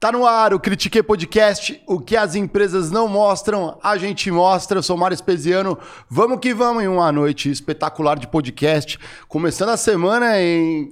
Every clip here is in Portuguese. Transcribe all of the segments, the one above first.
Tá no ar o Critique Podcast, o que as empresas não mostram, a gente mostra. Eu sou Mário Espesiano. Vamos que vamos em uma noite espetacular de podcast. Começando a semana em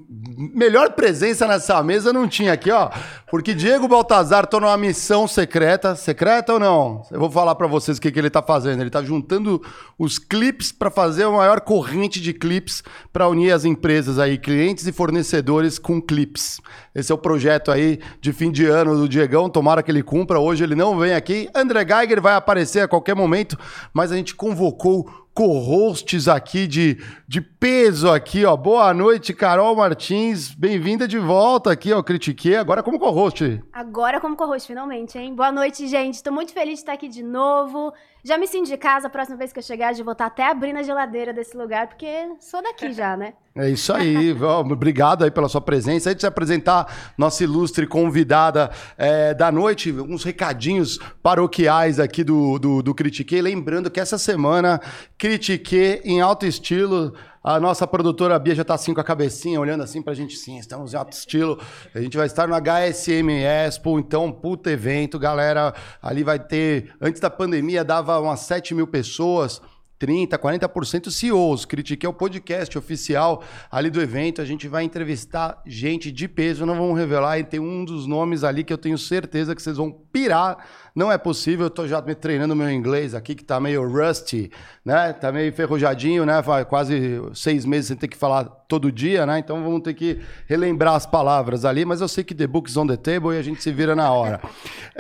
melhor presença nessa mesa não tinha aqui, ó. Porque Diego Baltazar tô numa missão secreta, secreta ou não? Eu vou falar para vocês o que, que ele tá fazendo. Ele tá juntando os clips para fazer a maior corrente de clips para unir as empresas aí, clientes e fornecedores com clips. Esse é o projeto aí de fim de ano do Diegão, tomara que ele cumpra. Hoje ele não vem aqui. André Geiger vai aparecer a qualquer momento, mas a gente convocou co-hosts aqui de, de peso aqui, ó. Boa noite, Carol Martins. Bem-vinda de volta aqui ao Critique. Agora como co-host. Agora como co-host, finalmente, hein? Boa noite, gente. Estou muito feliz de estar aqui de novo. Já me sinto de casa, a próxima vez que eu chegar, de voltar até abrir na geladeira desse lugar, porque sou daqui já, né? É isso aí. Obrigado aí pela sua presença. Antes de apresentar nossa ilustre convidada é, da noite, uns recadinhos paroquiais aqui do, do, do Critique. Lembrando que essa semana, Critique em alto estilo. A nossa produtora Bia já está assim com a cabecinha, olhando assim para a gente, sim, estamos em alto estilo. A gente vai estar no HSM Expo, então, puta evento, galera. Ali vai ter, antes da pandemia, dava umas 7 mil pessoas. 30%, 40% CEOs. Critique é o podcast oficial ali do evento. A gente vai entrevistar gente de peso, não vamos revelar. E tem um dos nomes ali que eu tenho certeza que vocês vão pirar não é possível, eu tô já me treinando meu inglês aqui, que tá meio rusty, né? Tá meio enferrujadinho, né? Vai quase seis meses sem ter que falar todo dia, né? Então vamos ter que relembrar as palavras ali, mas eu sei que the book's on the table e a gente se vira na hora.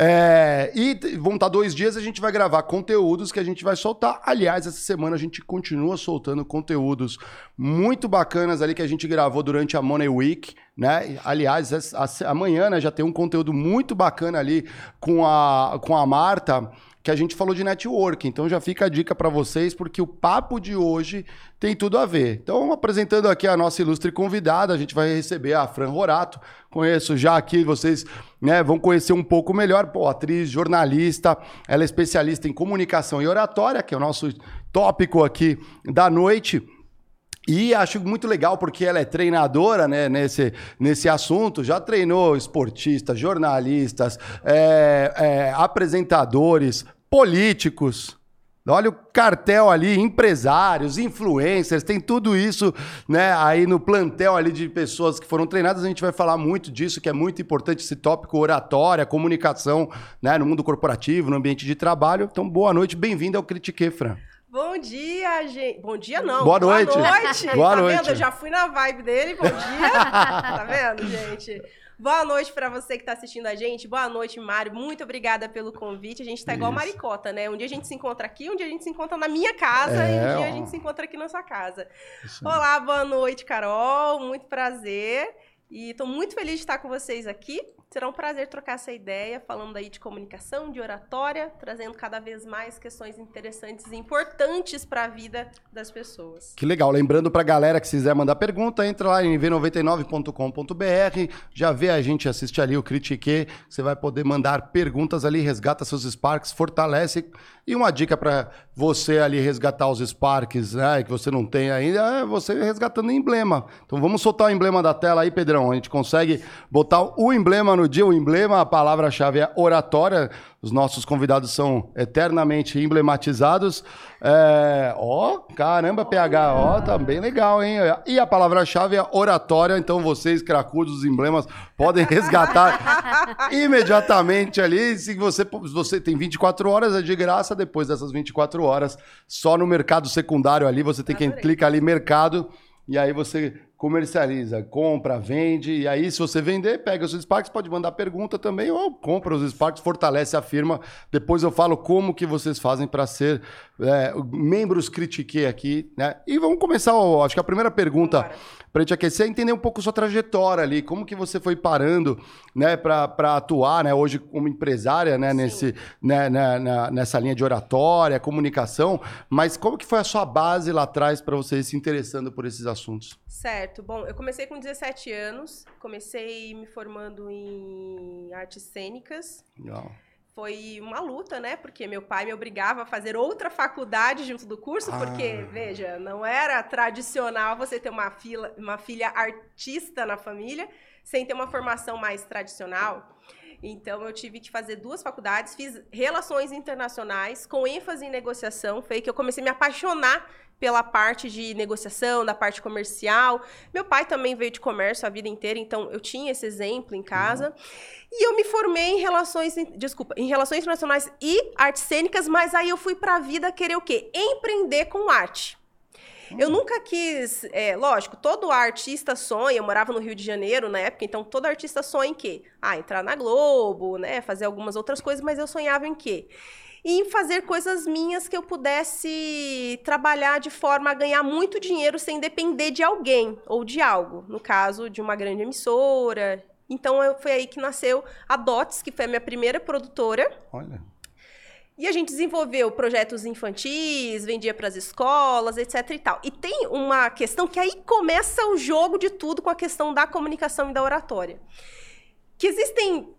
É, e vão estar tá dois dias, a gente vai gravar conteúdos que a gente vai soltar. Aliás, essa semana a gente continua soltando conteúdos muito bacanas ali que a gente gravou durante a Money Week, né? Aliás, amanhã né, já tem um conteúdo muito bacana ali com a, com a Marta, que a gente falou de network. Então já fica a dica para vocês, porque o papo de hoje tem tudo a ver. Então, apresentando aqui a nossa ilustre convidada, a gente vai receber a Fran Rorato. Conheço já aqui, vocês né, vão conhecer um pouco melhor. Pô, atriz, jornalista, ela é especialista em comunicação e oratória, que é o nosso tópico aqui da noite. E acho muito legal porque ela é treinadora né, nesse, nesse assunto, já treinou esportistas, jornalistas, é, é, apresentadores, políticos. Olha o cartel ali, empresários, influencers, tem tudo isso, né, aí no plantel ali de pessoas que foram treinadas. A gente vai falar muito disso, que é muito importante esse tópico oratória, comunicação, né, no mundo corporativo, no ambiente de trabalho. Então, boa noite, bem-vindo ao Critique, Fran. Bom dia, gente. Bom dia, não. Boa noite. Boa noite. Boa tá noite. vendo? Eu já fui na vibe dele. Bom dia. tá vendo, gente? Boa noite para você que está assistindo a gente. Boa noite, Mário. Muito obrigada pelo convite. A gente está igual maricota, né? Um dia a gente se encontra aqui, um dia a gente se encontra na minha casa é, e um dia ó. a gente se encontra aqui na sua casa. Isso. Olá, boa noite, Carol. Muito prazer. E estou muito feliz de estar com vocês aqui. Será um prazer trocar essa ideia, falando aí de comunicação, de oratória, trazendo cada vez mais questões interessantes e importantes para a vida das pessoas. Que legal. Lembrando para a galera que quiser mandar pergunta, entra lá em v99.com.br, já vê a gente, assiste ali o Critique, você vai poder mandar perguntas ali, resgata seus Sparks, fortalece. E uma dica para você ali resgatar os Sparks, né, que você não tem ainda, é você resgatando emblema. Então vamos soltar o emblema da tela aí, Pedrão. A gente consegue botar o emblema no dia, o emblema, a palavra-chave é oratória. Os nossos convidados são eternamente emblematizados. É, ó, caramba, PH, ó, tá bem legal, hein? E a palavra-chave é oratória, então vocês, cracudos dos emblemas, podem resgatar imediatamente ali. Se você, você tem 24 horas, é de graça. Depois dessas 24 horas, só no mercado secundário ali, você tem que clicar ali, mercado, e aí você comercializa, compra, vende, e aí se você vender, pega os Sparks, pode mandar pergunta também, ou compra os Sparks, fortalece a firma. Depois eu falo como que vocês fazem para ser é, membros Critique aqui, né? E vamos começar, acho que a primeira pergunta... para a gente aquecer, entender um pouco sua trajetória ali, como que você foi parando, né, para atuar, né, hoje como empresária, né, nesse, né, na, na, nessa linha de oratória, comunicação, mas como que foi a sua base lá atrás para você ir se interessando por esses assuntos? Certo. Bom, eu comecei com 17 anos, comecei me formando em artes cênicas. Legal foi uma luta, né? Porque meu pai me obrigava a fazer outra faculdade junto do curso, ah. porque, veja, não era tradicional você ter uma, fila, uma filha artista na família sem ter uma formação mais tradicional. Então eu tive que fazer duas faculdades, fiz relações internacionais com ênfase em negociação, foi aí que eu comecei a me apaixonar pela parte de negociação, da parte comercial. Meu pai também veio de comércio a vida inteira, então eu tinha esse exemplo em casa. Uhum. E eu me formei em relações, desculpa, em relações internacionais e artes cênicas, mas aí eu fui para a vida querer o quê? Empreender com arte. Eu nunca quis, é, lógico, todo artista sonha, eu morava no Rio de Janeiro na época, então todo artista sonha em quê? Ah, entrar na Globo, né, fazer algumas outras coisas, mas eu sonhava em quê? Em fazer coisas minhas que eu pudesse trabalhar de forma a ganhar muito dinheiro sem depender de alguém ou de algo, no caso de uma grande emissora. Então eu, foi aí que nasceu a Dots, que foi a minha primeira produtora. Olha. E a gente desenvolveu projetos infantis, vendia para as escolas, etc e tal. E tem uma questão que aí começa o jogo de tudo com a questão da comunicação e da oratória. Que existem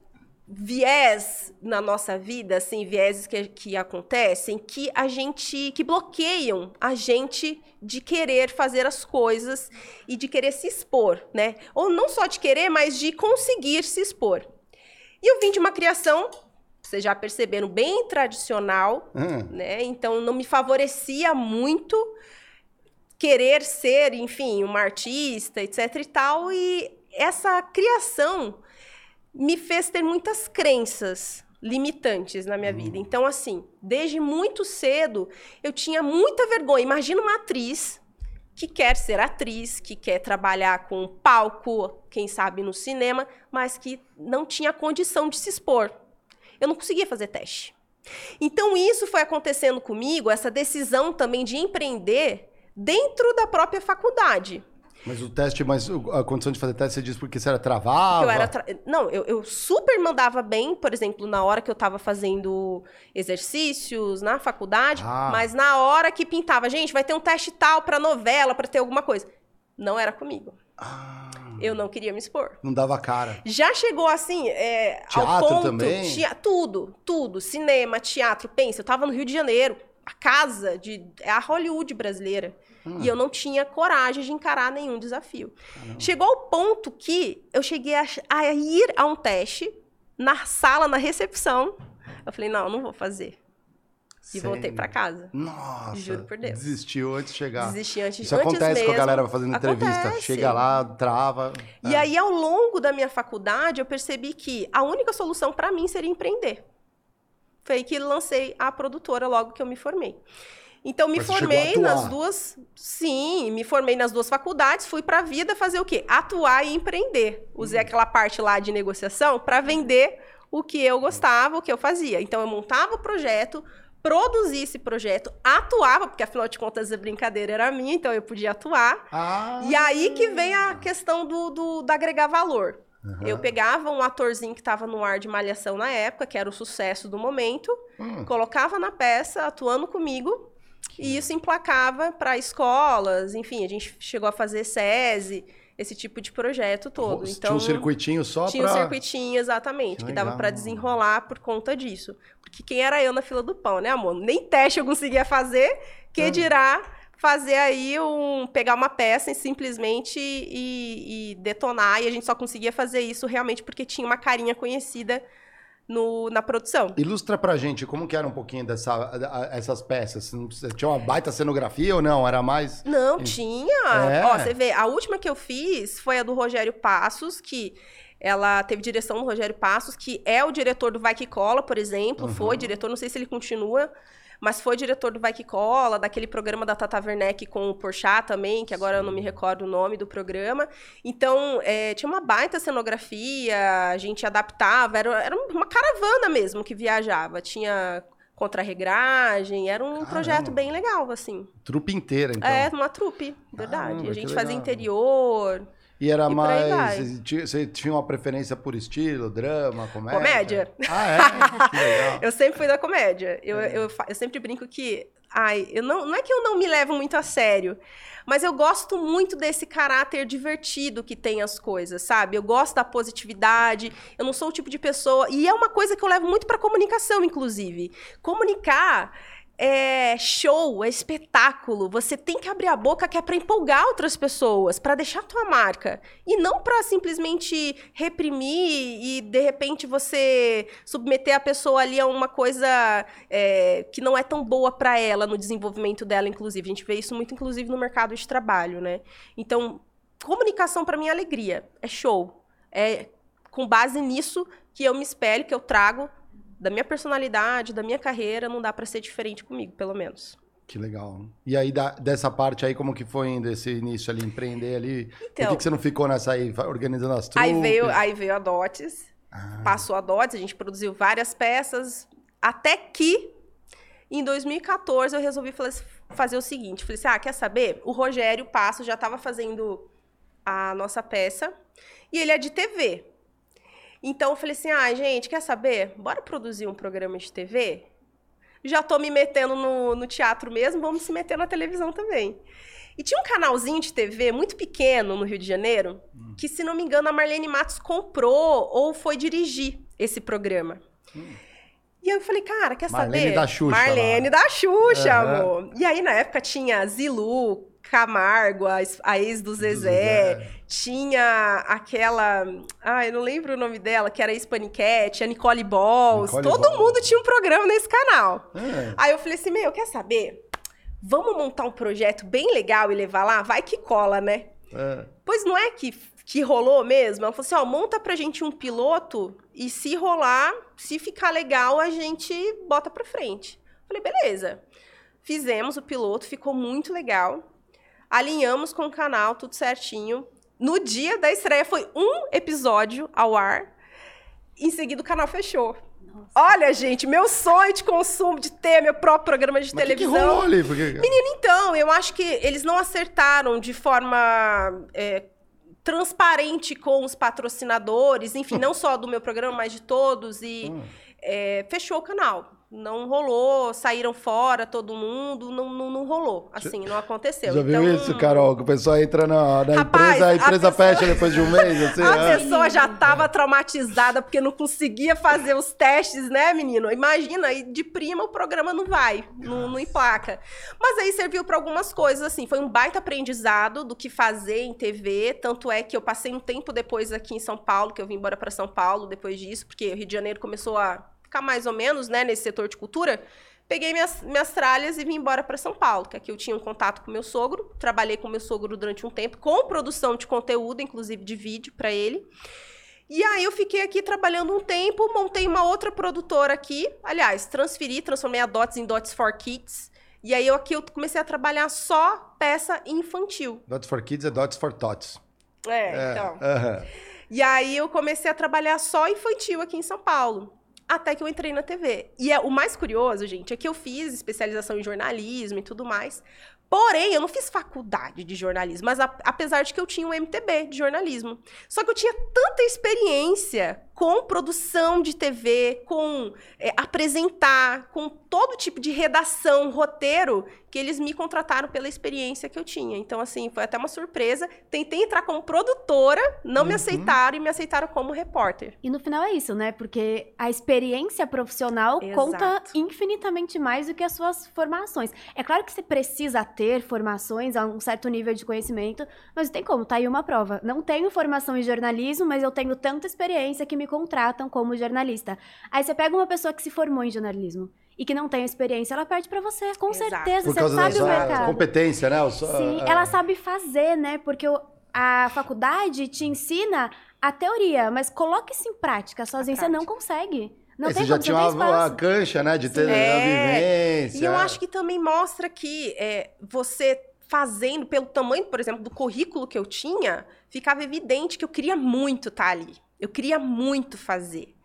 viés na nossa vida, assim, vieses que, que acontecem, que a gente, que bloqueiam a gente de querer fazer as coisas e de querer se expor, né? Ou não só de querer, mas de conseguir se expor. E eu vim de uma criação vocês já perceberam, bem tradicional, hum. né? Então não me favorecia muito querer ser, enfim, uma artista, etc e tal. E essa criação me fez ter muitas crenças limitantes na minha hum. vida. Então, assim, desde muito cedo eu tinha muita vergonha. Imagina uma atriz que quer ser atriz, que quer trabalhar com palco, quem sabe no cinema, mas que não tinha condição de se expor eu não conseguia fazer teste. Então, isso foi acontecendo comigo, essa decisão também de empreender dentro da própria faculdade. Mas o teste, mas a condição de fazer teste, você diz porque você era travava? Eu era tra... Não, eu, eu, super mandava bem, por exemplo, na hora que eu estava fazendo exercícios na faculdade, ah. mas na hora que pintava, gente, vai ter um teste tal para novela, para ter alguma coisa. Não era comigo. Ah. Eu não queria me expor. Não dava cara. Já chegou assim, é, teatro ao ponto, também? Tia, tudo, tudo. Cinema, teatro. Pensa, eu tava no Rio de Janeiro. A casa de. É a Hollywood brasileira. Hum. E eu não tinha coragem de encarar nenhum desafio. Chegou ao ponto que eu cheguei a, a ir a um teste na sala, na recepção. Eu falei, não, não vou fazer. E voltei para casa. Nossa. Juro por Deus. Desistiu antes de chegar. Desisti antes Isso antes acontece mesmo. com a galera fazendo entrevista. Acontece. Chega lá, trava. E é. aí, ao longo da minha faculdade, eu percebi que a única solução para mim seria empreender. Foi aí que lancei a produtora logo que eu me formei. Então, me Mas formei nas duas. Sim, me formei nas duas faculdades, fui para a vida fazer o quê? Atuar e empreender. Usei Hum. aquela parte lá de negociação para vender o que eu gostava, o que eu fazia. Então, eu montava o projeto, produzia esse projeto, atuava, porque afinal de contas a brincadeira era minha, então eu podia atuar. Ah. E aí que vem a questão do, do, do agregar valor. Aham. Eu pegava um atorzinho que estava no ar de malhação na época, que era o sucesso do momento, Hum. colocava na peça, atuando comigo, e isso emplacava para escolas, enfim, a gente chegou a fazer SESI, esse tipo de projeto todo. Tinha Então, um circuitinho só tinha pra... um circuitinho, exatamente, Que que, dava para desenrolar por conta disso. Porque quem era eu na fila do pão, né, amor? Nem teste eu conseguia fazer, que Ah. dirá fazer aí um... pegar uma peça e simplesmente e, e detonar. E a gente só conseguia fazer isso realmente porque tinha uma carinha conhecida no, na produção. Ilustra pra gente como que era um pouquinho dessa, a- essas peças. Tinha uma baita cenografia ou não? Era mais... Não, tinha. É? Ó, você vê, a última que eu fiz foi a do Rogério Passos, que ela teve direção do Rogério Passos, que é o diretor do Vai Que Cola, por exemplo. Uhum. Foi diretor, não sei se ele continua, mas foi diretor do Vai Que Cola, daquele programa da Tata Werneck com o Porchat também, que agora eu não me recordo o nome do programa. Então, é, tinha uma baita cenografia, a gente adaptava, era, era uma caravana mesmo que viajava. Tinha contra-regragem, era um Caramba. projeto bem legal, assim. Trupe inteira, então. É, uma trupe, verdade. Caramba, a gente fazia interior. E era E mais. Você tinha uma preferência por estilo, drama, comédia? Comédia. Ah, é? Eu sempre fui da comédia. Eu, eu, fa- eu sempre brinco que. Ai, eu não, não é que eu não me levo muito a sério, mas eu gosto muito desse caráter divertido que tem as coisas, sabe? Eu gosto da positividade. Eu não sou o tipo de pessoa. E é uma coisa que eu levo muito pra comunicação, inclusive. Comunicar. É show, é espetáculo. Você tem que abrir a boca que é para empolgar outras pessoas, para deixar tua marca e não para simplesmente reprimir e de repente você submeter a pessoa ali a uma coisa é, que não é tão boa para ela no desenvolvimento dela, inclusive. A gente vê isso muito, inclusive, no mercado de trabalho, né? Então, comunicação para mim é alegria, é show, é com base nisso que eu me espelho, que eu trago da minha personalidade, da minha carreira, não dá para ser diferente comigo, pelo menos. Que legal. E aí, da, dessa parte aí, como que foi indo esse início ali, empreender ali? Então, Por que, então que você não ficou nessa aí, organizando as trupes? Aí veio, aí veio a Dotes, ah. passou a Dotes, a gente produziu várias peças, até que, em 2014, eu resolvi fazer o seguinte, falei assim, ah, quer saber? O Rogério Passo já estava fazendo a nossa peça, e ele é de TV. Então eu falei assim: ah, gente, quer saber? Bora produzir um programa de TV? Já tô me metendo no, no teatro mesmo, vamos se meter na televisão também. E tinha um canalzinho de TV muito pequeno no Rio de Janeiro, hum. que, se não me engano, a Marlene Matos comprou ou foi dirigir esse programa. Hum. E eu falei, cara, quer Marlene saber? Da Xuxa, Marlene lá. da Xuxa, uhum. amor. E aí, na época, tinha Zilu, Camargo, a, a ex do Zezé. Do Zezé. Tinha aquela. Ah, eu não lembro o nome dela, que era ex-paniquete, a Nicole Balls. Nicole Todo Balls. mundo tinha um programa nesse canal. É. Aí eu falei assim: meu, quer saber? Vamos montar um projeto bem legal e levar lá? Vai que cola, né? É. Pois não é que, que rolou mesmo? Ela falou assim: ó, monta pra gente um piloto e se rolar, se ficar legal, a gente bota pra frente. Falei, beleza. Fizemos o piloto, ficou muito legal alinhamos com o canal, tudo certinho. No dia da estreia foi um episódio ao ar. Em seguida o canal fechou. Nossa. Olha, gente, meu sonho de consumo, de ter meu próprio programa de Mas televisão. Que que rolou ali? Porque... Menino, então, eu acho que eles não acertaram de forma é, transparente com os patrocinadores, enfim, não só do meu programa, mas de todos, e hum. é, fechou o canal não rolou, saíram fora todo mundo, não, não, não rolou, assim, não aconteceu. Já então, viu isso, Carol? Que o pessoal entra na, na Rapaz, empresa, a empresa a pessoa... fecha depois de um mês, assim, A é. pessoa já estava traumatizada porque não conseguia fazer os testes, né, menino? Imagina, e de prima o programa não vai, não, não emplaca. Mas aí serviu para algumas coisas, assim, foi um baita aprendizado do que fazer em TV, tanto é que eu passei um tempo depois aqui em São Paulo, que eu vim embora para São Paulo depois disso, porque o Rio de Janeiro começou a ficar mais ou menos né, nesse setor de cultura, peguei minhas, minhas tralhas e vim embora para São Paulo, que aqui eu tinha um contato com meu sogro, trabalhei com meu sogro durante um tempo, com produção de conteúdo, inclusive de vídeo para ele. E aí eu fiquei aqui trabalhando um tempo, montei uma outra produtora aqui, aliás, transferi, transformei a Dots em Dots for Kids. E aí eu aqui eu comecei a trabalhar só peça infantil. Dots for Kids é Dots for Tots. É, é então. Uh -huh. E aí eu comecei a trabalhar só infantil aqui em São Paulo até que eu entrei na TV. E é, o mais curioso, gente, é que eu fiz especialização em jornalismo e tudo mais. Porém, eu não fiz faculdade de jornalismo, mas a, apesar de que eu tinha um MTB de jornalismo. Só que eu tinha tanta experiência com produção de TV, com é, apresentar, com todo tipo de redação, roteiro, que eles me contrataram pela experiência que eu tinha. Então, assim, foi até uma surpresa. Tentei entrar como produtora, não uhum. me aceitaram e me aceitaram como repórter. E no final é isso, né? Porque a experiência profissional Exato. conta infinitamente mais do que as suas formações. É claro que você precisa ter formações a um certo nível de conhecimento, mas não tem como, tá aí uma prova. Não tenho formação em jornalismo, mas eu tenho tanta experiência que me contratam como jornalista. Aí você pega uma pessoa que se formou em jornalismo e que não tem experiência, ela perde para você, com Exato. certeza. Por você sabe o mercado. competência, né? Sim, é. ela sabe fazer, né? Porque a faculdade te ensina a teoria, mas coloque isso em prática sozinho, você não consegue. Não é, tem você já tinha uma, uma, cancha, né? De ter é. a vivência. E eu acho que também mostra que é, você fazendo, pelo tamanho, por exemplo, do currículo que eu tinha, ficava evidente que eu queria muito estar tá ali. Eu queria muito fazer.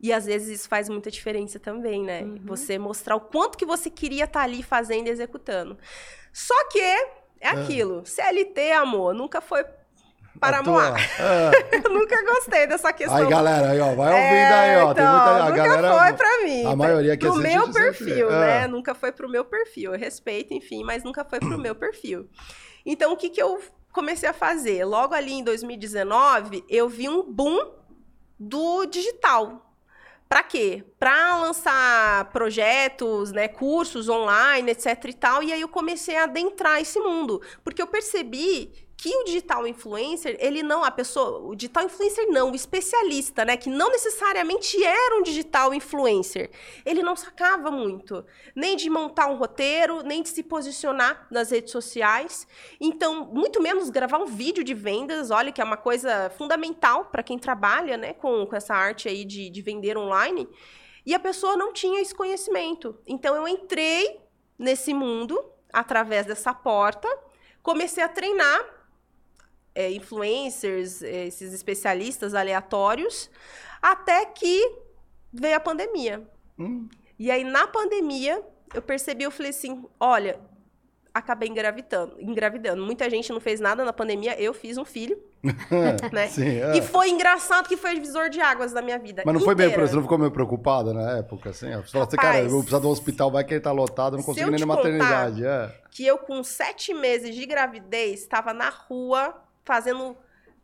E às vezes isso faz muita diferença também, né? Uhum. Você mostrar o quanto que você queria estar tá ali fazendo e executando. Só que é ah. aquilo. CLT, amor, nunca foi para moar. É. eu nunca gostei dessa questão. Aí, galera, aí, ó, vai ouvindo é, aí, ó. Então, tem muita nunca galera, foi pra mim. A maioria que Pro meu perfil, né? É. Nunca foi pro meu perfil. Eu respeito, enfim, mas nunca foi pro meu perfil. Então, o que que eu comecei a fazer? Logo ali em 2019, eu vi um boom do digital. Para quê? Para lançar projetos, né, cursos online, etc e tal. E aí eu comecei a adentrar esse mundo, porque eu percebi que o digital influencer, ele não, a pessoa, o digital influencer não, o especialista, né, que não necessariamente era um digital influencer, ele não sacava muito, nem de montar um roteiro, nem de se posicionar nas redes sociais, então, muito menos gravar um vídeo de vendas, olha que é uma coisa fundamental para quem trabalha, né, com, com essa arte aí de, de vender online, e a pessoa não tinha esse conhecimento. Então, eu entrei nesse mundo através dessa porta, comecei a treinar é, influencers, é, esses especialistas aleatórios, até que veio a pandemia. Hum. E aí, na pandemia, eu percebi, eu falei assim, olha, acabei engravidando, engravidando. Muita gente não fez nada na pandemia, eu fiz um filho. né? Sim, é. E foi engraçado que foi divisor de águas da minha vida. Mas não inteira. foi meio, você não ficou meio preocupada na época, assim? Você falou assim, cara, eu vou precisar do hospital, vai que ele tá lotado, não consigo nem na maternidade. É. Que eu, com sete meses de gravidez, estava na rua fazendo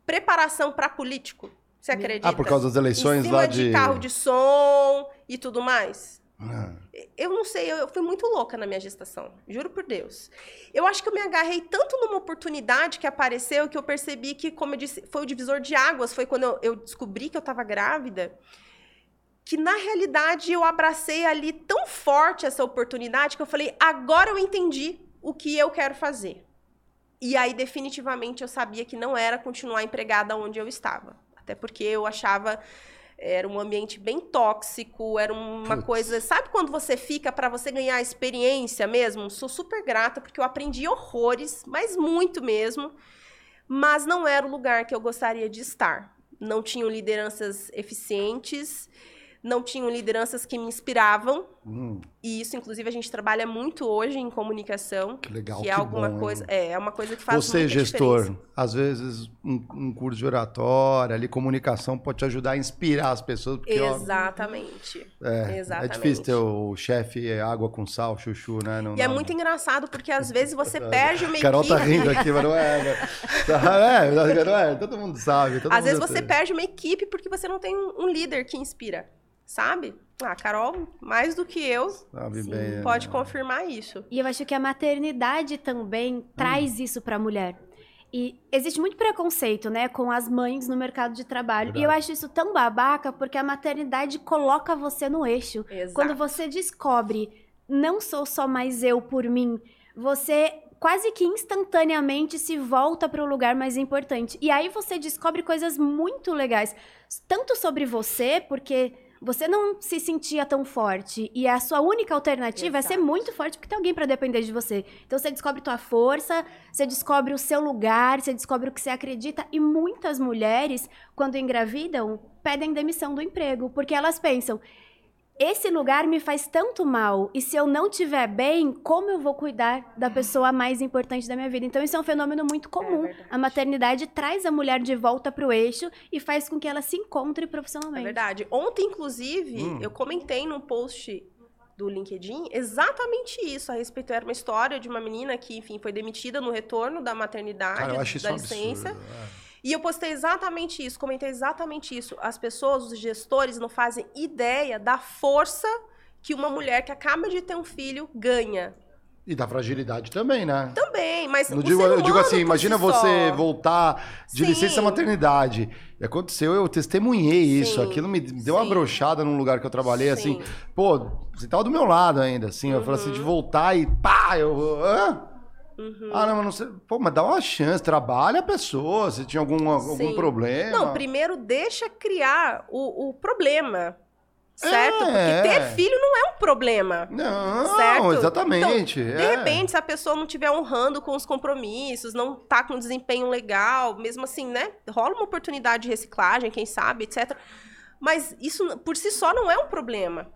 preparação para político. Você acredita? Ah, por causa das eleições lá de... de carro de som e tudo mais. Ah. Eu não sei, eu fui muito louca na minha gestação, juro por Deus. Eu acho que eu me agarrei tanto numa oportunidade que apareceu que eu percebi que, como eu disse, foi o divisor de águas, foi quando eu, eu descobri que eu estava grávida, que na realidade eu abracei ali tão forte essa oportunidade que eu falei, agora eu entendi o que eu quero fazer. E aí, definitivamente, eu sabia que não era continuar empregada onde eu estava. Até porque eu achava era um ambiente bem tóxico, era uma coisa, sabe quando você fica para você ganhar experiência mesmo? Sou super grata porque eu aprendi horrores, mas muito mesmo. Mas não era o lugar que eu gostaria de estar. Não tinham lideranças eficientes não tinham lideranças que me inspiravam. Hum. E isso, inclusive, a gente trabalha muito hoje em comunicação. Que legal, que é alguma bom, coisa, é, é uma coisa que faz Você, gestor, diferença. às vezes um, um, curso de oratória, ali comunicação pode te ajudar a inspirar as pessoas. Porque, Exatamente. Ó, é, Exatamente. é difícil ter o chefe água com sal, chuchu, né? Não, e é não, é muito engraçado porque às vezes você perde uma Carol tá rindo aqui, mas não é. Né? é, não é, todo mundo sabe. Todo às mundo vezes você perde uma equipe porque você não tem um líder que inspira sabe? Ah, Carol, mais do que eu, sabe sim, bem, pode confirmar isso. E eu acho que a maternidade também hum. traz isso para a mulher. E existe muito preconceito, né, com as mães no mercado de trabalho. Verdade. E eu acho isso tão babaca porque a maternidade coloca você no eixo. Exato. Quando você descobre, não sou só mais eu por mim, você quase que instantaneamente se volta para o lugar mais importante. E aí você descobre coisas muito legais, tanto sobre você, porque você não se sentia tão forte e a sua única alternativa Exato. é ser muito forte porque tem alguém para depender de você. Então você descobre tua força, você descobre o seu lugar, você descobre o que você acredita e muitas mulheres quando engravidam pedem demissão do emprego porque elas pensam esse lugar me faz tanto mal e se eu não tiver bem, como eu vou cuidar da pessoa mais importante da minha vida? Então isso é um fenômeno muito comum. É a maternidade traz a mulher de volta para o eixo e faz com que ela se encontre profissionalmente. É verdade. Ontem, inclusive, hum. eu comentei num post do LinkedIn exatamente isso a respeito era uma história de uma menina que enfim foi demitida no retorno da maternidade Cara, da licença absurdo, é. E eu postei exatamente isso, comentei exatamente isso. As pessoas, os gestores, não fazem ideia da força que uma mulher que acaba de ter um filho ganha. E da fragilidade também, né? Também, mas. Não digo, eu digo assim, imagina si você só. voltar de Sim. licença maternidade. E aconteceu, eu testemunhei Sim. isso. Aquilo me deu Sim. uma brochada num lugar que eu trabalhei, assim. Pô, você tava do meu lado ainda, assim. Uhum. Eu falei assim, de uhum. voltar e pá, eu. Hã? Uhum. Ah, não, não sei. Pô, mas dá uma chance, trabalha a pessoa, se tinha algum, algum problema. Não, primeiro deixa criar o, o problema. Certo? É. Porque ter filho não é um problema. Não, certo? exatamente. Então, de é. repente, se a pessoa não estiver honrando com os compromissos, não tá com um desempenho legal, mesmo assim, né? Rola uma oportunidade de reciclagem, quem sabe, etc. Mas isso por si só não é um problema.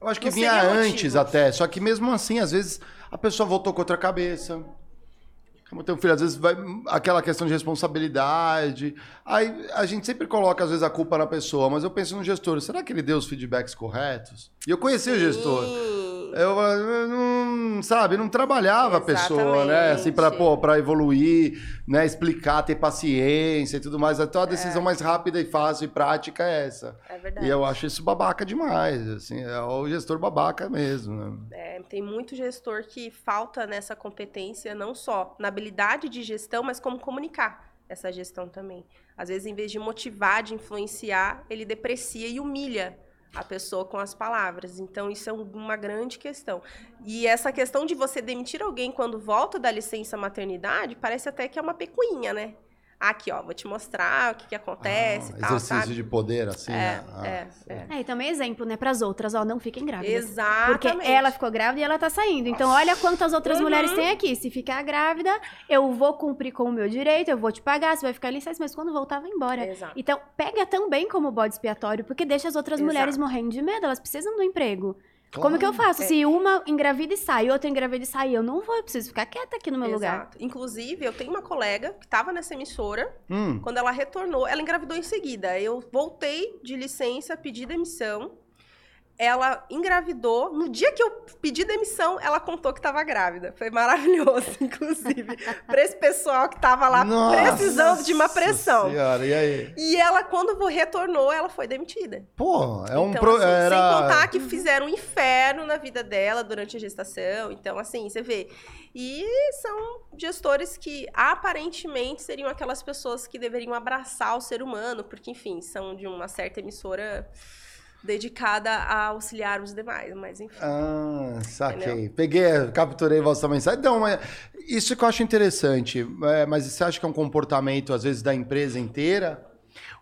Eu acho que não vinha antes até, só que mesmo assim, às vezes, a pessoa voltou com outra cabeça. Como tem um filho, às vezes vai aquela questão de responsabilidade. Aí a gente sempre coloca, às vezes, a culpa na pessoa, mas eu penso no gestor. Será que ele deu os feedbacks corretos? E eu conheci Sim. o gestor. Eu, eu não, sabe, não trabalhava Exatamente. a pessoa, né? Assim, pra, pô, pra evoluir, né? Explicar, ter paciência e tudo mais. Então a decisão é. mais rápida e fácil e prática é essa. É verdade. E eu acho isso babaca demais, assim. É o gestor babaca mesmo, né? É, tem muito gestor que falta nessa competência, não só na habilidade de gestão, mas como comunicar essa gestão também. Às vezes, em vez de motivar, de influenciar, ele deprecia e humilha a pessoa com as palavras. Então, isso é uma grande questão. E essa questão de você demitir alguém quando volta da licença maternidade, parece até que é uma pecuinha, né? Aqui, ó, vou te mostrar o que, que acontece ah, e tal, Exercício sabe? de poder, assim, é, né? Ah, é, é. é, e também exemplo, né, pras outras, ó, não fiquem grávidas. Exatamente. Porque ela ficou grávida e ela tá saindo. Então, olha quantas outras uhum. mulheres tem aqui. Se ficar grávida, eu vou cumprir com o meu direito, eu vou te pagar, você vai ficar licença, mas quando voltar, vai embora. Exato. Então, pega também como bode expiatório, porque deixa as outras Exato. mulheres morrendo de medo, elas precisam do emprego. Claro. Como que eu faço? É. Se uma engravida e sai, outra engravida e sai, eu não vou, eu preciso ficar quieta aqui no meu Exato. lugar. Inclusive, eu tenho uma colega que estava nessa emissora, hum. quando ela retornou, ela engravidou em seguida. Eu voltei de licença, pedi demissão, ela engravidou. No dia que eu pedi demissão, ela contou que estava grávida. Foi maravilhoso, inclusive. para esse pessoal que estava lá Nossa precisando de uma pressão. Senhora, e aí? E ela, quando retornou, ela foi demitida. Pô, é um então, pro... assim, era... Sem contar que fizeram um inferno na vida dela durante a gestação. Então, assim, você vê. E são gestores que aparentemente seriam aquelas pessoas que deveriam abraçar o ser humano, porque, enfim, são de uma certa emissora dedicada a auxiliar os demais, mas enfim. Ah, saquei. Entendeu? Peguei, capturei vossa mensagem. Então, isso que eu acho interessante, é, mas você acha que é um comportamento, às vezes, da empresa inteira?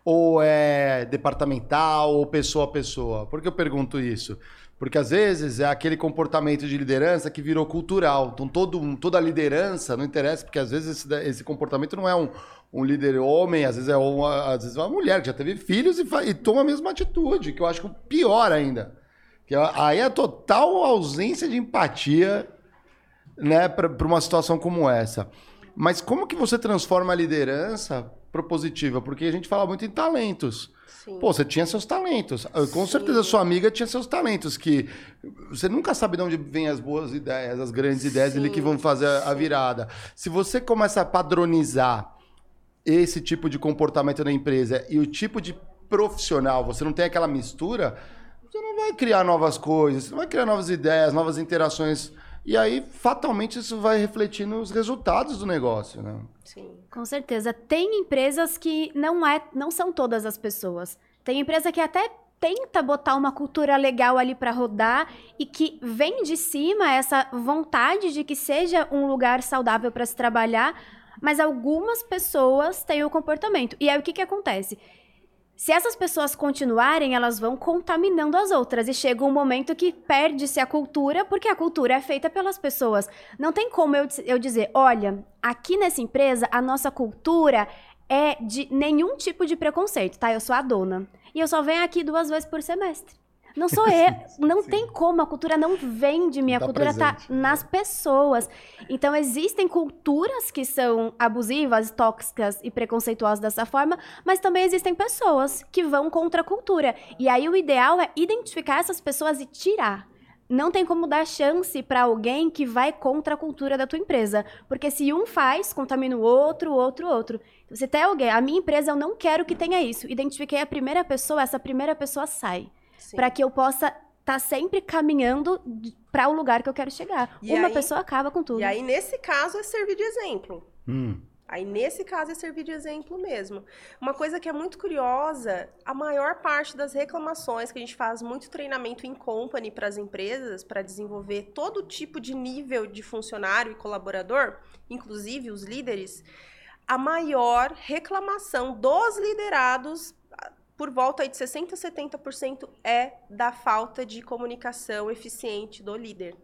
Ou é departamental, ou pessoa a pessoa? Por que eu pergunto isso? Porque às vezes é aquele comportamento de liderança que virou cultural. Então todo, toda liderança, não interessa, porque às vezes esse, esse comportamento não é um, um líder homem, às vezes é uma, às vezes é uma mulher que já teve filhos e, e toma a mesma atitude, que eu acho pior ainda. Que aí é a total ausência de empatia né, para uma situação como essa. Mas como que você transforma a liderança propositiva? Porque a gente fala muito em talentos. Sim. Pô, você tinha seus talentos. Com Sim. certeza sua amiga tinha seus talentos, que você nunca sabe de onde vêm as boas ideias, as grandes ideias ali que vão fazer a virada. Se você começa a padronizar esse tipo de comportamento na empresa e o tipo de profissional, você não tem aquela mistura, você não vai criar novas coisas, você não vai criar novas ideias, novas interações. E aí, fatalmente, isso vai refletir nos resultados do negócio, né? Sim. Com certeza. Tem empresas que não, é, não são todas as pessoas. Tem empresa que até tenta botar uma cultura legal ali para rodar e que vem de cima essa vontade de que seja um lugar saudável para se trabalhar, mas algumas pessoas têm o comportamento. E aí o que, que acontece? Se essas pessoas continuarem, elas vão contaminando as outras e chega um momento que perde-se a cultura, porque a cultura é feita pelas pessoas. Não tem como eu, eu dizer, olha, aqui nessa empresa a nossa cultura é de nenhum tipo de preconceito, tá? Eu sou a dona. E eu só venho aqui duas vezes por semestre. Não sou eu. Não Sim. tem como. A cultura não vem de mim. A cultura está nas pessoas. Então, existem culturas que são abusivas, tóxicas e preconceituosas dessa forma, mas também existem pessoas que vão contra a cultura. E aí, o ideal é identificar essas pessoas e tirar. Não tem como dar chance para alguém que vai contra a cultura da tua empresa. Porque se um faz, contamina o outro, o outro, o outro. Você tem alguém, a minha empresa eu não quero que tenha isso. Identifiquei a primeira pessoa, essa primeira pessoa sai para que eu possa estar tá sempre caminhando para o lugar que eu quero chegar. E Uma aí, pessoa acaba com tudo. E aí, nesse caso, é servir de exemplo. Hum. Aí, nesse caso, é servir de exemplo mesmo. Uma coisa que é muito curiosa, a maior parte das reclamações que a gente faz muito treinamento em company para as empresas, para desenvolver todo tipo de nível de funcionário e colaborador, inclusive os líderes, a maior reclamação dos liderados por volta de 60% a 70% é da falta de comunicação eficiente do líder.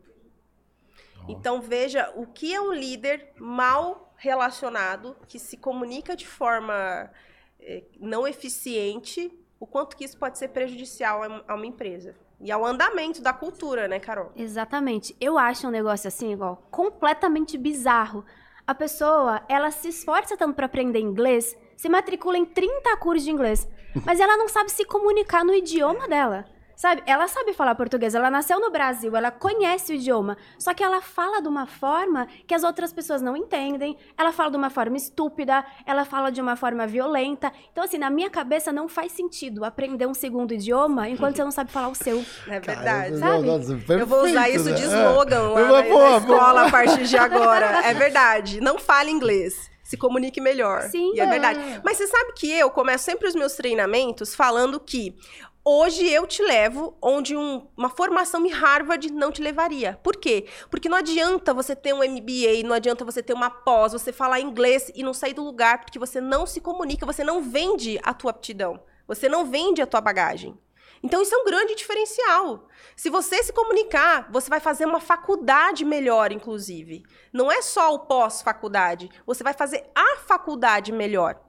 Então veja o que é um líder mal relacionado, que se comunica de forma eh, não eficiente, o quanto que isso pode ser prejudicial a uma empresa. E ao andamento da cultura, né, Carol? Exatamente. Eu acho um negócio assim, igual, completamente bizarro. A pessoa, ela se esforça tanto para aprender inglês, se matricula em 30 cursos de inglês, mas ela não sabe se comunicar no idioma dela. Sabe? Ela sabe falar português, ela nasceu no Brasil, ela conhece o idioma. Só que ela fala de uma forma que as outras pessoas não entendem. Ela fala de uma forma estúpida, ela fala de uma forma violenta. Então, assim, na minha cabeça não faz sentido aprender um segundo idioma enquanto você não sabe falar o seu. É verdade. Sabe? Nossa, eu vou usar perfeito, isso de né? slogan lá É. na, Boa, na escola boa. a partir de agora. É verdade. Não fale inglês. Se comunique melhor. Sim. E é verdade. Mas você sabe que eu começo sempre os meus treinamentos falando que hoje eu te levo onde um- uma formação em Harvard não te levaria. Por quê? Porque não adianta você ter um MBA, não adianta você ter uma pós, você falar inglês e não sair do lugar porque você não se comunica, você não vende a tua aptidão. Você não vende a tua bagagem. Então isso é um grande diferencial. Se você se comunicar, você vai fazer uma faculdade melhor, inclusive. Não é só o pós-faculdade, você vai fazer a faculdade melhor.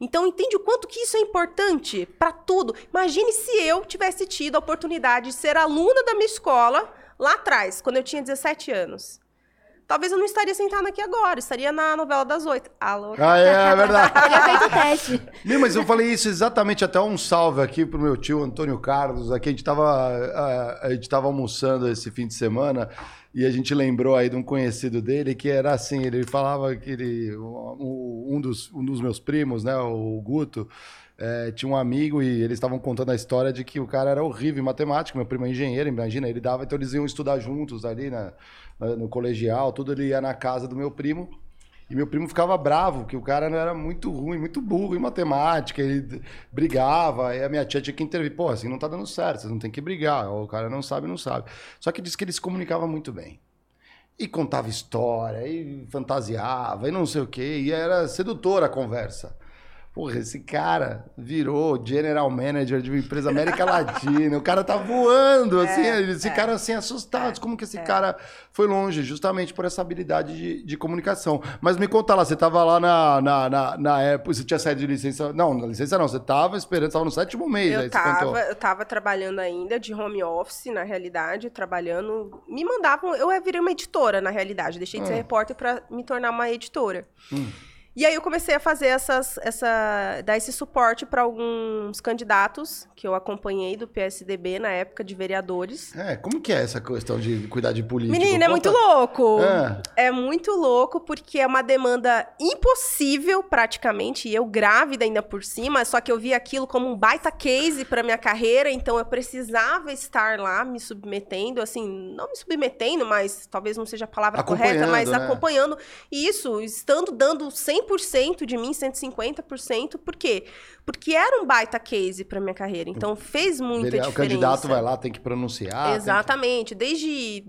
Então entende o quanto que isso é importante para tudo. Imagine se eu tivesse tido a oportunidade de ser aluna da minha escola lá atrás, quando eu tinha 17 anos. Talvez eu não estaria sentada aqui agora, estaria na novela das oito. Alô? Ah, é, é verdade. Teria feito o teste. Não, mas eu falei isso exatamente, até um salve aqui pro meu tio Antônio Carlos. Aqui a gente tava, a, a gente tava almoçando esse fim de semana e a gente lembrou aí de um conhecido dele que era assim, ele falava que ele, um, um dos, um dos meus primos, né, o Guto, é, tinha um amigo e eles estavam contando a história de que o cara era horrível em matemática, meu primo é engenheiro, imagina, ele dava, então eles iam estudar juntos ali na, na- no colegial, tudo ele ia na casa do meu primo. E meu primo ficava bravo, que o cara era muito ruim, muito burro em matemática, ele brigava, aí a minha tia tinha que intervir. Pô, assim não tá dando certo, vocês não tem que brigar, o cara não sabe, não sabe. Só que disse que ele se comunicava muito bem. E contava história, e fantasiava, e não sei o quê, e era sedutora a conversa. Porra, esse cara virou general manager de uma empresa América Latina. O cara tá voando, assim, esse cara assim, assustado. Como que esse cara foi longe? Justamente por essa habilidade de, de comunicação. Mas me conta lá, você tava lá na, na, na, na época, você tinha saído de licença. Não, na licença não, você tava esperando, tava no sétimo mês, aí Eu contou. tava, eu tava trabalhando ainda de home office, na realidade, trabalhando. Me mandavam. Eu virei uma editora, na realidade. Deixei de ser Hum. repórter para me tornar uma editora. Hum. E aí eu comecei a fazer essas, essa, dar esse suporte para alguns candidatos que eu acompanhei do PSDB na época de vereadores. É, como que é essa questão de cuidar de político? Menina, é Conta- muito louco. É. É muito louco porque é uma demanda impossível, praticamente, e eu grávida ainda por cima, só que eu vi aquilo como um baita case para minha carreira, então eu precisava estar lá me submetendo, assim, não me submetendo, mas talvez não seja a palavra correta, mas né? acompanhando isso, estando dando 100% de mim, 150%, por quê? Porque era um baita case para minha carreira, então fez muita Ele- diferença. o candidato vai lá, tem que pronunciar. tem que- Exatamente. Desde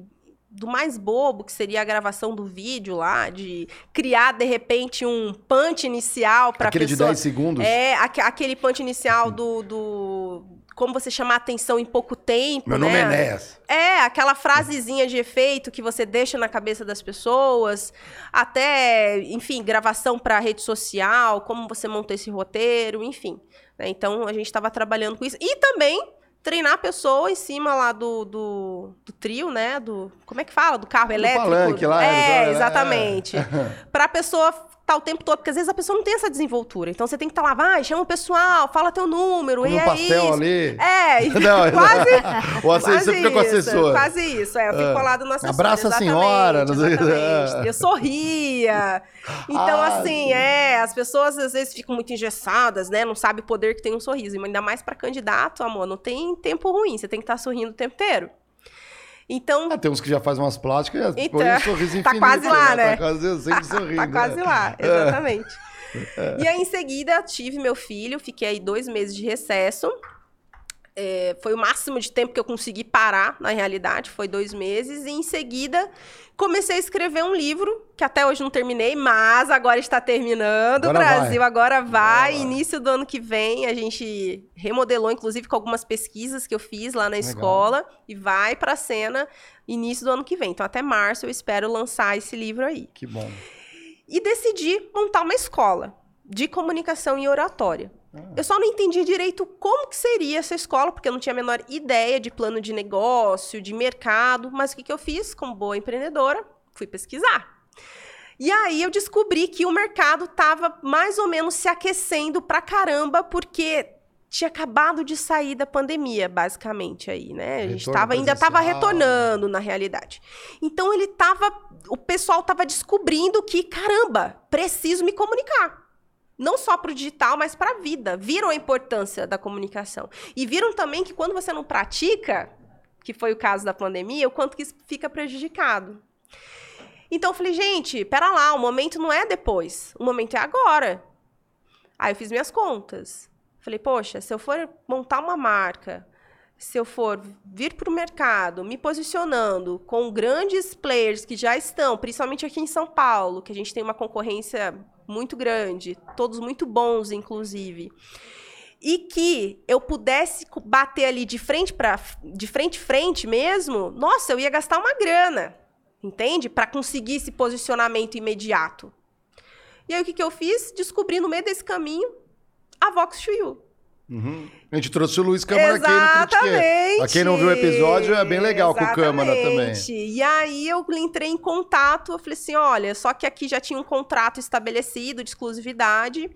do mais bobo, que seria a gravação do vídeo lá, de criar, de repente, um punch inicial para Aquele de pessoa... 10 segundos. É, aque- aquele punch inicial do, do... Como você chamar atenção em pouco tempo, Meu né? nome é Enéas. É, aquela frasezinha de efeito que você deixa na cabeça das pessoas, até, enfim, gravação para rede social, como você monta esse roteiro, enfim. né? Então, a gente estava trabalhando com isso. E também treinar a pessoa em cima lá do, do, do trio, né? Do, como é que fala? Do carro elétrico. palanque lá, é, é. exatamente. Para a pessoa estar o tempo todo, porque às vezes a pessoa não tem essa desenvoltura. Então, você tem que estar lá, vai, chama o pessoal, fala teu número, Come e um é pastel isso. ali. É, Não, quase... O assessor Quase fica com o isso, assessor. Quase isso, é. Eu fico É. colado no assessor. Abraça a senhora, não sei exatamente. Eu sorria. Então, Ah, assim, sim. é, as pessoas às vezes ficam muito engessadas, né? Não sabe o poder que tem um sorriso. E Ainda mais pra candidato, amor, não tem tempo ruim. Você tem que estar sorrindo o tempo inteiro. Então, Ah, tem uns que já fazem umas plásticas e Então, põe um sorriso tá infinito. quase lá, né? Tá quase sempre sorrindo. tá quase né? lá, exatamente. E aí, em seguida, tive meu filho, fiquei aí dois meses de recesso. É, foi o máximo de tempo que eu consegui parar, na realidade, foi dois meses. E em seguida, comecei a escrever um livro, que até hoje não terminei, mas agora está terminando. Agora Brasil vai. agora vai. Vai. Início do ano que vem, a gente remodelou, inclusive, com algumas pesquisas que eu fiz lá na Legal. escola. E vai para a cena início do ano que vem. Então, até março eu espero lançar esse livro aí Que bom. e decidi montar uma escola de comunicação e oratória. Eu só não entendi direito como que seria essa escola, porque eu não tinha a menor ideia de plano de negócio, de mercado, mas o que, que eu fiz como boa empreendedora? Fui pesquisar. E aí eu descobri que o mercado estava mais ou menos se aquecendo pra caramba, porque tinha acabado de sair da pandemia, basicamente aí, né? A gente tava, ainda estava retornando na realidade. Então ele tava, o pessoal estava descobrindo que, caramba, preciso me comunicar. Não só para o digital, mas para a vida. Viram a importância da comunicação. E viram também que quando você não pratica, que foi o caso da pandemia, o quanto que isso fica prejudicado. Então eu falei, gente, pera lá, o momento não é depois, o momento é agora. Aí eu fiz minhas contas. Falei, poxa, se eu for montar uma marca, se eu for vir para o mercado, me posicionando com grandes players que já estão, principalmente aqui em São Paulo, que a gente tem uma concorrência muito grande, todos muito bons, inclusive, e que eu pudesse bater ali de frente para de frente frente mesmo, nossa, eu ia gastar uma grana, entende? Para conseguir esse posicionamento imediato. E aí o que, que eu fiz? Descobri no meio desse caminho a Vox. Uhum. A gente trouxe o Luiz Câmara Exatamente. aqui no Critique. Pra quem não viu o episódio, é bem legal Exatamente. com o Câmara também. E aí eu entrei em contato, eu falei assim, olha, só que aqui já tinha um contrato estabelecido de exclusividade.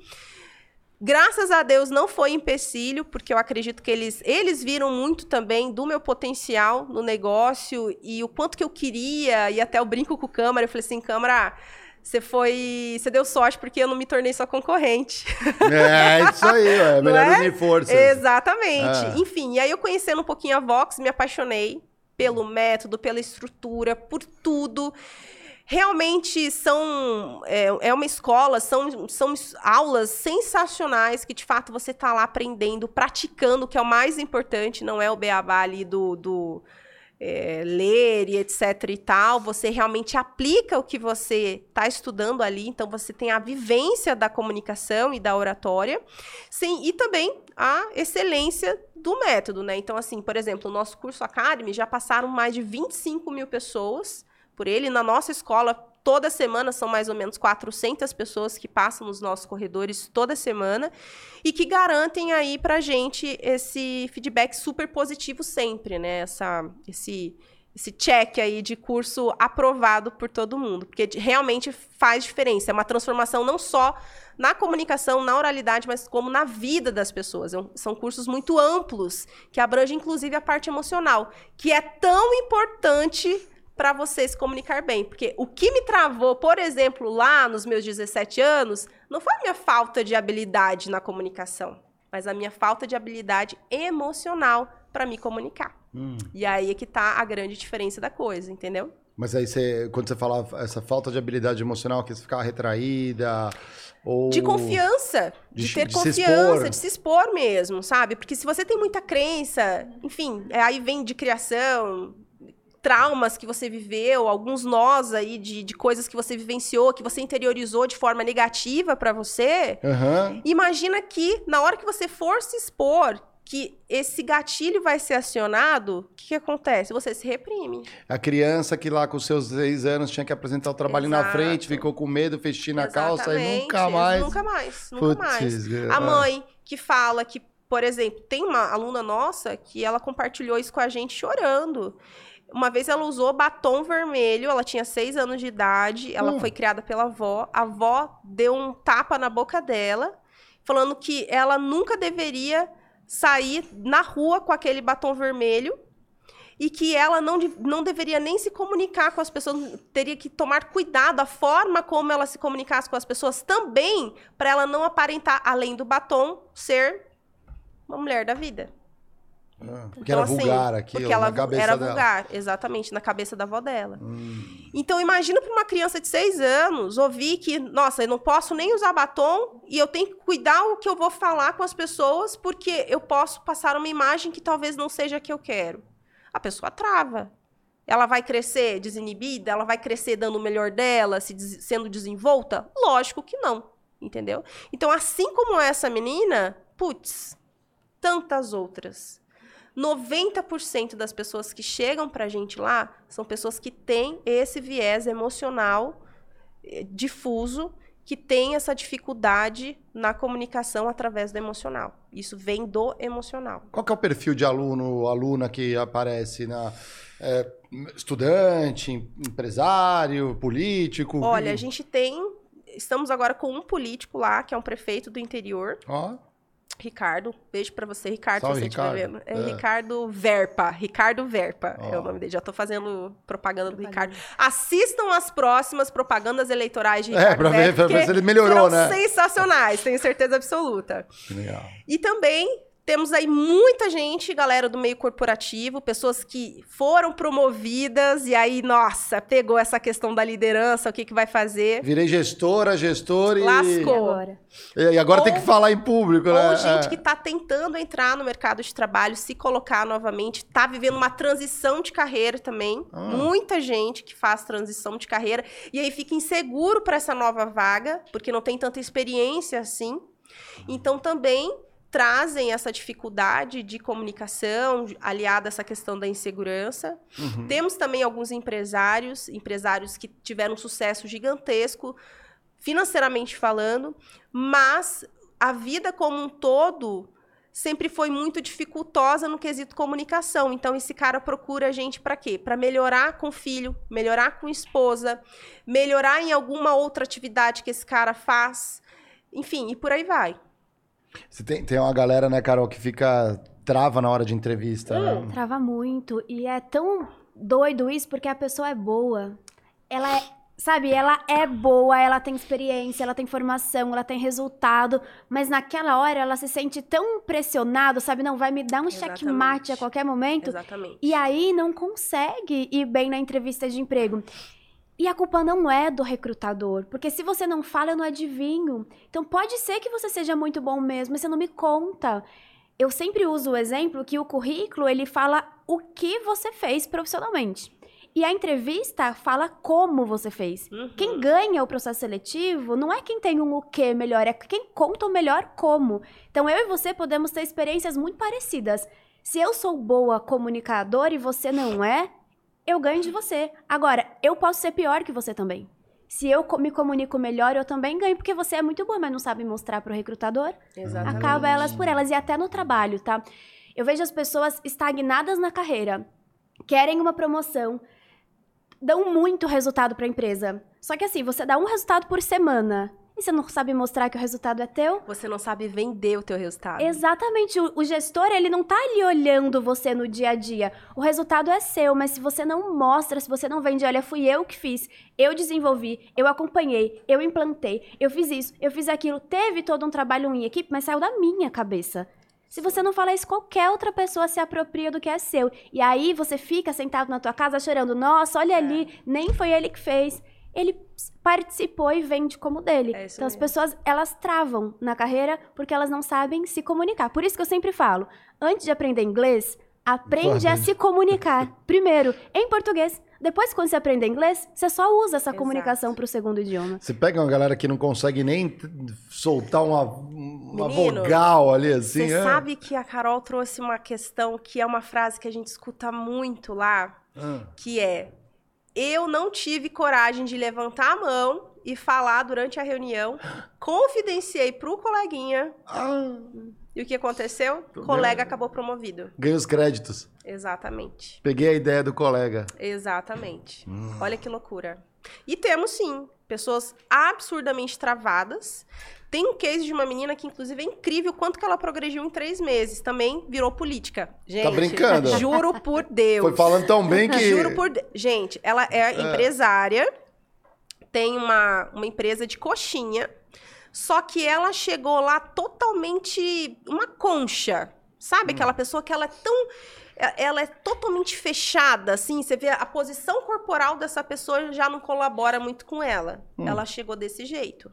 Graças a Deus não foi empecilho, porque eu acredito que eles, eles viram muito também do meu potencial no negócio e o quanto que eu queria, e até eu brinco com o Câmara, eu falei assim, Câmara você foi. Você deu sorte porque eu não me tornei sua concorrente. É, isso aí, é melhor é? unir forças. Exatamente. Ah. Enfim, e aí eu conhecendo um pouquinho a Vox, me apaixonei pelo método, pela estrutura, por tudo. Realmente são. É, é uma escola, são, são aulas sensacionais que de fato você está lá aprendendo, praticando, que é o mais importante, não é o beabá ali do, do é, ler e etc e tal, você realmente aplica o que você está estudando ali, então você tem a vivência da comunicação e da oratória, sim, e também a excelência do método, né? Então, assim, por exemplo, o nosso curso Academy já passaram mais de 25 mil pessoas por ele. Na nossa escola, toda semana são mais ou menos 400 pessoas que passam nos nossos corredores toda semana e que garantem aí para gente esse feedback super positivo sempre, né? Essa, esse, esse check aí de curso aprovado por todo mundo, porque realmente faz diferença. É uma transformação não só na comunicação, na oralidade, mas como na vida das pessoas. É são cursos muito amplos, que abrangem inclusive a parte emocional, que é tão importante para você se comunicar bem. Porque o que me travou, por exemplo, lá nos meus 17 anos, não foi a minha falta de habilidade na comunicação, mas a minha falta de habilidade emocional para me comunicar. Hum. E aí é que tá a grande diferença da coisa, entendeu? Mas aí você, quando você fala essa falta de habilidade emocional, que você ficar retraída, ou... De confiança, de, de ter de confiança, se de se expor mesmo, sabe? Porque se você tem muita crença, enfim, aí vem de criação, traumas que você viveu, alguns nós aí de, de coisas que você vivenciou, que você interiorizou de forma negativa para você. Uhum. Imagina que na hora que você for se expor, que esse gatilho vai ser acionado, o que, que, acontece? Você se reprime. A criança que lá com seus seis anos tinha que apresentar o trabalho Exato. na frente, ficou com medo, festinha na calça e nunca mais. Nunca mais, nunca Puts, mais. A mãe que fala que, por exemplo, tem uma aluna nossa que ela compartilhou isso com a gente chorando. Uma vez ela usou batom vermelho, ela tinha seis anos de idade, ela hum. foi criada pela avó. A avó deu um tapa na boca dela, falando que ela nunca deveria sair na rua com aquele batom vermelho e que ela não, não deveria nem se comunicar com as pessoas, teria que tomar cuidado a forma como ela se comunicasse com as pessoas também, para ela não aparentar, além do batom, ser uma mulher da vida. Ah, porque então, era assim, vulgar aquilo, porque ela na cabeça era dela. vulgar, exatamente, na cabeça da avó dela. Hum. Então, imagina para uma criança de seis anos ouvir que, nossa, eu não posso nem usar batom e eu tenho que cuidar o que eu vou falar com as pessoas porque eu posso passar uma imagem que talvez não seja a que eu quero. A pessoa trava. Ela vai crescer desinibida? Ela vai crescer dando o melhor dela, se des sendo desenvolta? Lógico que não, entendeu? Então, assim como essa menina, putz, tantas outras 90% das pessoas que chegam para a gente lá são pessoas que têm esse viés emocional eh, difuso, que tem essa dificuldade na comunicação através do emocional. Isso vem do emocional. Qual que é o perfil de aluno, aluna que aparece na é, estudante, empresário, político? Olha, a gente tem, estamos agora com um político lá que é um prefeito do interior. Ó. Oh Ricardo, beijo para você, Ricardo, Salve, se você estiver vendo. É, é, Ricardo Verpa, Ricardo Verpa oh. é o nome dele. Já tô fazendo propaganda do Ricardo. Assistam as próximas propagandas eleitorais de é, Ricardo É, pra ver, pra ver se ele melhorou, né? sensacionais, tenho certeza absoluta. Legal. E também temos aí muita gente, galera do meio corporativo, pessoas que foram promovidas e aí, nossa, pegou essa questão da liderança, o que, que vai fazer. Virei gestora, gestor e. Lascou. E agora, e agora ou, tem que falar em público, né? Ou gente é. que está tentando entrar no mercado de trabalho, se colocar novamente, está vivendo uma transição de carreira também. Ah. Muita gente que faz transição de carreira e aí fica inseguro para essa nova vaga, porque não tem tanta experiência assim. Então também trazem essa dificuldade de comunicação aliada a essa questão da insegurança. Uhum. Temos também alguns empresários, empresários que tiveram um sucesso gigantesco financeiramente falando, mas a vida como um todo sempre foi muito dificultosa no quesito comunicação. Então esse cara procura a gente para quê? Para melhorar com o filho, melhorar com a esposa, melhorar em alguma outra atividade que esse cara faz, enfim, e por aí vai. Você tem, tem uma galera, né, Carol, que fica trava na hora de entrevista, né? hum, né? Trava muito. E é tão doido isso porque a pessoa é boa. Ela é, sabe, ela é boa, ela tem experiência, ela tem formação, ela tem resultado, mas naquela hora ela se sente tão pressionada, sabe? Não, vai me dar um checkmate a qualquer momento. Exatamente. E aí não consegue ir bem na entrevista de emprego. E a culpa não é do recrutador, porque se você não fala, eu não adivinho. Então pode ser que você seja muito bom mesmo, mas você não me conta. Eu sempre uso o exemplo que o currículo, ele fala o que você fez profissionalmente. E a entrevista fala como você fez. Uhum. Quem ganha o processo seletivo não é quem tem um o que melhor, é quem conta o melhor como. Então eu e você podemos ter experiências muito parecidas. Se eu sou boa comunicadora e você não é, eu ganho de você. Agora, eu posso ser pior que você também. Se eu me comunico melhor, eu também ganho, porque você é muito boa, mas não sabe mostrar para o recrutador. Exatamente. Acaba elas por elas. E até no trabalho, tá? Eu vejo as pessoas estagnadas na carreira, querem uma promoção, dão muito resultado para a empresa. Só que assim, você dá um resultado por semana e você não sabe mostrar que o resultado é teu? Você não sabe vender o teu resultado. Exatamente. O, o, gestor, ele não tá ali olhando você no dia a dia. O resultado é seu, mas se você não mostra, se você não vende, olha, fui eu que fiz, eu desenvolvi, eu acompanhei, eu implantei, eu fiz isso, eu fiz aquilo, teve todo um trabalho em equipe, mas saiu da minha cabeça. Se você não fala isso, qualquer outra pessoa se apropria do que é seu. E aí você fica sentado na tua casa chorando, nossa, olha é. ali, nem foi ele que fez ele participou e vende como dele. É então mesmo. as pessoas, elas travam na carreira porque elas não sabem se comunicar. Por isso que eu sempre falo, antes de aprender inglês, aprende a se comunicar. Primeiro, em português. Depois, quando você aprende inglês, você só usa essa Exato. comunicação para o segundo idioma. Você pega uma galera que não consegue nem soltar uma, uma Menino, vogal ali, assim. Você é? sabe que a Carol trouxe uma questão que é uma frase que a gente escuta muito lá, ah. que é eu não tive coragem de levantar a mão e falar durante a reunião. Confidenciei pro coleguinha. Ah. E o que aconteceu? O colega acabou promovido. Ganhou os créditos. Exatamente. Peguei a ideia do colega. Exatamente. Hum. Olha que loucura. E temos sim pessoas absurdamente travadas tem um case de uma menina que, inclusive, é incrível o quanto que ela progrediu em três meses. Também virou política. Gente, tá brincando? Juro por Deus. Foi falando tão bem que... Juro por Deus. Gente, ela é, é empresária, tem uma, uma empresa de coxinha, só que ela chegou lá totalmente uma concha. Sabe hum. aquela pessoa que ela é tão ela é totalmente fechada, assim, você vê a posição corporal dessa pessoa já não colabora muito com ela. Hum. Ela chegou desse jeito.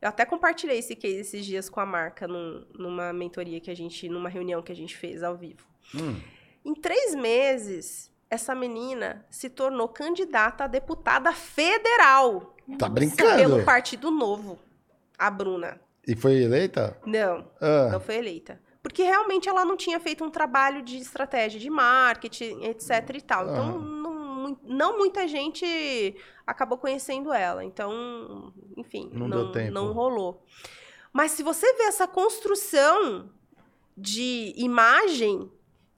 Eu até compartilhei esse case esses dias com a marca num, numa mentoria que a gente, numa reunião que a gente fez ao vivo. Hum. Em três meses, essa menina se tornou candidata a deputada federal. Tá brincando? Pelo Partido Novo, a Bruna. E foi eleita? Não, ah. não foi eleita. Porque realmente ela não tinha feito um trabalho de estratégia de marketing, etc e tal. Então, ah não muita gente acabou conhecendo ela. Então, enfim, não, não, não rolou. Mas se você vê essa construção de imagem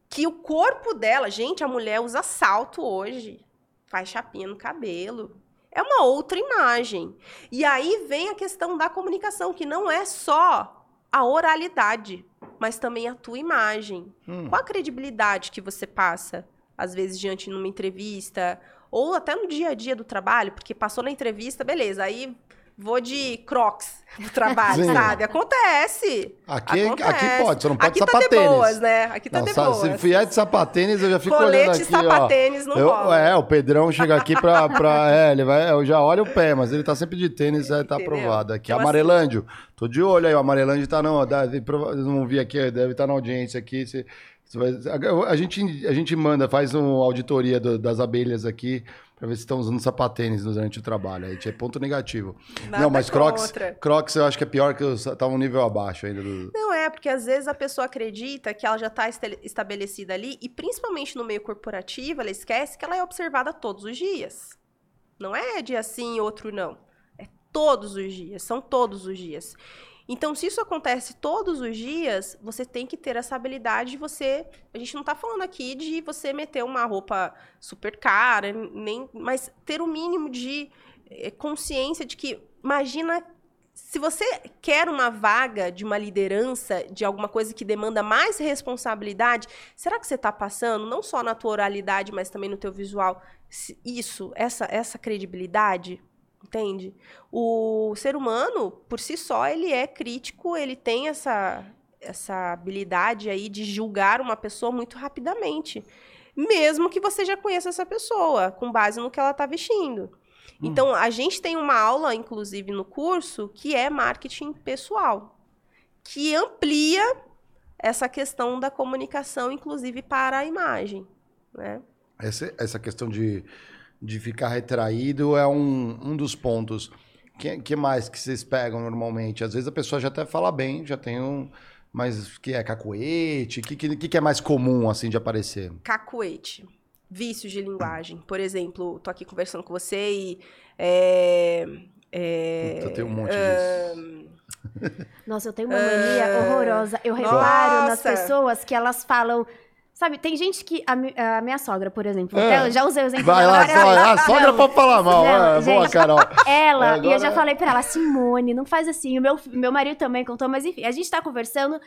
que o corpo dela, gente, a mulher usa salto hoje, faz chapinha no cabelo. É uma outra imagem. E aí vem a questão da comunicação, que não é só a oralidade, mas também a tua imagem. Hum. Qual a credibilidade que você passa, às vezes, diante de uma entrevista, ou até no dia a dia do trabalho, porque passou na entrevista, beleza, aí vou de crocs no trabalho, Sim. sabe? Acontece. Aqui, Acontece. aqui pode, você não pode aqui sapatênis. Tá de boas, né? Aqui tá não, de boas. Se vier de sapatênis, eu já fico Colete olhando aqui, sapatênis não eu, rola. É, o Pedrão chega aqui pra, pra... É, ele vai... Eu já olho o pé, mas ele tá sempre de tênis, aí tá Entendeu? aprovado. Aqui, então, Amarelândio. Assim, tô de olho aí, o Amarelândio tá não... Não vi aqui, deve estar tá na audiência aqui. A, a, gente, a gente manda, faz uma auditoria do, das abelhas aqui Pra ver se estão usando sapatênis durante o trabalho. Aí é ponto negativo. Nada não, mas Crocs, Crocs eu acho que é pior que tá um nível abaixo ainda. Do... Não, é, porque às vezes a pessoa acredita que ela já está estabelecida ali e principalmente no meio corporativo, ela esquece que ela é observada todos os dias. Não é dia sim, outro não. É todos os dias, são todos os dias. Então, se isso acontece todos os dias, você tem que ter essa habilidade de você. A gente não está falando aqui de você meter uma roupa super cara, nem, mas ter o um mínimo de eh, consciência de que, imagina, se você quer uma vaga de uma liderança, de alguma coisa que demanda mais responsabilidade, será que você está passando, não só na tua oralidade, mas também no teu visual, isso, essa, essa credibilidade? Entende? O ser humano, por si só, ele é crítico, ele tem essa, essa habilidade aí de julgar uma pessoa muito rapidamente. Mesmo que você já conheça essa pessoa, com base no que ela está vestindo. Hum. Então, a gente tem uma aula, inclusive, no curso, que é marketing pessoal, que amplia essa questão da comunicação, inclusive para a imagem. Né? Essa, essa questão de de ficar retraído é um, um dos pontos. que, que mais que vocês pegam normalmente? Às vezes a pessoa já até fala bem, já tem um. Mas que é cacuete? O que, que, que é mais comum, assim, de aparecer? Cacuete. Vícios de linguagem. Por exemplo, tô aqui conversando com você e. É, é, eu tenho um monte disso. Nossa, eu tenho uma mania horrorosa. Eu reparo Nossa. nas pessoas que elas falam Sabe, tem gente que. A, a minha sogra, por exemplo. É. já usei o exemplo Vai lá, sogra. A sogra não, pode falar mal. Não, é, gente, boa, Carol. Ela, Agora... e eu já falei pra ela, Simone, não faz assim. O meu, meu marido também contou, mas enfim, a gente tá conversando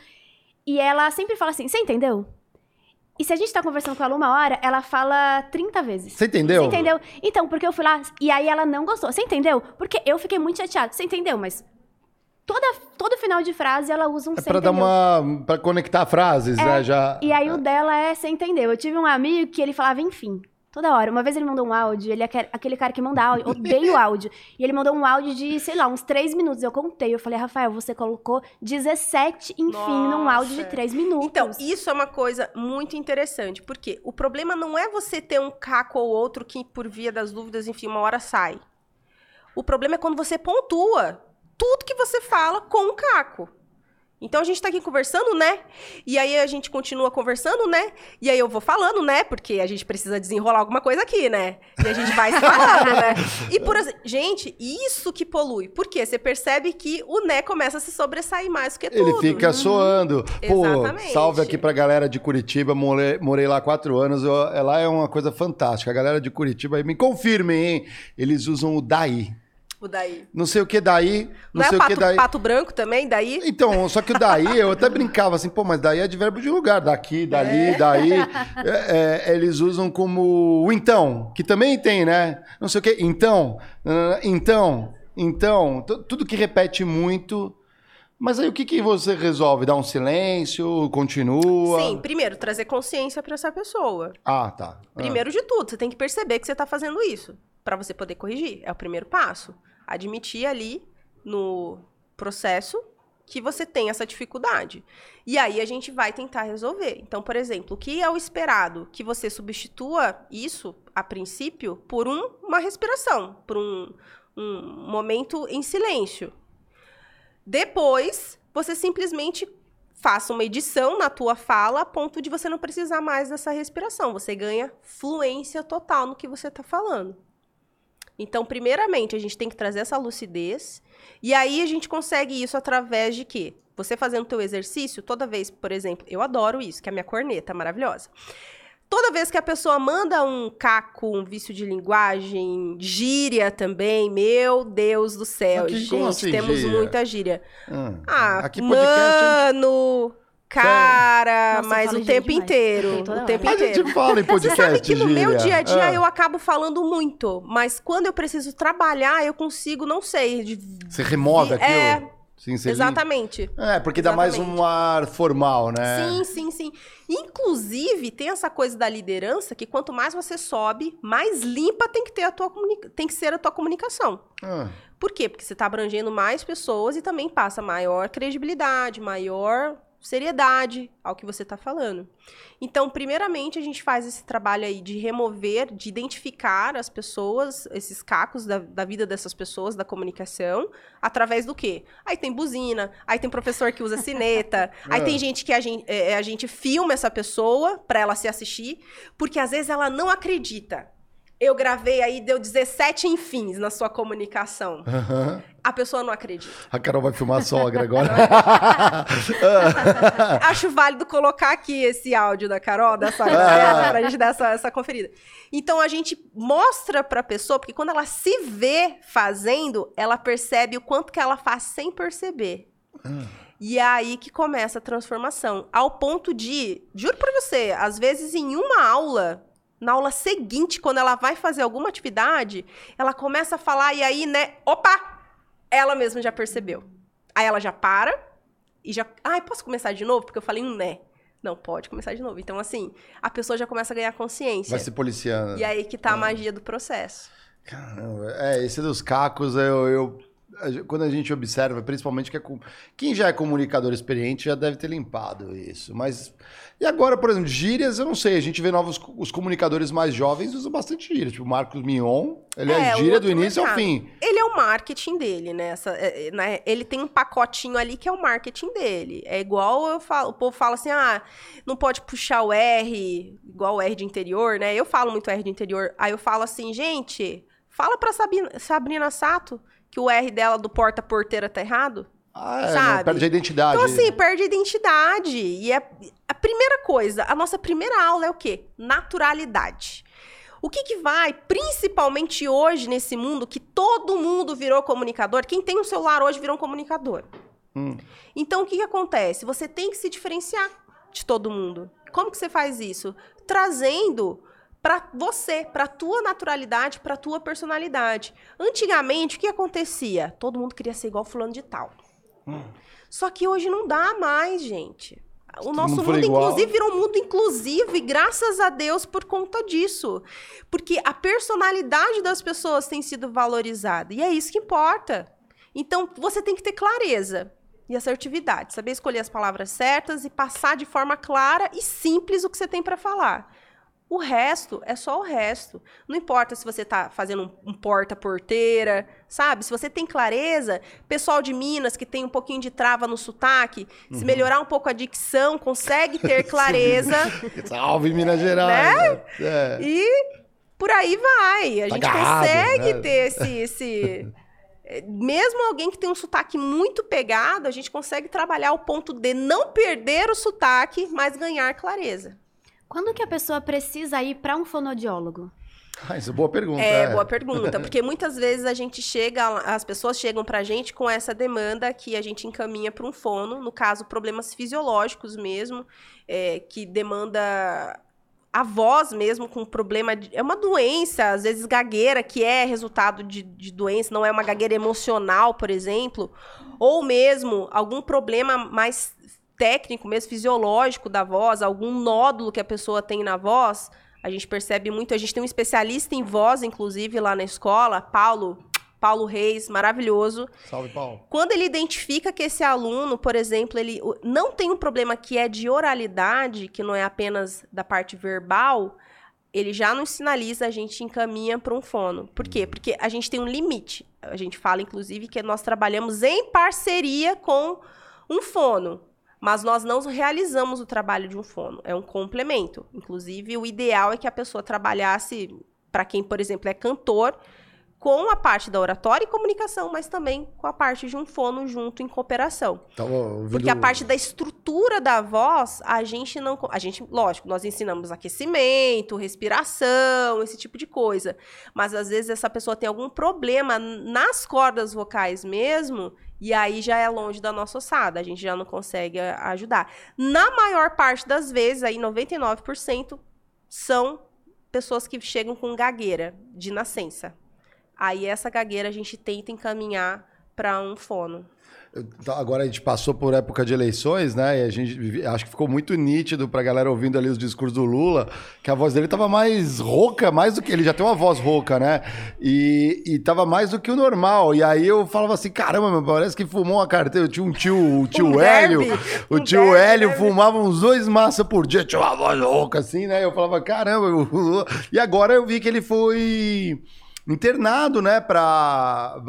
e ela sempre fala assim: você entendeu? E se a gente tá conversando com ela uma hora, ela fala 30 vezes. Você entendeu? Você entendeu? Então, porque eu fui lá e aí ela não gostou. Você entendeu? Porque eu fiquei muito chateada. Você entendeu? Mas Toda, todo final de frase ela usa um é pra dar uma. pra conectar frases, é, né? Já... E aí o dela é você entendeu. Eu tive um amigo que ele falava, enfim. Toda hora. Uma vez ele mandou um áudio, ele é aquele cara que manda áudio, odeio áudio. E ele mandou um áudio de, sei lá, uns três minutos. Eu contei, eu falei, Rafael, você colocou 17, enfim, Nossa. num áudio de três minutos. Então, isso é uma coisa muito interessante, porque o problema não é você ter um caco ou outro que, por via das dúvidas, enfim, uma hora sai. O problema é quando você pontua tudo que você fala com o Caco. Então a gente tá aqui conversando, né? E aí a gente continua conversando, né? E aí eu vou falando, né? Porque a gente precisa desenrolar alguma coisa aqui, né? E a gente vai falando, né? E por gente, isso que polui. Por quê? Você percebe que o né começa a se sobressair mais do que tudo. Ele fica soando. Pô, Exatamente. salve aqui pra galera de Curitiba. Morei, morei lá quatro anos. Eu, lá é uma coisa fantástica. A galera de Curitiba, me confirmem, hein? Eles usam o daí. O daí. Não sei o que daí. Não, não é sei é pato, o que daí. pato branco também, daí? Então, só que o daí, eu até brincava assim, pô, mas daí é de verbo de lugar. Daqui, dali, é. daí. É, é, eles usam como o então, que também tem, né? Não sei o que. Então, então, então. Tudo que repete muito. Mas aí o que, que você resolve? Dá um silêncio? Continua? Sim, primeiro, trazer consciência para essa pessoa. Ah, tá. Primeiro ah. de tudo, você tem que perceber que você está fazendo isso para você poder corrigir. É o primeiro passo. Admitir ali no processo que você tem essa dificuldade. E aí a gente vai tentar resolver. Então, por exemplo, o que é o esperado? Que você substitua isso, a princípio, por um, uma respiração, por um, um momento em silêncio. Depois, você simplesmente faça uma edição na tua fala a ponto de você não precisar mais dessa respiração. Você ganha fluência total no que você está falando. Então, primeiramente, a gente tem que trazer essa lucidez. E aí a gente consegue isso através de quê? Você fazendo o teu exercício, toda vez, por exemplo, eu adoro isso, que é a minha corneta maravilhosa. Toda vez que a pessoa manda um caco, um vício de linguagem, gíria também, meu Deus do céu, Aqui, gente, assim, temos gíria? muita gíria. Hum. Ah, Aqui mano, cara, Nossa, mas o tempo demais. inteiro, o tempo a inteiro. A gente fala em podcast, Você sabe que no gíria. meu dia a dia ah. eu acabo falando muito, mas quando eu preciso trabalhar, eu consigo, não sei... De... Você remove aquilo? É, Sim, Exatamente. É, porque dá mais um ar formal, né? Sim, sim, sim. Inclusive, tem essa coisa da liderança que quanto mais você sobe, mais limpa tem que, ter a tua tem que ser a tua comunicação. Ah. Por quê? Porque você está abrangendo mais pessoas e também passa maior credibilidade, maior seriedade ao que você está falando. Então, primeiramente, a gente faz esse trabalho aí de remover, de identificar as pessoas, esses cacos da, da vida dessas pessoas, da comunicação, através do quê? Aí tem buzina, aí tem professor que usa sineta, aí tem é. gente que a gente, é, a gente filma essa pessoa para ela se assistir, porque às vezes ela não acredita eu gravei aí, deu 17 enfins na sua comunicação. Uhum. A pessoa não acredita. A Carol vai filmar a sogra agora. Acho válido colocar aqui esse áudio da Carol, dessa ah. pra gente dar essa, essa conferida. Então a gente mostra pra pessoa, porque quando ela se vê fazendo, ela percebe o quanto que ela faz sem perceber. Ah. E é aí que começa a transformação. Ao ponto de, juro pra você, às vezes em uma aula, na aula seguinte, quando ela vai fazer alguma atividade, ela começa a falar e aí, né? Opa! Ela mesma já percebeu. Aí ela já para e já. Ai, posso começar de novo? Porque eu falei um né. Não, pode começar de novo. Então, assim, a pessoa já começa a ganhar consciência. Vai se policiando. E aí que tá a magia do processo. Caramba. É, esse dos cacos, eu, eu quando a gente observa, principalmente que é, quem já é comunicador experiente já deve ter limpado isso. Mas e agora, por exemplo, gírias, eu não sei, a gente vê novos os comunicadores mais jovens usam bastante gíria, tipo o Marcos Mignon, ele é, é gíria do início mercado. ao fim. Ele é o marketing dele, né? Essa, é, é, né? Ele tem um pacotinho ali que é o marketing dele. É igual eu falo, o povo fala assim: "Ah, não pode puxar o R, igual o R de interior, né? Eu falo muito R de interior. Aí eu falo assim: "Gente, fala para Sabrina, Sabrina Sato que o R dela do porta-porteira tá errado. Ah, é, sabe? Perde a identidade. Então, assim, perde a identidade. E é a primeira coisa, a nossa primeira aula é o quê? Naturalidade. O que, que vai, principalmente hoje nesse mundo, que todo mundo virou comunicador, quem tem um celular hoje virou um comunicador. Hum. Então, o que, que acontece? Você tem que se diferenciar de todo mundo. Como que você faz isso? Trazendo para você, para tua naturalidade, para tua personalidade. Antigamente, o que acontecia? Todo mundo queria ser igual fulano de tal. Hum. Só que hoje não dá mais, gente. O nosso mundo, mundo inclusive, virou um mundo inclusivo e graças a Deus por conta disso. Porque a personalidade das pessoas tem sido valorizada. E é isso que importa. Então, você tem que ter clareza e assertividade, saber escolher as palavras certas e passar de forma clara e simples o que você tem para falar. O resto é só o resto. Não importa se você está fazendo um, um porta-porteira, sabe? Se você tem clareza, pessoal de Minas que tem um pouquinho de trava no sotaque, uhum. se melhorar um pouco a dicção, consegue ter clareza. Salve Minas Gerais! Né? É. E por aí vai. A tá gente agarrado, consegue né? ter esse, esse mesmo alguém que tem um sotaque muito pegado, a gente consegue trabalhar o ponto de não perder o sotaque, mas ganhar clareza. Quando que a pessoa precisa ir para um fonodiólogo? Ah, isso é boa pergunta. É, é, boa pergunta, porque muitas vezes a gente chega, as pessoas chegam pra gente com essa demanda que a gente encaminha para um fono, no caso, problemas fisiológicos mesmo, é, que demanda a voz mesmo com problema de, é uma doença, às vezes gagueira, que é resultado de, de doença, não é uma gagueira emocional, por exemplo, ou mesmo algum problema mais técnico mesmo, fisiológico da voz, algum nódulo que a pessoa tem na voz, a gente percebe muito. A gente tem um especialista em voz, inclusive, lá na escola, Paulo. Paulo Reis, maravilhoso. Salve, Paulo. Quando ele identifica que esse aluno, por exemplo, ele não tem um problema que é de oralidade, que não é apenas da parte verbal, ele já nos sinaliza, a gente encaminha para um fono. Por quê? Uhum. Porque a gente tem um limite. A gente fala, inclusive, que nós trabalhamos em parceria com um fono. Mas nós não realizamos o trabalho de um fono, é um complemento. Inclusive, o ideal é que a pessoa trabalhasse, para quem, por exemplo, é cantor, com a parte da oratória e comunicação, mas também com a parte de um fono junto em cooperação. ouvindo... Porque a parte da estrutura da voz, a gente não. A gente, lógico, nós ensinamos aquecimento, respiração, esse tipo de coisa. Mas às vezes essa pessoa tem algum problema nas cordas vocais mesmo. E aí já é longe da nossa ossada, a gente já não consegue ajudar. Na maior parte das vezes, aí 99%, são pessoas que chegam com gagueira de nascença. Aí essa gagueira a gente tenta encaminhar para um fono. Tá, agora a gente passou por época de eleições, né? E a gente acho que ficou muito nítido pra galera ouvindo ali os discursos do Lula, que a voz dele tava mais rouca, mais do que. Ele já tem uma voz rouca, né? E, e tava mais do que o normal. E aí eu falava assim: caramba, meu, parece que fumou uma carteira. Eu tinha um tio, o tio um Hélio. Derby. O um tio derby, Hélio derby. fumava uns dois maças por dia, tinha uma voz rouca assim, né? Eu falava: caramba, e agora eu vi que ele foi internado, né, para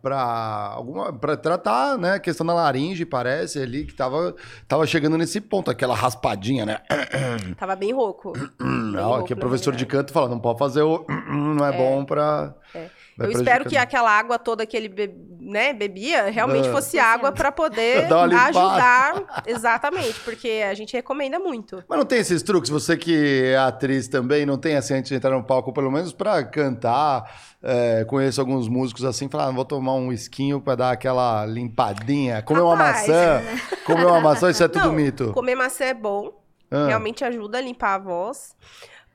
para alguma para tratar, né, questão da laringe, parece ali que tava tava chegando nesse ponto, aquela raspadinha, né? Tava bem rouco. não, rouco, que é professor de canto fala, não pode fazer o não é, é bom para é. Eu espero que aquela água toda que ele be... né, bebia realmente ah. fosse água para poder ajudar. Exatamente, porque a gente recomenda muito. Mas não tem esses truques? Você que é atriz também, não tem assim, antes de entrar no palco, pelo menos para cantar? É, conheço alguns músicos assim, falar, ah, vou tomar um esquinho para dar aquela limpadinha. Comer Rapaz, uma maçã. Comer uma maçã, isso é tudo não, mito. Comer maçã é bom. Ah. Realmente ajuda a limpar a voz.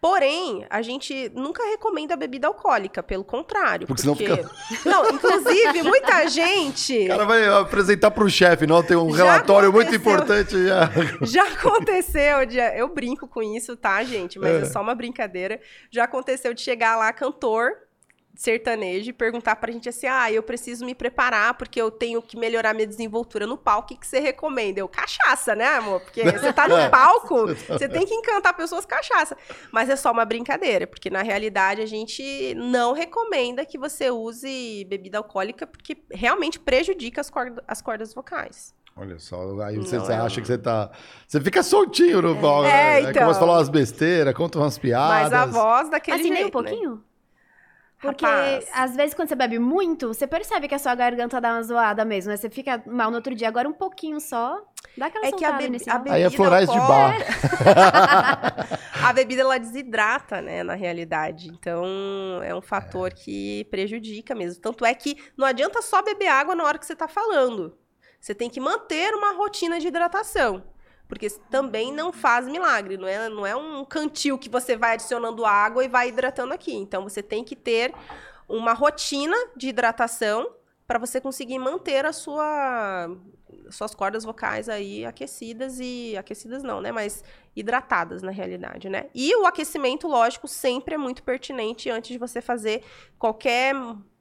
Porém, a gente nunca recomenda bebida alcoólica, pelo contrário. Porque, porque... Senão fica... Não, inclusive, muita gente. O cara vai apresentar para o chefe, não? Tem um já relatório muito importante já. Já aconteceu, de... eu brinco com isso, tá, gente? Mas é. é só uma brincadeira. Já aconteceu de chegar lá, cantor, sertanejo e perguntar pra gente assim: ah, eu preciso me preparar porque eu tenho que melhorar minha desenvoltura no palco. O que, que você recomenda? Eu, cachaça, né, amor? Porque você tá no palco, você tem que encantar pessoas cachaça. Mas é só uma brincadeira, porque na realidade a gente não recomenda que você use bebida alcoólica porque realmente prejudica as, corda, as cordas vocais. Olha só, aí você, você é acha que você tá. Você fica soltinho no palco. É, né? então... Começa a falar umas besteiras, conta umas piadas. Mas a voz daquele assim, jeito. nem um né? pouquinho? Né? Porque Rapaz. às vezes quando você bebe muito, você percebe que a sua garganta dá uma zoada mesmo, né? Você fica mal no outro dia, agora um pouquinho só, dá aquela é que a, be a bebida Aí é florais de bar. a bebida ela desidrata, né, na realidade. Então, é um fator é. que prejudica mesmo. Tanto é que não adianta só beber água na hora que você tá falando. Você tem que manter uma rotina de hidratação. Porque também não faz milagre, não é, não é um cantil que você vai adicionando água e vai hidratando aqui. Então você tem que ter uma rotina de hidratação para você conseguir manter a sua suas cordas vocais aí aquecidas e aquecidas não, né, mas hidratadas na realidade, né? E o aquecimento, lógico, sempre é muito pertinente antes de você fazer qualquer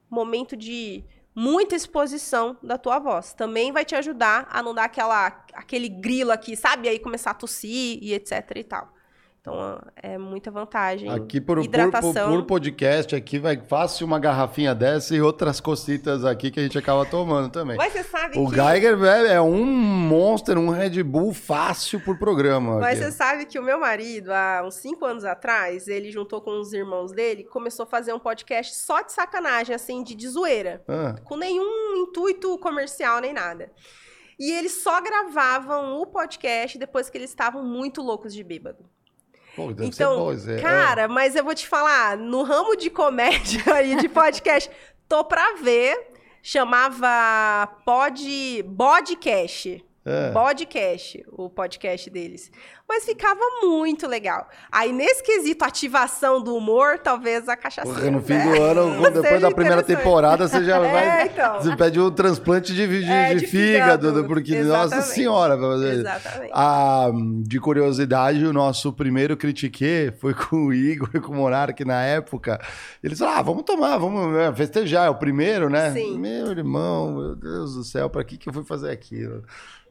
momento de muita exposição da tua voz. Também vai te ajudar a não dar aquela, aquele grilo aqui, sabe? Aí começar a tossir e etc e tal. Então é muita vantagem. Aqui por, Hidratação. por, por, por podcast, aqui vai fácil uma garrafinha dessa e outras cositas aqui que a gente acaba tomando também. Mas você sabe o que... Geiger é, é, um monster, um Red Bull fácil por programa. Mas aqui. você sabe que o meu marido, há uns cinco anos atrás, ele juntou com os irmãos dele, começou a fazer um podcast só de sacanagem, assim, de, de zoeira. Ah. Com nenhum intuito comercial nem nada. E eles só gravavam o podcast depois que eles estavam muito loucos de bêbado. Pô, deve então, ser bom, cara, mas eu vou te falar, no ramo de comédia e de podcast, tô pra ver. Chamava Pod, Podcast. É. Podcast, o podcast deles. Mas ficava muito legal. Aí, nesse quesito ativação do humor, talvez a cachaça. Porque no fim do ano, depois da primeira temporada, você já é, vai. Então. Você pede um transplante de, de, é, de, de fígado, fígado, porque, Exatamente. nossa senhora. Exatamente. Ah, de curiosidade, o nosso primeiro critique foi com o Igor e com o Monark na época. Eles falaram: ah, vamos tomar, vamos né, festejar. É o primeiro, né? Sim. Meu irmão, meu Deus do céu, pra que, que eu fui fazer aquilo?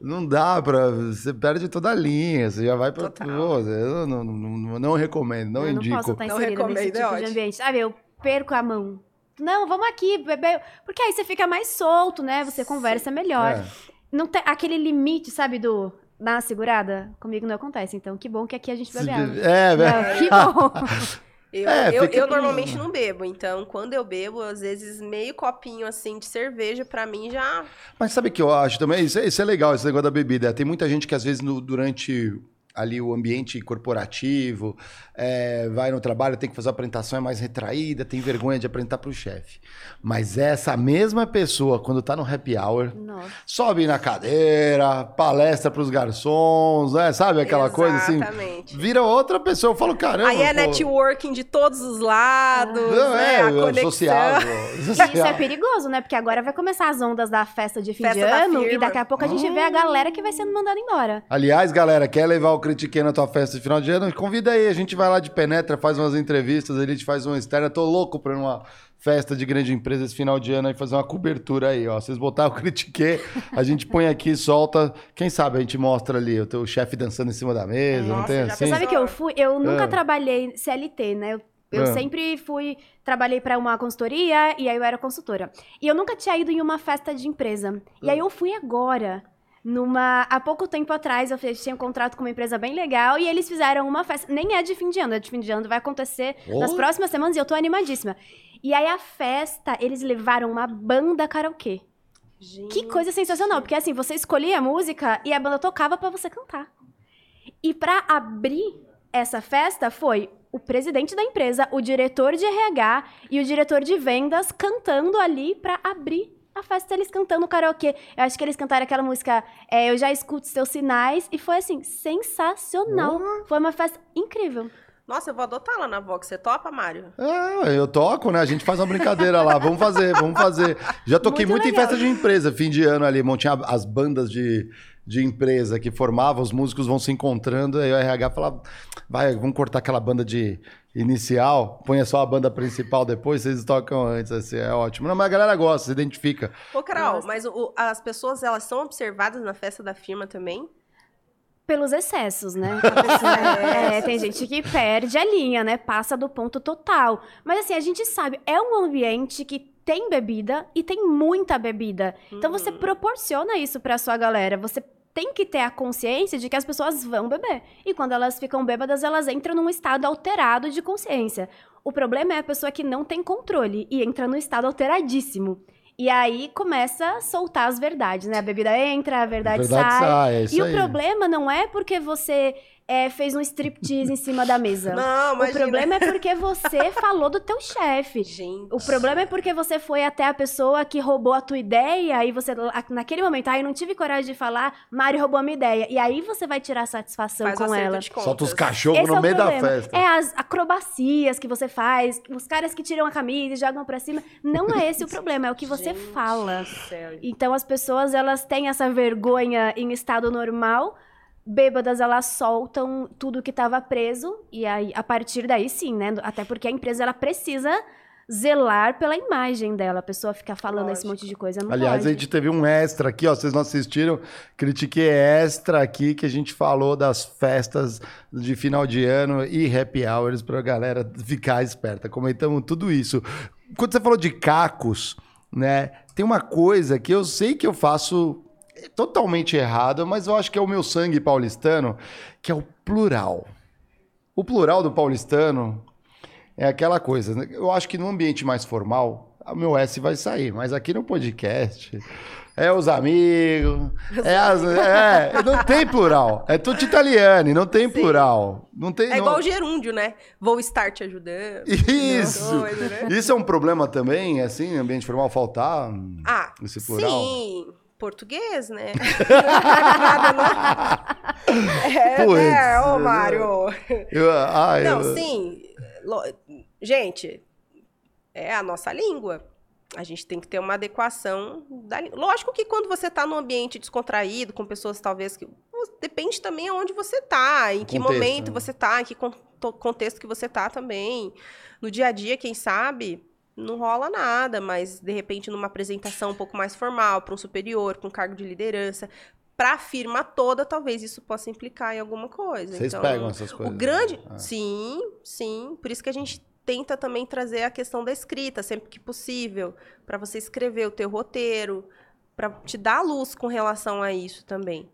Não dá pra. Você perde toda a linha, você já vai pra. Pô, eu não, não, não, não, recomendo, não eu indico. Não posso estar inserida nesse tipo é de ambiente. Sabe, eu perco a mão. Não, vamos aqui, bebê. Porque aí você fica mais solto, né? Você conversa melhor. É. Não tem aquele limite, sabe, do. Dá uma segurada? Comigo não acontece, então que bom que aqui a gente bebe água. É, velho. Que bom. Eu, é, eu, eu normalmente não bebo, então quando eu bebo, às vezes meio copinho assim de cerveja, para mim já. Mas sabe o que eu acho também? Isso é, isso é, legal, esse negócio da bebida. Tem muita gente que às vezes no, durante ali o ambiente corporativo, é, vai no trabalho, tem que fazer a apresentação, é mais retraída, tem vergonha de apresentar para o chefe. Mas essa mesma pessoa, quando está no happy hour, Nossa. sobe na cadeira, palestra para os garçons, né? sabe aquela Exatamente. coisa assim? Vira outra pessoa. Eu falo, caramba. Aí é pô. networking de todos os lados. Não, né? é, a conexão. Social, social. Isso é perigoso, né? Porque agora vai começar as ondas da festa de fim festa de ano e daqui a pouco a gente vê a galera que vai sendo mandada embora. Aliás, galera, quer levar o Critiquei na tua festa de final de ano? Convida aí, a gente vai lá de penetra, faz umas entrevistas, a gente faz uma externa. Tô louco pra uma festa de grande empresa esse final de ano e fazer uma cobertura aí, ó. Vocês botaram o Critique, a gente põe aqui, solta. Quem sabe a gente mostra ali o teu chefe dançando em cima da mesa, Nossa, não tem assim? Você sabe que eu fui, eu nunca é. trabalhei CLT, né? Eu, eu é. sempre fui, trabalhei para uma consultoria e aí eu era consultora. E eu nunca tinha ido em uma festa de empresa. E aí eu fui agora numa. Há pouco tempo atrás, eu tinha um contrato com uma empresa bem legal e eles fizeram uma festa. Nem é de fim de ano, é de fim de ano, vai acontecer oh. nas próximas semanas e eu tô animadíssima. E aí a festa, eles levaram uma banda karaokê. Gente. Que coisa sensacional, porque assim, você escolhia a música e a banda tocava para você cantar. E para abrir essa festa foi o presidente da empresa, o diretor de RH e o diretor de vendas cantando ali para abrir a festa eles cantando karaokê. Eu acho que eles cantaram aquela música é, Eu Já Escuto Seus Sinais. E foi, assim, sensacional. Uhum. Foi uma festa incrível. Nossa, eu vou adotar lá na Vox. Você topa, Mário? É, eu toco, né? A gente faz uma brincadeira lá. Vamos fazer, vamos fazer. Já toquei muito, muito em festa de empresa, fim de ano ali. Tinha as bandas de, de empresa que formavam, os músicos vão se encontrando. Aí o RH falava, vai, vamos cortar aquela banda de inicial, põe só a banda principal depois, vocês tocam antes, assim, é ótimo. Não, mas a galera gosta, se identifica. Ô, Carol, mas o, as pessoas, elas são observadas na festa da firma também? Pelos excessos, né? é, tem gente que perde a linha, né? Passa do ponto total. Mas assim, a gente sabe, é um ambiente que tem bebida e tem muita bebida. Então você uhum. proporciona isso para sua galera. Você tem que ter a consciência de que as pessoas vão beber. E quando elas ficam bêbadas, elas entram num estado alterado de consciência. O problema é a pessoa que não tem controle e entra no estado alteradíssimo. E aí começa a soltar as verdades, né? A bebida entra, a verdade, a verdade sai. sai é e aí. o problema não é porque você é, fez um striptease em cima da mesa. Não, imagina. O problema é porque você falou do teu chefe. Gente. O problema é porque você foi até a pessoa que roubou a tua ideia e você, naquele momento, aí ah, eu não tive coragem de falar, Mari roubou a minha ideia. E aí você vai tirar satisfação faz com ela. Solta os cachorros Esse no é meio problema. da festa. É as acrobacias que você faz, os caras que tiram a camisa e jogam pra cima. Não é esse o problema, é o que você Gente fala. Então as pessoas, elas têm essa vergonha em estado normal bêbadas elas soltam tudo que estava preso e aí a partir daí sim, né? Até porque a empresa ela precisa zelar pela imagem dela. A pessoa ficar falando Lógico. esse monte de coisa. Aliás, pode. a gente teve um extra aqui, ó. Vocês não assistiram? Critiquei extra aqui que a gente falou das festas de final de ano e happy hours pra galera ficar esperta. Comentamos tudo isso. Quando você falou de cacos, né? Tem uma coisa que eu sei que eu faço totalmente errado, mas eu acho que é o meu sangue paulistano, que é o plural. O plural do paulistano é aquela coisa. Né? Eu acho que no ambiente mais formal, o meu S vai sair, mas aqui no podcast. É os amigos, é, as, é não tem plural. É tudo italiano, não tem Sim. plural. Não tem, é igual o gerúndio, né? Vou estar te ajudando. Isso! Coisa, né? Isso é um problema também, assim, ambiente formal, faltar ah, esse plural? Sim português, né? é, Puts, né, ô Mário? Eu, ah, Não, eu... sim. Gente, é a nossa língua. A gente tem que ter uma adequação da Lógico que quando você está num ambiente descontraído, com pessoas talvez que. Depende também aonde você está, em que momento né? você está, em que contexto que você está também. No dia a dia, quem sabe, não rola nada, mas de repente numa apresentação um pouco mais formal, para um superior, com cargo de liderança, para a firma toda, talvez isso possa implicar em alguma coisa. Vocês então, pegam essas coisas? O grande, ah. sim, sim, por isso que a gente tenta também trazer a questão da escrita sempre que possível, para você escrever o teu roteiro, para te dar luz com relação a isso também.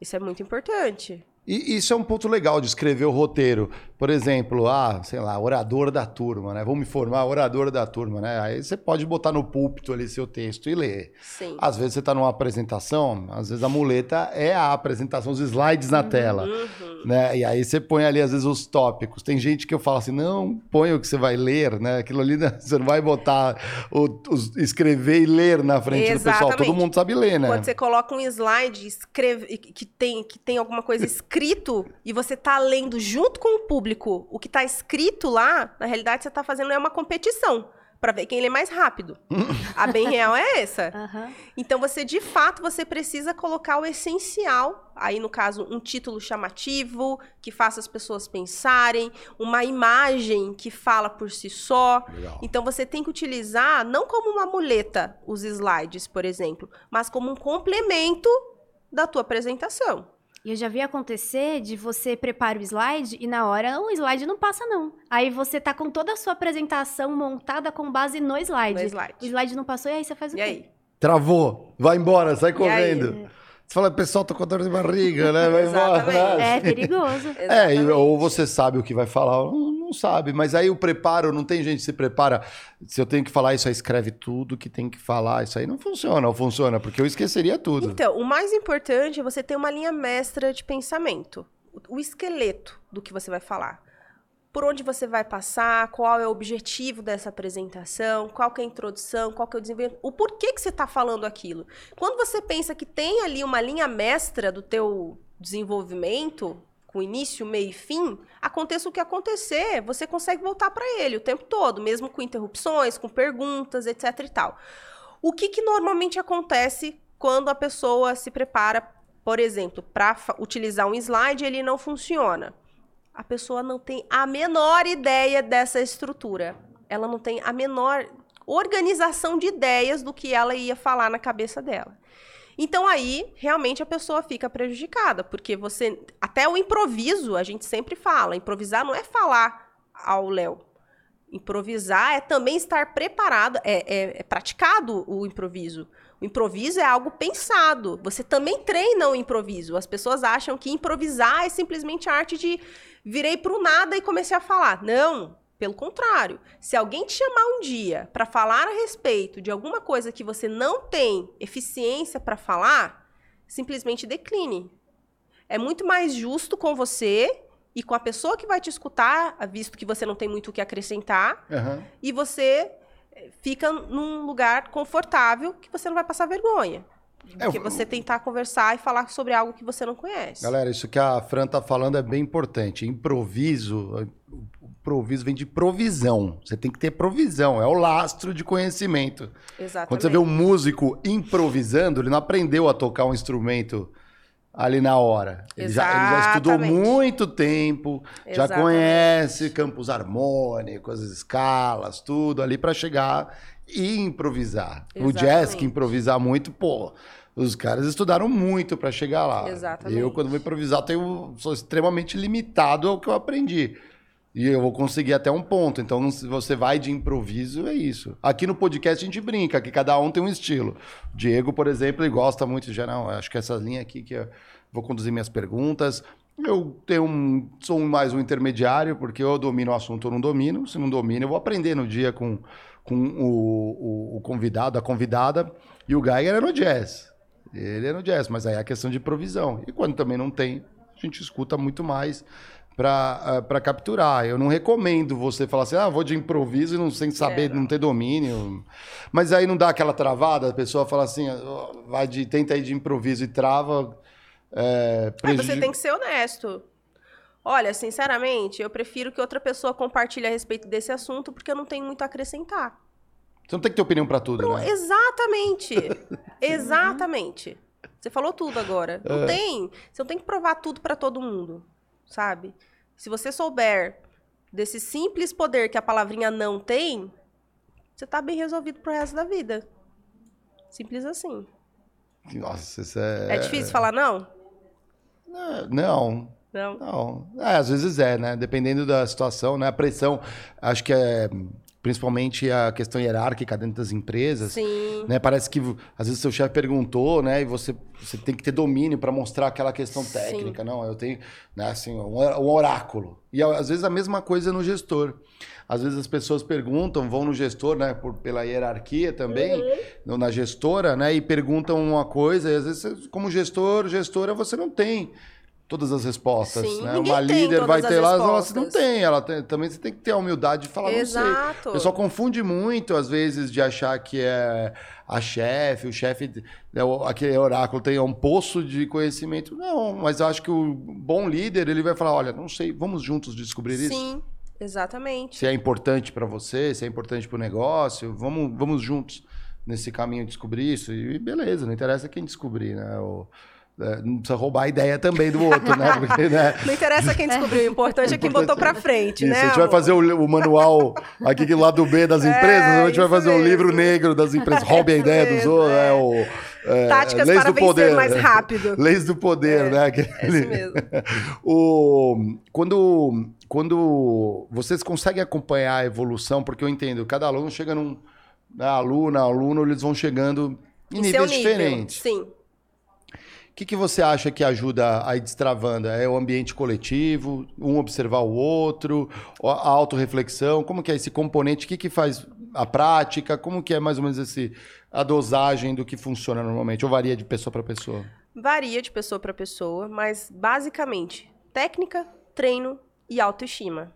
Isso é muito importante. E isso é um ponto legal de escrever o roteiro. Por exemplo, ah, sei lá, orador da turma, né? Vou me formar orador da turma, né? Aí você pode botar no púlpito ali seu texto e ler. Sim. Às vezes você está numa apresentação, às vezes a muleta é a apresentação, os slides na tela, Uhum. né? E aí você põe ali às vezes os tópicos. Tem gente que eu falo assim, não, põe o que você vai ler, né? Aquilo ali né? você não vai botar o, os- escrever e ler na frente do pessoal. Todo Exatamente. mundo sabe ler, né? Quando você coloca um slide escreve, que, tem, que tem alguma coisa escrito e você tá lendo junto com o público o que tá escrito lá, na realidade você tá fazendo é uma competição para ver quem lê mais rápido. A bem real é essa. Aham. Então você de fato você precisa colocar o essencial, aí no caso um título chamativo que faça as pessoas pensarem, uma imagem que fala por si só. Legal. Então você tem que utilizar não como uma muleta os slides, por exemplo, mas como um complemento da tua apresentação. E eu já vi acontecer de você prepara o slide e na hora o slide não passa, não. Aí você tá com toda a sua apresentação montada com base no slide. No slide. O slide não passou e aí você faz o E quê? aí? Travou, vai embora, sai aí? correndo. Você fala, pessoal, tô com dor de barriga, né? Vai embora. Exatamente. É perigoso. É, Exatamente. ou você sabe o que vai falar, ou não sabe. Mas aí o preparo, não tem gente que se prepara. Se eu tenho que falar isso, aí escreve tudo que tem que falar. Isso aí não funciona, ou funciona, porque eu esqueceria tudo. Então, o mais importante é você ter uma linha mestra de pensamento. O esqueleto do que você vai falar. Por onde você vai passar, qual é o objetivo dessa apresentação, qual que é a introdução, qual que é o desenvolvimento, o porquê que você está falando aquilo. Quando você pensa que tem ali uma linha mestra do teu desenvolvimento, com início, meio e fim, aconteça o que acontecer, você consegue voltar para ele o tempo todo, mesmo com interrupções, com perguntas, etc e tal. O que, que normalmente acontece quando a pessoa se prepara, por exemplo, para utilizar um slide ele não funciona? A pessoa não tem a menor ideia dessa estrutura. Ela não tem a menor organização de ideias do que ela ia falar na cabeça dela. Então aí, realmente a pessoa fica prejudicada, porque você até o improviso, a gente sempre fala, improvisar não é falar ao Léo. Improvisar é também estar preparado, é, é- é praticado o improviso. O improviso é algo pensado. Você também treina o improviso. As pessoas acham que improvisar é simplesmente a arte de virei pro nada e comecei a falar. Não, pelo contrário. Se alguém te chamar um dia para falar a respeito de alguma coisa que você não tem eficiência para falar, simplesmente decline. É muito mais justo com você e com a pessoa que vai te escutar, visto que você não tem muito o que acrescentar, Aham. e você fica num lugar confortável que você não vai passar vergonha. É, Porque eu- você tentar conversar e falar sobre algo que você não conhece. Galera, isso que a Fran tá falando é bem importante. Improviso, o improviso vem de provisão. Você tem que ter provisão, é o lastro de conhecimento. Exatamente. Quando você vê um músico improvisando, ele não aprendeu a tocar um instrumento ali na hora. Ele já, ele já estudou Exatamente. muito tempo, já Exatamente. conhece campos harmônicos, as escalas, tudo ali para chegar e improvisar. O jazz que Exatamente. improvisar muito, pô, os caras estudaram muito para chegar lá. Exatamente. Eu quando vou improvisar tenho sou extremamente limitado ao que eu aprendi. E eu vou conseguir até um ponto. Então, se você vai de improviso, é isso. Aqui no podcast a gente brinca, que cada um tem um estilo. Diego, por exemplo, ele gosta muito de, não, acho que essa linha aqui que eu vou conduzir minhas perguntas. Eu tenho um, sou mais um intermediário, porque eu domino o assunto ou não domino. Se não domino, eu vou aprender no dia com, com o, o- o convidado, a convidada. E o Geiger é no jazz. Ele é no jazz, mas aí é a questão de provisão. E quando também não tem, a gente escuta muito mais para capturar. Eu não recomendo você falar assim, ah, vou de improviso e não sem saber, É, não. não ter domínio. Mas aí não dá aquela travada, a pessoa fala assim, ó, vai de tenta ir de improviso e trava. É, Aí você tem que ser honesto. Olha, sinceramente, eu prefiro que outra pessoa compartilhe a respeito desse assunto porque eu não tenho muito a acrescentar. Você não tem que ter opinião para tudo, Pro- né? Exatamente. Exatamente. Você falou tudo agora. Não É. tem. Você não tem que provar tudo pra todo mundo, sabe? Se você souber desse simples poder que a palavrinha não tem, você tá bem resolvido pro resto da vida. Simples assim. Nossa, isso é. É, difícil falar não? Não, Não. não. É, às vezes é, né? Dependendo da situação, né? A pressão, acho que é. Principalmente a questão hierárquica dentro das empresas. Sim. Né? Parece que às vezes seu chefe perguntou, né? E você, você tem que ter domínio para mostrar aquela questão técnica. Sim. Não, eu tenho né, assim, um, um oráculo. E às vezes a mesma coisa no gestor. Às vezes as pessoas perguntam, vão no gestor, né? Por, pela hierarquia também, uhum. na gestora, né? E perguntam uma coisa, e às vezes, como gestor, gestora, você não tem todas as respostas. Sim, né? Uma líder vai ter lá, você não tem. Ela tem, também você tem que ter a humildade de falar, Exato. não sei. O pessoal confunde muito, às vezes, de achar que é a chefe, o chefe, né, aquele oráculo tem um poço de conhecimento. Não, mas eu acho que o bom líder, ele vai falar, olha, não sei, vamos juntos descobrir Sim. isso? Sim. Exatamente. Se é importante para você, se é importante para o negócio, vamos, vamos juntos nesse caminho descobrir isso. E beleza, não interessa quem descobrir, né? O, é, não precisa roubar a ideia também do outro, né? Porque, né? Não interessa quem descobriu, o importante é quem botou para frente, isso, né? A gente vai fazer o, o manual aqui do lado B das é, empresas, é, a gente vai fazer o livro negro das empresas, roube a ideia mesmo, dos outros, é. O, é, Táticas Leis para do poder, mais rápido. Leis do poder, é, né? É isso mesmo. o, quando, quando vocês conseguem acompanhar a evolução, porque eu entendo, cada aluno chega num. Né, aluna, aluno, eles vão chegando em, em níveis diferentes. Sim. O que, que você acha que ajuda a ir destravando? É o ambiente coletivo, um observar o outro, a autorreflexão? Como que é esse componente? O que, que faz a prática? Como que é mais ou menos esse, a dosagem do que funciona normalmente? Ou varia de pessoa para pessoa? Varia de pessoa para pessoa, mas basicamente técnica, treino e autoestima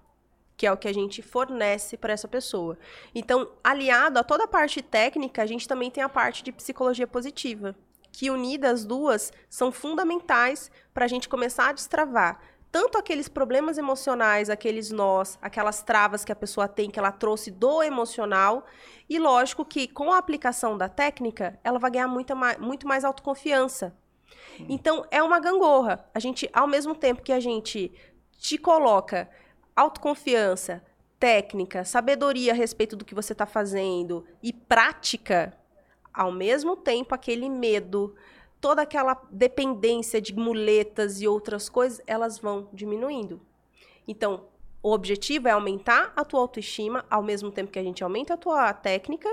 que é o que a gente fornece para essa pessoa. Então, aliado a toda a parte técnica, a gente também tem a parte de psicologia positiva, que unidas as duas são fundamentais para a gente começar a destravar tanto aqueles problemas emocionais, aqueles nós, aquelas travas que a pessoa tem, que ela trouxe do emocional. E lógico que com a aplicação da técnica, ela vai ganhar muito mais, muito mais autoconfiança. Então, é uma gangorra. A gente, ao mesmo tempo que a gente te coloca autoconfiança, técnica, sabedoria a respeito do que você está fazendo e prática, ao mesmo tempo, aquele medo, toda aquela dependência de muletas e outras coisas, elas vão diminuindo. Então, o objetivo é aumentar a tua autoestima, ao mesmo tempo que a gente aumenta a tua técnica,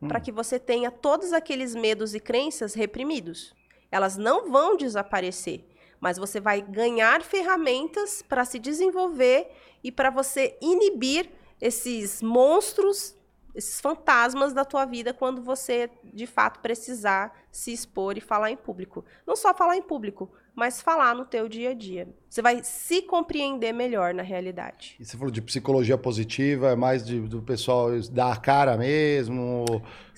hum. para que você tenha todos aqueles medos e crenças reprimidos. Elas não vão desaparecer, mas você vai ganhar ferramentas para se desenvolver e para você inibir esses monstros esses fantasmas da tua vida quando você de fato precisar se expor e falar em público. Não só falar em público, mas falar no teu dia a dia. Você vai se compreender melhor na realidade. E você falou de psicologia positiva, é mais de, do pessoal dar a cara mesmo,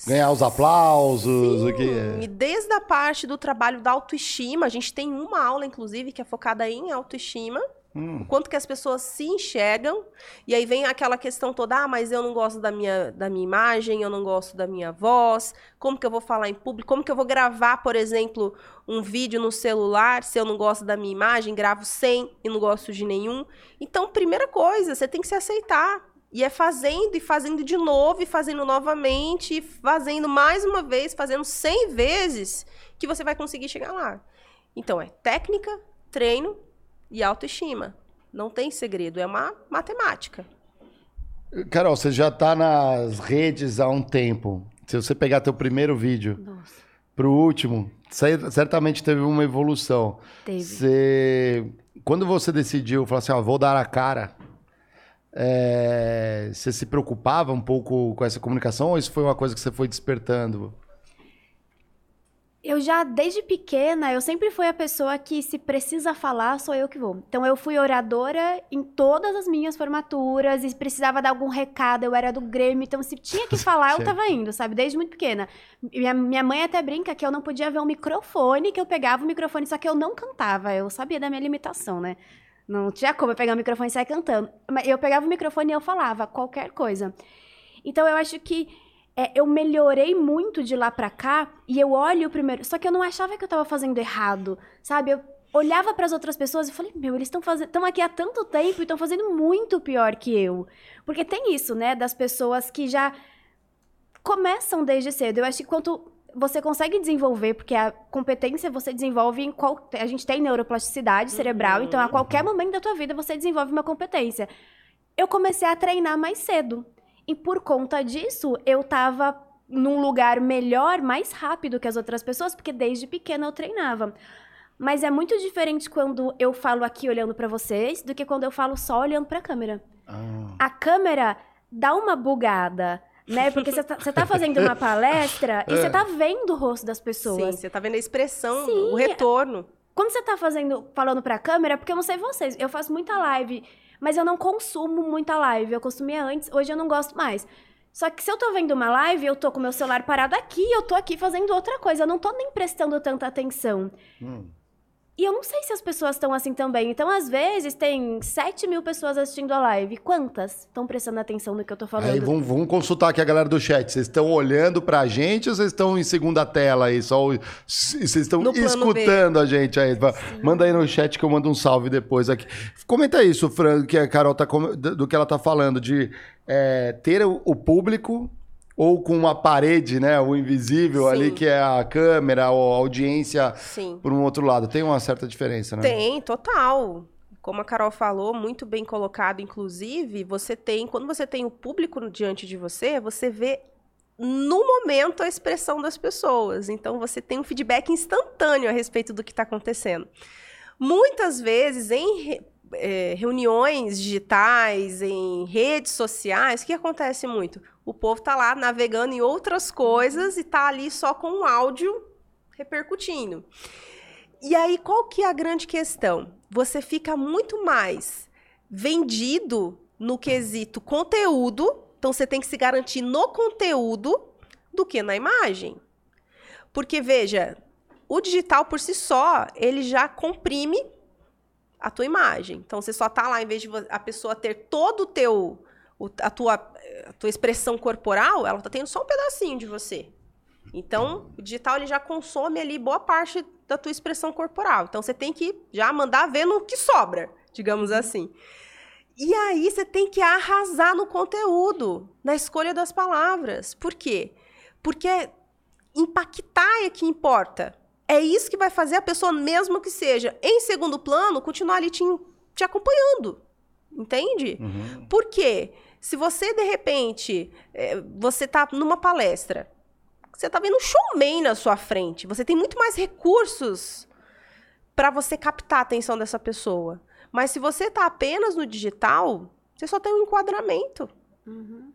ganhar os aplausos, Sim, o que é. E desde a parte do trabalho da autoestima, a gente tem uma aula inclusive que é focada em autoestima Hum. O quanto que as pessoas se enxergam. E aí vem aquela questão toda, ah, mas eu não gosto da minha, da minha imagem, eu não gosto da minha voz, como que eu vou falar em público, como que eu vou gravar, por exemplo, um vídeo no celular, se eu não gosto da minha imagem, gravo sem e não gosto de nenhum. Então, primeira coisa, você tem que se aceitar. E é fazendo e fazendo de novo, e fazendo novamente, e fazendo mais uma vez, fazendo 100 vezes, que você vai conseguir chegar lá. Então, é técnica, treino e autoestima. Não tem segredo, é uma matemática. Carol, você já está nas redes há um tempo. Se você pegar teu primeiro vídeo para o último, certamente teve uma evolução. Teve. Você... Quando você decidiu, falou assim, ó, vou dar a cara, é... você se preocupava um pouco com essa comunicação ou isso foi uma coisa que você foi despertando? Eu já, desde pequena, eu sempre fui a pessoa que, se precisa falar, sou eu que vou. Então, eu fui oradora em todas as minhas formaturas e precisava dar algum recado, eu era do Grêmio. Então, se tinha que falar, eu tava indo, sabe? Desde muito pequena. Minha, minha mãe até brinca que eu não podia ver um microfone, que eu pegava o microfone, só que eu não cantava. Eu sabia da minha limitação, né? Não tinha como eu pegar o microfone e sair cantando. Eu pegava o microfone e eu falava qualquer coisa. Então, eu acho que é, eu melhorei muito de lá pra cá e eu olho primeiro. Só que eu não achava que eu tava fazendo errado, sabe? Eu olhava para as outras pessoas e falei, meu, eles estão fazendo, estão aqui há tanto tempo e estão fazendo muito pior que eu. Porque tem isso, né, das pessoas que já começam desde cedo. Eu acho que quanto você consegue desenvolver, porque a competência você desenvolve em qual a gente tem neuroplasticidade cerebral, uhum. então a qualquer momento da tua vida você desenvolve uma competência. Eu comecei a treinar mais cedo. E por conta disso, eu tava num lugar melhor, mais rápido que as outras pessoas, porque desde pequena eu treinava. Mas é muito diferente quando eu falo aqui olhando para vocês do que quando eu falo só olhando para a câmera. Ah. A câmera dá uma bugada. Né? Porque você tá, tá, fazendo uma palestra e você é. tá vendo o rosto das pessoas. Sim, você tá vendo a expressão, Sim. o retorno. Quando você tá fazendo, falando pra câmera, porque eu não sei vocês, eu faço muita live, mas eu não consumo muita live. Eu consumia antes, hoje eu não gosto mais. Só que se eu tô vendo uma live, eu tô com meu celular parado aqui, eu tô aqui fazendo outra coisa. Eu não tô nem prestando tanta atenção. Hum. E eu não sei se as pessoas estão assim também. Então, às vezes, tem 7 mil pessoas assistindo a live. Quantas estão prestando atenção no que eu tô falando? Aí, vamos, vamos consultar aqui a galera do chat. Vocês estão olhando pra gente ou vocês estão em segunda tela aí? Só, vocês estão escutando a gente aí? Sim. Manda aí no chat que eu mando um salve depois aqui. Comenta isso, Fran, que a Carol tá, do que ela tá falando, de é, ter o público ou com uma parede, né, o invisível Sim. ali que é a câmera ou a audiência Sim. por um outro lado. Tem uma certa diferença, né? Tem, total. Como a Carol falou, muito bem colocado, inclusive, você tem, quando você tem o público diante de você, você vê no momento a expressão das pessoas. Então você tem um feedback instantâneo a respeito do que está acontecendo. Muitas vezes, em é, reuniões digitais, em redes sociais, o que acontece muito? O povo está lá navegando em outras coisas e está ali só com um áudio repercutindo. E aí, qual que é a grande questão? Você fica muito mais vendido no quesito conteúdo, então você tem que se garantir no conteúdo do que na imagem. Porque, veja, o digital por si só, ele já comprime a tua imagem. Então você só tá lá, em vez de a pessoa ter todo o teu. A, tua, a tua expressão corporal, ela tá tendo só um pedacinho de você. Então, o digital ele já consome ali boa parte da tua expressão corporal. Então você tem que já mandar ver no que sobra, digamos assim. E aí você tem que arrasar no conteúdo, na escolha das palavras. Por quê? Porque impactar é que importa. É isso que vai fazer a pessoa, mesmo que seja em segundo plano, continuar ali te, te acompanhando. Entende? Uhum. Por quê? Se você, de repente, é, você tá numa palestra, você tá vendo um showman na sua frente, você tem muito mais recursos para você captar a atenção dessa pessoa. Mas se você tá apenas no digital, você só tem um enquadramento. Uhum.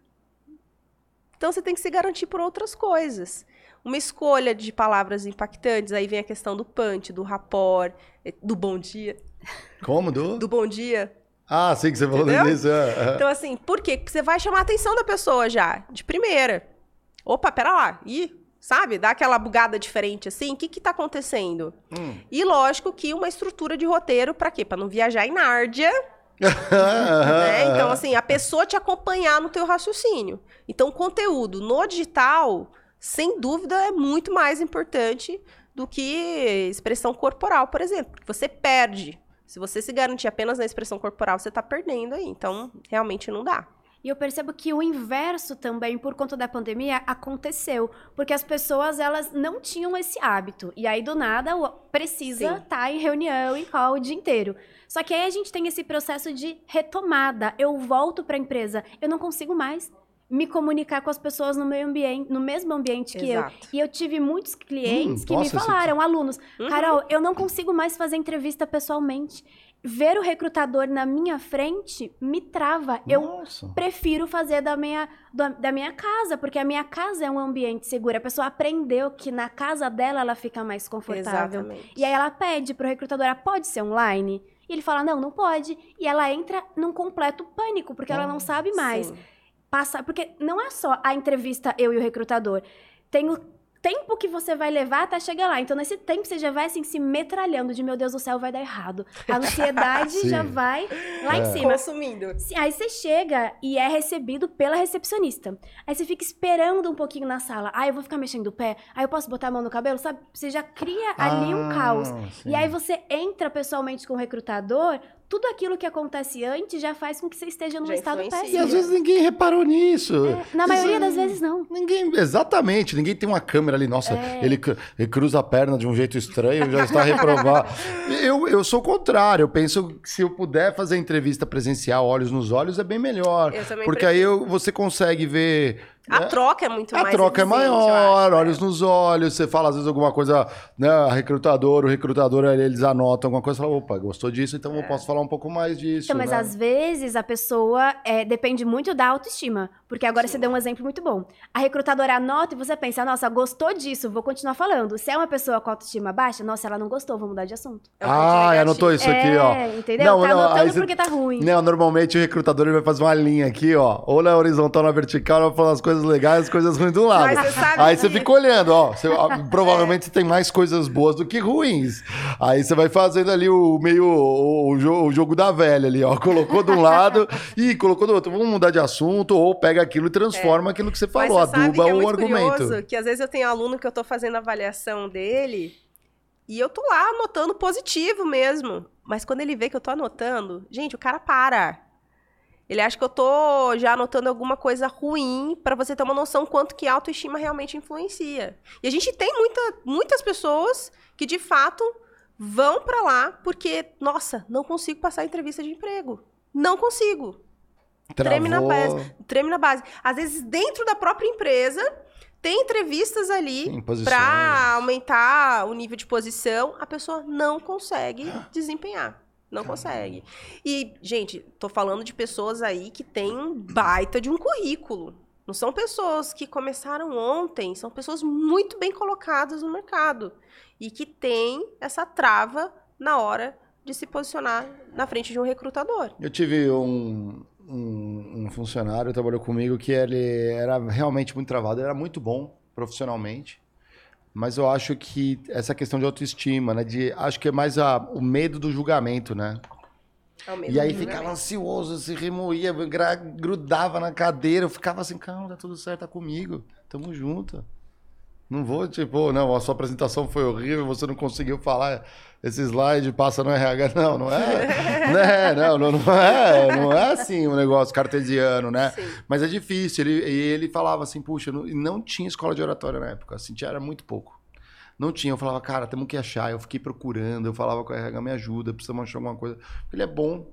Então você tem que se garantir por outras coisas uma escolha de palavras impactantes. Aí vem a questão do punch, do rapport, eh, do bom dia. Como? Do? Do bom dia. Ah, sei que você falou disso. É, é. Então, assim, por quê? Porque você vai chamar a atenção da pessoa já, de primeira. Opa, pera lá. Ih, sabe? Dá aquela bugada diferente assim. O que que tá acontecendo? Hum. E lógico que uma estrutura de roteiro para quê? Para não viajar em Nárdia. né? Então, assim, a pessoa te acompanhar no teu raciocínio. Então, conteúdo no digital sem dúvida, é muito mais importante do que expressão corporal, por exemplo. Porque você perde. Se você se garantir apenas na expressão corporal, você está perdendo aí. Então, realmente não dá. E eu percebo que o inverso também, por conta da pandemia, aconteceu. Porque as pessoas, elas não tinham esse hábito. E aí, do nada, precisa estar tá em reunião, em call o dia inteiro. Só que aí a gente tem esse processo de retomada. Eu volto para a empresa, eu não consigo mais me comunicar com as pessoas no meio ambiente, no mesmo ambiente que Exato. eu. E eu tive muitos clientes hum, que me falaram, alunos, uhum. Carol, eu não consigo mais fazer entrevista pessoalmente. Ver o recrutador na minha frente me trava. Nossa. Eu prefiro fazer da minha, da minha casa, porque a minha casa é um ambiente seguro. A pessoa aprendeu que na casa dela ela fica mais confortável. Exatamente. E aí ela pede pro recrutador, ah, pode ser online? E ele fala, não, não pode. E ela entra num completo pânico, porque ela não sabe mais. Sim passar. Porque não é só a entrevista eu e o recrutador. Tem o tempo que você vai levar até chegar lá. Então, nesse tempo, você já vai assim se metralhando de meu Deus do céu, vai dar errado. A ansiedade já vai lá é. em cima. Consumindo. Aí você chega e é recebido pela recepcionista. Aí você fica esperando um pouquinho na sala. Ah, eu vou ficar mexendo o pé. Aí eu posso botar a mão no cabelo, sabe? Você já cria ali ah, um caos. Sim. E aí você entra pessoalmente com o recrutador tudo aquilo que acontece antes já faz com que você esteja num Já estado influencia. péssimo. E às vezes ninguém reparou nisso. É, na Às maioria vezes, das vezes não. Ninguém, exatamente, ninguém tem uma câmera ali, nossa, É. ele, ele cruza a perna de um jeito estranho, já está reprovado. eu, eu sou o contrário, eu penso que se eu puder fazer entrevista presencial, olhos nos olhos, é bem melhor. Porque aí eu- você consegue ver. A né? troca é muito A mais troca é eu maior, acho, é. olhos nos olhos, você fala às vezes alguma coisa, né, a recrutador, o recrutador, eles anotam alguma coisa e falam, opa, gostou disso, então eu posso falar um pouco mais disso, Então, mas né? às vezes a pessoa é, depende muito da autoestima. Porque agora você deu um exemplo muito bom. A recrutadora anota e você pensa, nossa, gostou disso, vou continuar falando. Se é uma pessoa com autoestima baixa, nossa, ela não gostou, vou mudar de assunto. É um ponto ah, negativo. anotou isso aqui, ó. É, entendeu? Não, tá não, anotando você- porque tá ruim. Não, normalmente o recrutador ele vai fazer uma linha aqui, ó. Ou na horizontal, ou na vertical, vai falar as coisas legais, as coisas ruins do lado. Mas você sabe Aí que- você fica olhando, ó. Você- provavelmente você tem mais coisas boas do que ruins. Aí você vai fazendo ali o meio o, o jo- o jogo da velha ali, ó. Colocou de um lado e colocou do outro. Vamos mudar de assunto, ou pega aquilo e transforma aquilo que você Mas falou, você sabe aduba que é o muito argumento. curioso, que às vezes eu tenho aluno que eu tô fazendo avaliação dele e eu tô lá anotando positivo mesmo. Mas quando ele vê que eu tô anotando, gente, o cara para. Ele acha que eu tô já anotando alguma coisa ruim pra você ter uma noção quanto que a autoestima realmente influencia. E a gente tem muita, muitas pessoas que de fato vão pra lá porque, nossa, não consigo passar a entrevista de emprego. Não consigo treme na Travou. base. Treme na base. Às vezes, dentro da própria empresa, tem entrevistas ali para aumentar o nível de posição, a pessoa não consegue desempenhar. Não consegue. E, gente, tô falando de pessoas aí que têm um baita de um currículo. Não são pessoas que começaram ontem, são pessoas muito bem colocadas no mercado e que têm essa trava na hora de se posicionar na frente de um recrutador. Eu tive um, um, um funcionário que trabalhou comigo que ele era realmente muito travado, ele era muito bom profissionalmente, mas eu acho que essa questão de autoestima, né? De, acho que é mais a, o medo do julgamento, né? É E aí ficava ansioso, se remoía, grudava na cadeira, eu ficava assim, calma, tá tudo certo, tá comigo, tamo junto. Não vou, tipo, não, a sua apresentação foi horrível, você não conseguiu falar esse slide, passa no RH. Não, não é. né? Não, não, não é. Não é assim um negócio cartesiano, né? Sim. Mas é difícil. Ele, e ele falava assim, puxa, não, e não tinha escola de oratória na época, assim, tinha, era muito pouco. Não tinha, eu falava, cara, temos que achar. Eu fiquei procurando, eu falava com a RH, me ajuda, precisamos achar alguma coisa. Ele é bom.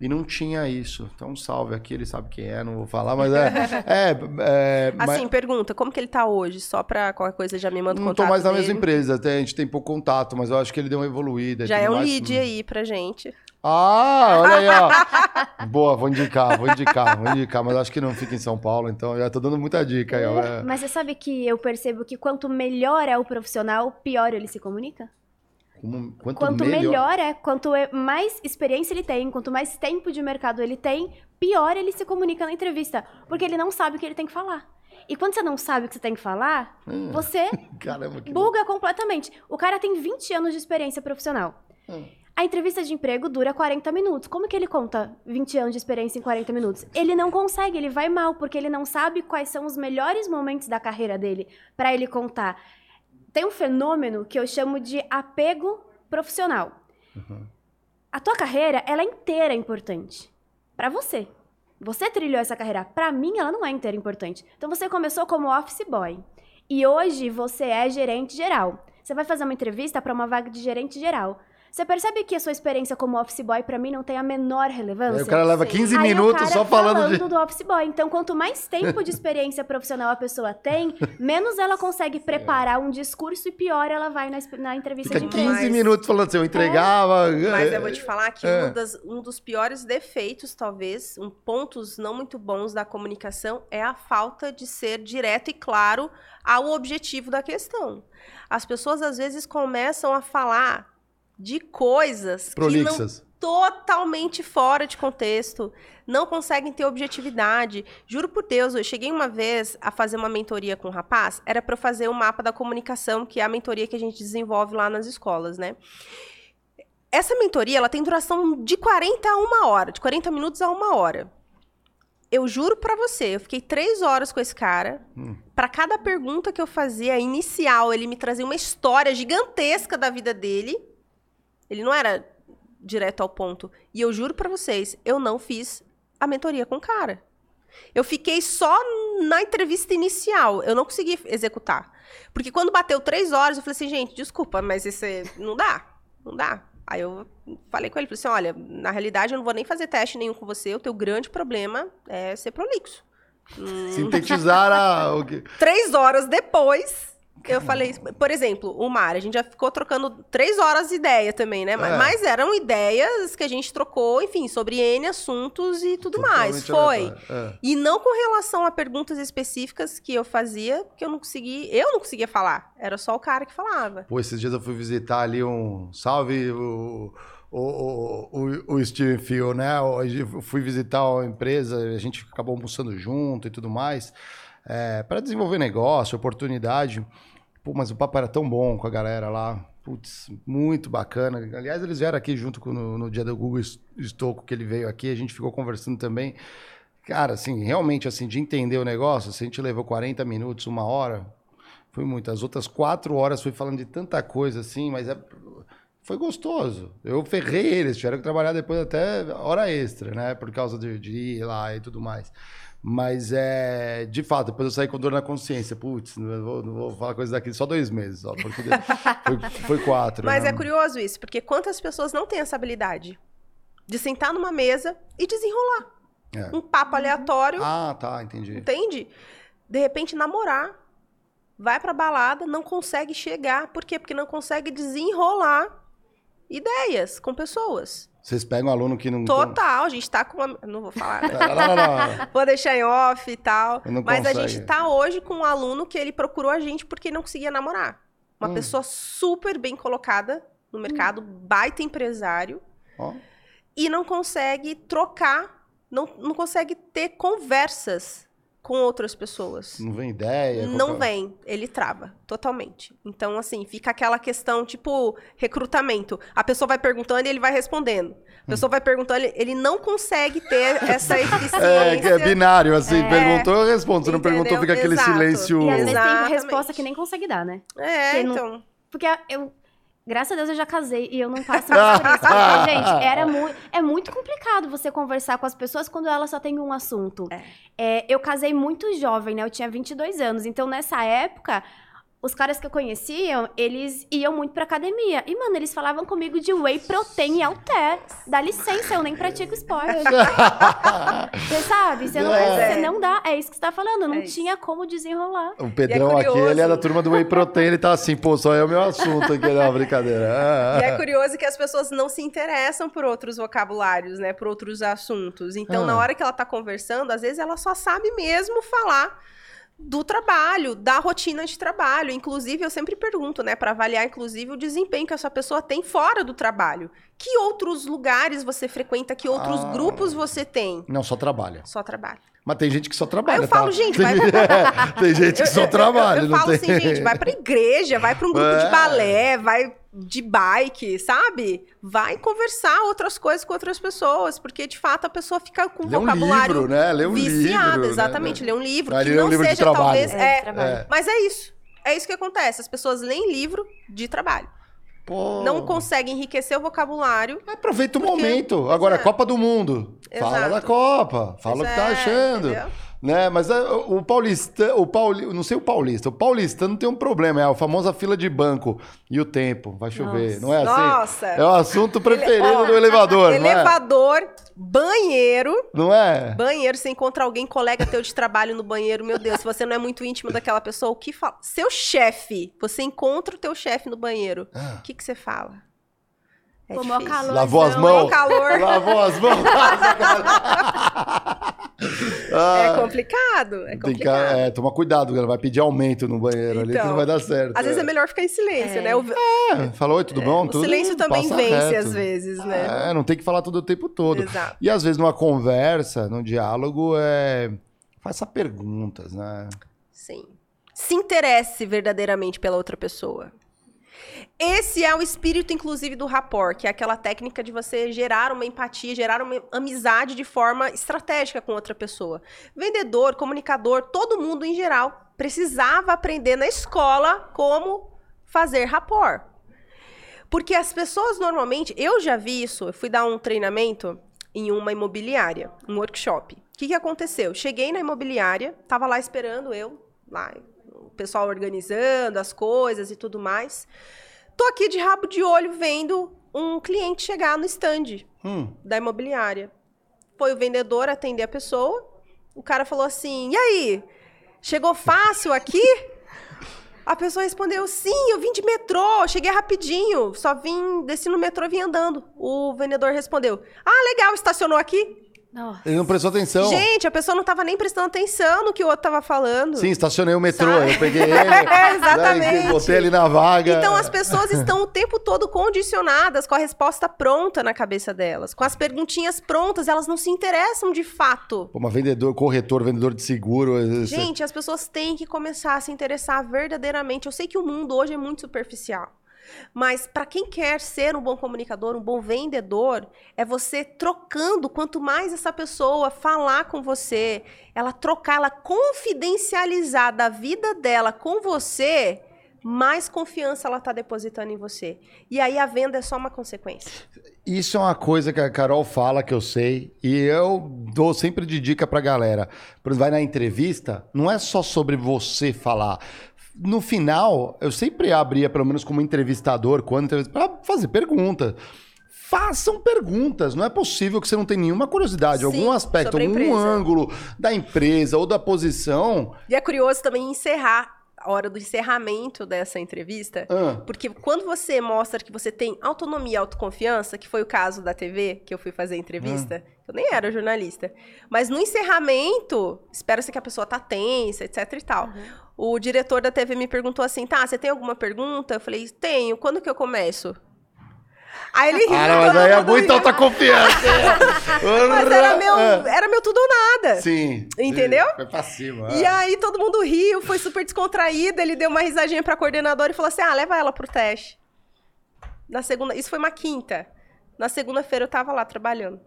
E não tinha isso. Então, salve aqui, ele sabe quem é, não vou falar, mas é. é, é mas- Assim, pergunta, como que ele tá hoje? Só pra qualquer coisa já me manda o não contato tô mais na dele. mesma empresa, até a gente tem pouco contato, mas eu acho que ele deu uma evoluída. Já tudo é um mais. lead aí pra gente. Ah, olha aí, ó. Boa, vou indicar, vou indicar, vou indicar, mas acho que não fica em São Paulo, então já tô dando muita dica aí, ó. É. Mas você sabe que eu percebo que quanto melhor é o profissional, pior ele se comunica? Como- quanto, Quanto melhor. melhor é, quanto é- mais experiência ele tem, quanto mais tempo de mercado ele tem, pior ele se comunica na entrevista. Porque ele não sabe o que ele tem que falar. E quando você não sabe o que você tem que falar, Hum. você Caramba, que buga completamente. O cara tem 20 anos de experiência profissional. Hum. A entrevista de emprego dura 40 minutos. Como que ele conta 20 anos de experiência em 40 minutos? Ele não consegue, ele vai mal, porque ele não sabe quais são os melhores momentos da carreira dele para ele contar. Tem um fenômeno que eu chamo de apego profissional. Uhum. A tua carreira, ela é inteira importante para você. Você trilhou essa carreira. Para mim, ela não é inteira importante. Então você começou como office boy e hoje você é gerente geral. Você vai fazer uma entrevista para uma vaga de gerente geral. Você percebe que a sua experiência como office boy para mim não tem a menor relevância? Aí o cara leva Sim. 15 Aí o minutos cara só falando de. do office boy. Então, quanto mais tempo de experiência profissional a pessoa tem, menos ela consegue preparar um discurso e pior ela vai na, na entrevista Fica de 15 emprego. Mas- minutos falando assim, eu entregava. Mas é, eu vou te falar que É. um, das- um dos piores defeitos, talvez, um pontos não muito bons da comunicação é a falta de ser direto e claro ao objetivo da questão. As pessoas às vezes começam a falar de coisas que não Prolixas. totalmente fora de contexto, não conseguem ter objetividade. Juro por Deus, eu cheguei uma vez a fazer uma mentoria com um rapaz, era para eu fazer o mapa da comunicação, que é a mentoria que a gente desenvolve lá nas escolas, né? Essa mentoria, ela tem duração de 40 a uma hora, de 40 minutos a uma hora. Eu juro pra você, eu fiquei três horas com esse cara. Hum. Pra cada pergunta que eu fazia inicial, ele me trazia uma história gigantesca da vida dele. Ele não era direto ao ponto. E eu juro para vocês, eu não fiz a mentoria com o cara. Eu fiquei só na entrevista inicial. Eu não consegui executar. Porque quando bateu três horas, eu falei assim, gente, desculpa, mas esse não dá. Não dá. Aí eu falei com ele, falei assim, olha, na realidade eu não vou nem fazer teste nenhum com você, o teu grande problema é ser prolixo. Sintetizar a... Três horas depois, eu falei, por exemplo, o Mar, a gente já ficou trocando três horas de ideia também, né? É. Mas eram ideias que a gente trocou, enfim, sobre N assuntos e tudo Totalmente mais. Foi. É. E não com relação a perguntas específicas que eu fazia, que eu não consegui, eu não conseguia falar. Era só o cara que falava. Pô, esses dias eu fui visitar ali um. Salve o. O, o, o Steven Field, né? Eu fui visitar uma empresa, a gente acabou almoçando junto e tudo mais, é, para desenvolver negócio, oportunidade. Pô, mas o papo era tão bom com a galera lá. Putz, muito bacana. Aliás, eles vieram aqui junto com, no, no dia do Google Estoco, que ele veio aqui, a gente ficou conversando também. Cara, assim, realmente, assim, de entender o negócio, assim, a gente levou 40 minutos, uma hora, foi muito. As outras quatro horas foi falando de tanta coisa, assim, mas é, foi gostoso. Eu ferrei eles, tiveram que trabalhar depois até hora extra, né? Por causa de, de ir lá e tudo mais. Mas é. De fato, depois eu saí com dor na consciência. Putz, não vou, não vou falar coisa daqui só dois meses, só, porque foi, foi quatro. Mas né? é curioso isso, porque quantas pessoas não têm essa habilidade de sentar numa mesa e desenrolar? É. Um papo aleatório. Ah, tá, entendi. Entende? De repente, namorar, vai pra balada, não consegue chegar. Por quê? Porque não consegue desenrolar ideias com pessoas. Vocês pegam um aluno que não. Total, a gente tá com. Não vou falar. Né? Não, não, não, vou deixar em off e tal. Mas consegue. a gente tá hoje com um aluno que ele procurou a gente porque não conseguia namorar. Uma hum. pessoa super bem colocada no mercado, hum. baita empresário. Oh. E não consegue trocar, não, não consegue ter conversas com outras pessoas. Não vem ideia? Não qualquer... vem, ele trava totalmente. Então, assim, fica aquela questão, tipo, recrutamento. A pessoa vai perguntando e ele vai respondendo. A pessoa hum. vai perguntando, ele não consegue ter essa eficiência. É, que é binário, assim, é... perguntou, eu respondo. Se não perguntou, fica aquele Exato. silêncio. E às vezes tem resposta que nem consegue dar, né? É, Porque então. Não... Porque eu, Graças a Deus eu já casei e eu não passo mais por isso. Porque, gente, era muito, é muito complicado você conversar com as pessoas quando elas só têm um assunto. É. É, eu casei muito jovem, né? Eu tinha 22 anos. Então, nessa época, os caras que eu conhecia, eles iam muito pra academia. E, mano, eles falavam comigo de whey protein e alter. Dá licença, eu nem pratico esporte. você sabe? Você não, é. você não dá. É isso que você tá falando. Não é tinha como desenrolar. O Pedrão é aqui, ele é da turma do whey protein. Ele tá assim, pô, só é o meu assunto aqui, é uma brincadeira. e é curioso que as pessoas não se interessam por outros vocabulários, né? Por outros assuntos. Então, ah. na hora que ela tá conversando, às vezes ela só sabe mesmo falar do trabalho, da rotina de trabalho. Inclusive, eu sempre pergunto, né, para avaliar inclusive o desempenho que essa pessoa tem fora do trabalho. Que outros lugares você frequenta? Que outros ah, grupos você tem? Não, só trabalha. Só trabalha. Mas tem gente que só trabalha. Aí eu falo, tá? gente, vai pra... tem gente que só trabalha. Eu, eu, eu falo tem... assim, gente, vai pra igreja, vai pra um grupo é. de balé, vai de bike, sabe? Vai conversar outras coisas com outras pessoas, porque de fato a pessoa fica com lê vocabulário um livro, né? Lê um viciado, livro, né? exatamente, né? lê um livro que não um livro seja talvez é, é, mas é isso. É isso que acontece, as pessoas leem livro de trabalho. Pô. Não consegue enriquecer o vocabulário. Aproveita o porque... momento. Agora, Exato. Copa do Mundo. Exato. Fala da Copa. Fala o que tá achando. Entendeu? Né? Mas é, o paulista, o pauli, não sei o paulista, o paulista não tem um problema, é a famosa fila de banco e o tempo, vai chover, Nossa. não é assim? Nossa. É o assunto preferido Ele, do elevador, Elevador, é? Banheiro. Não é? Banheiro, você encontra alguém, colega teu de trabalho no banheiro, meu Deus, se você não é muito íntimo daquela pessoa, o que fala? Seu chefe, você encontra o teu chefe no banheiro, ah. o que que você fala? É Tomou calor. Lavou as mãos? calor. Lavou as mãos. ah, é complicado. É complicado. Que, é, toma cuidado, ela vai pedir aumento no banheiro então, ali que não vai dar certo. Às é. vezes é melhor ficar em silêncio, é. né? O... É, falou, oi, tudo é, bom? O tudo silêncio também vence reto. às vezes, né? É, não tem que falar tudo o tempo todo. Exato. E às vezes numa conversa, num diálogo, é... faça perguntas, né? Sim. Se interesse verdadeiramente pela outra pessoa. Esse é o espírito, inclusive, do rapport, que é aquela técnica de você gerar uma empatia, gerar uma amizade de forma estratégica com outra pessoa. Vendedor, comunicador, todo mundo em geral precisava aprender na escola como fazer rapport. Porque as pessoas normalmente, eu já vi isso, eu fui dar um treinamento em uma imobiliária, um workshop. O que, que aconteceu? Cheguei na imobiliária, tava lá esperando eu, lá, o pessoal organizando as coisas e tudo mais. Tô aqui de rabo de olho vendo um cliente chegar no stand hum. da imobiliária. Foi o vendedor atender a pessoa. O cara falou assim: E aí? Chegou fácil aqui? A pessoa respondeu: Sim, eu vim de metrô, cheguei rapidinho, só vim, desci no metrô e vim andando. O vendedor respondeu: Ah, legal, estacionou aqui? Nossa. Ele não prestou atenção. Gente, a pessoa não estava nem prestando atenção no que o outro estava falando. Sim, estacionei o metrô, Sabe? eu peguei ele. é, exatamente. Botei ele na vaga. Então as pessoas estão o tempo todo condicionadas com a resposta pronta na cabeça delas, com as perguntinhas prontas, elas não se interessam de fato. Uma vendedor, corretor, vendedor de seguro. Gente, as pessoas têm que começar a se interessar verdadeiramente. Eu sei que o mundo hoje é muito superficial. Mas para quem quer ser um bom comunicador, um bom vendedor, é você trocando. Quanto mais essa pessoa falar com você, ela trocar, ela confidencializar da vida dela com você, mais confiança ela está depositando em você. E aí a venda é só uma consequência. Isso é uma coisa que a Carol fala que eu sei e eu dou sempre de dica para galera. Por exemplo, vai na entrevista, não é só sobre você falar no final, eu sempre abria, pelo menos como entrevistador, quando para fazer perguntas. Façam perguntas. Não é possível que você não tenha nenhuma curiosidade, Sim, algum aspecto, algum ângulo da empresa ou da posição. E é curioso também encerrar a hora do encerramento dessa entrevista, ah. porque quando você mostra que você tem autonomia e autoconfiança, que foi o caso da TV, que eu fui fazer a entrevista, ah. eu nem era jornalista, mas no encerramento, espera-se que a pessoa tá tensa, etc e tal. Uhum o diretor da TV me perguntou assim: tá, você tem alguma pergunta? Eu falei: tenho, quando que eu começo? Aí ele riu. Cara, mas aí é muito alta confiança. mas era meu, era meu tudo ou nada. Sim. Entendeu? Foi pra cima. E é. aí todo mundo riu, foi super descontraído. Ele deu uma risadinha pra coordenadora e falou assim: ah, leva ela pro teste. Na segunda, isso foi uma quinta. Na segunda-feira eu tava lá trabalhando.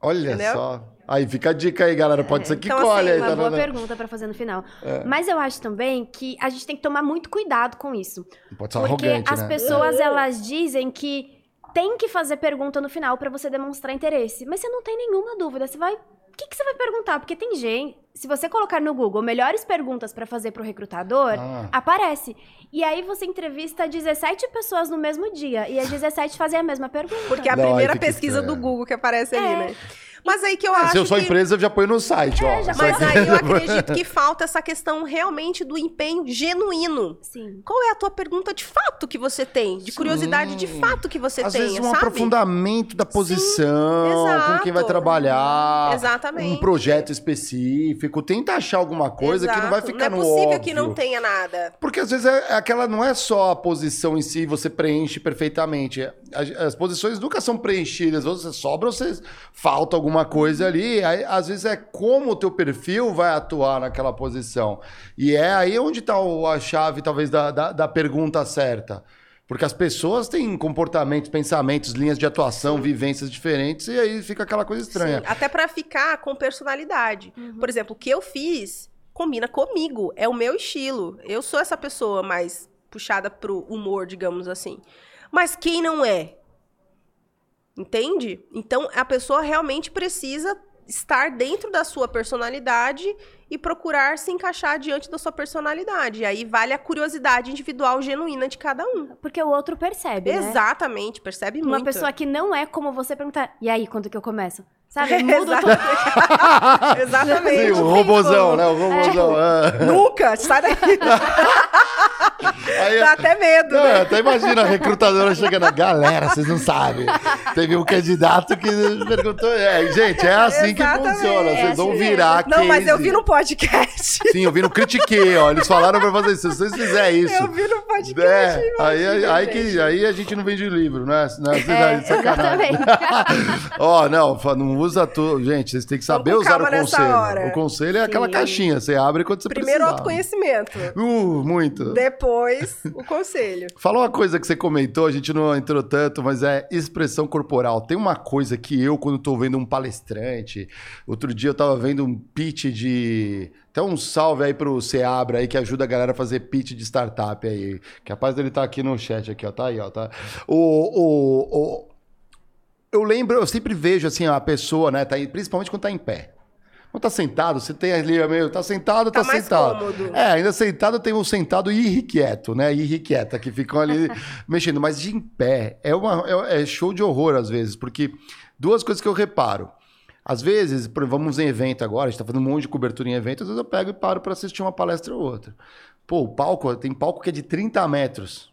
Olha Entendeu? só. Aí fica a dica aí, galera. Pode é, ser que então, colhe. Assim, uma tá boa pergunta para fazer no final. É. Mas eu acho também que a gente tem que tomar muito cuidado com isso. pode ser porque arrogante, as né? pessoas, elas dizem que tem que fazer pergunta no final para você demonstrar interesse. Mas você não tem nenhuma dúvida. Você vai o que, que, você vai perguntar? Porque tem gente. Se você colocar no Google melhores perguntas para fazer pro recrutador, ah. aparece. E aí você entrevista 17 pessoas no mesmo dia. E as 17 fazem a mesma pergunta. Porque é a primeira pesquisa do Google que aparece é. ali, né? Mas aí que eu é, acho. Se eu sou que... empresa, eu já ponho no site, é, ó. Já mas aí eu acredito que falta essa questão realmente do empenho genuíno. Sim. Qual é a tua pergunta de fato que você tem? De curiosidade Sim. de fato que você Às tem. Vezes um sabe? aprofundamento da posição, com quem vai trabalhar. Exatamente. Um projeto específico. Tenta achar alguma coisa Exato. que não vai ficar no óbvio. Não é possível que não tenha nada. Porque às vezes é, é, aquela não é só a posição em si, você preenche perfeitamente. As, as posições nunca são preenchidas. Você sobra ou você falta alguma coisa ali. Aí, às vezes é como o teu perfil vai atuar naquela posição. E é aí onde está a chave, talvez, da, da, da pergunta certa. Porque as pessoas têm comportamentos, pensamentos, linhas de atuação, Sim. vivências diferentes, e aí fica aquela coisa estranha. Sim, até para ficar com personalidade. Uhum. Por exemplo, o que eu fiz combina comigo, é o meu estilo. Eu sou essa pessoa mais puxada pro humor, digamos assim. Mas quem não é? Entende? Então a pessoa realmente precisa estar dentro da sua personalidade e procurar se encaixar diante da sua personalidade. E aí vale a curiosidade individual genuína de cada um. Porque o outro percebe, né? Exatamente, percebe Uma muito. Uma pessoa que não é como você perguntar, e aí, quando que eu começo? Sabe? Muda Exatamente. Sim, o robozão, né? O robozão. É. É. Nunca, sai daqui. Aí, Dá até medo, não, né? Até imagina a recrutadora chegando. Galera, vocês não sabem. Teve um candidato que perguntou. É, gente, é assim Exatamente. que funciona. Vocês vão virar Não, mas eu vi no podcast. Sim, eu vi no Critiquei, ó. Eles falaram pra fazer isso. Se vocês fizerem isso. Eu vi no podcast. É, aí, aí, aí, que, aí a gente não vende livro, né? Não é, sacanagem. ó, não, não usa tudo. Gente, vocês têm que saber usar o conselho. O conselho é Sim. aquela caixinha. Você abre quando você Primeiro precisar. autoconhecimento. Uh, muito. Depois o conselho. Fala uma coisa que você comentou, a gente não entrou tanto, mas é expressão corporal. Tem uma coisa que eu, quando estou vendo um palestrante, outro dia eu estava vendo um pitch de. Até um salve aí pro Seabra aí que ajuda a galera a fazer pitch de startup aí. Capaz dele estar tá aqui no chat aqui, ó. Tá aí, ó. Tá. O, o, o, eu lembro, eu sempre vejo assim a pessoa, né? Tá, principalmente quando tá em pé. Quando tá sentado, você tem ali meio. Tá sentado, tá, tá sentado. Cômodo. É, ainda sentado tem um sentado irrequieto, né? Irrequieta, que ficam ali mexendo. Mas de em pé é, uma, é, é show de horror às vezes, porque duas coisas que eu reparo. Às vezes, vamos em evento agora, a gente tá fazendo um monte de cobertura em evento, às vezes eu pego e paro para assistir uma palestra ou outra. Pô, o palco, tem palco que é de 30 metros.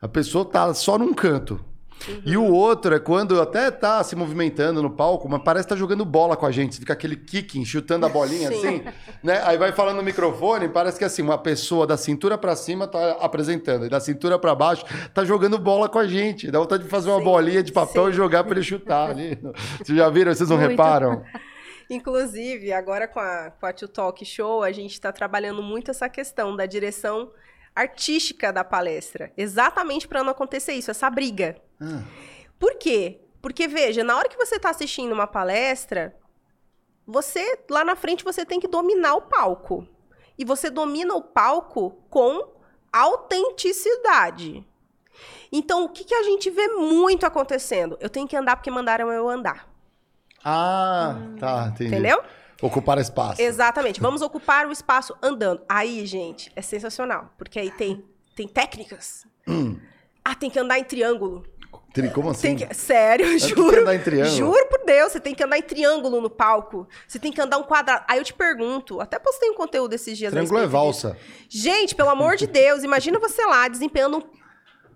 A pessoa tá só num canto. Uhum. E o outro é quando até tá se movimentando no palco, mas parece que tá jogando bola com a gente. Fica aquele kicking, chutando a bolinha assim, né? Aí vai falando no microfone, parece que assim, uma pessoa da cintura para cima tá apresentando, e da cintura para baixo tá jogando bola com a gente. Dá vontade de fazer uma Sim. bolinha de papel Sim. e jogar para ele chutar ali. Vocês já viram? Vocês não Muito. reparam? Inclusive, agora com a, com a Tio Talk Show, a gente está trabalhando muito essa questão da direção artística da palestra. Exatamente para não acontecer isso, essa briga. Ah. Por quê? Porque, veja, na hora que você está assistindo uma palestra, você, lá na frente, você tem que dominar o palco. E você domina o palco com autenticidade. Então, o que, que a gente vê muito acontecendo? Eu tenho que andar porque mandaram eu andar. Ah, tá, entendi. Entendeu? Ocupar espaço. Exatamente. Vamos ocupar o espaço andando. Aí, gente, é sensacional. Porque aí tem, tem técnicas. Hum. Ah, tem que andar em triângulo. Como assim? Que... Sério, eu juro. Tem que andar em triângulo. Juro por Deus, você tem que andar em triângulo no palco. Você tem que andar um quadrado. Aí eu te pergunto, até postei um conteúdo esses dias. Triângulo é valsa. Gente, pelo amor de Deus, imagina você lá desempenhando um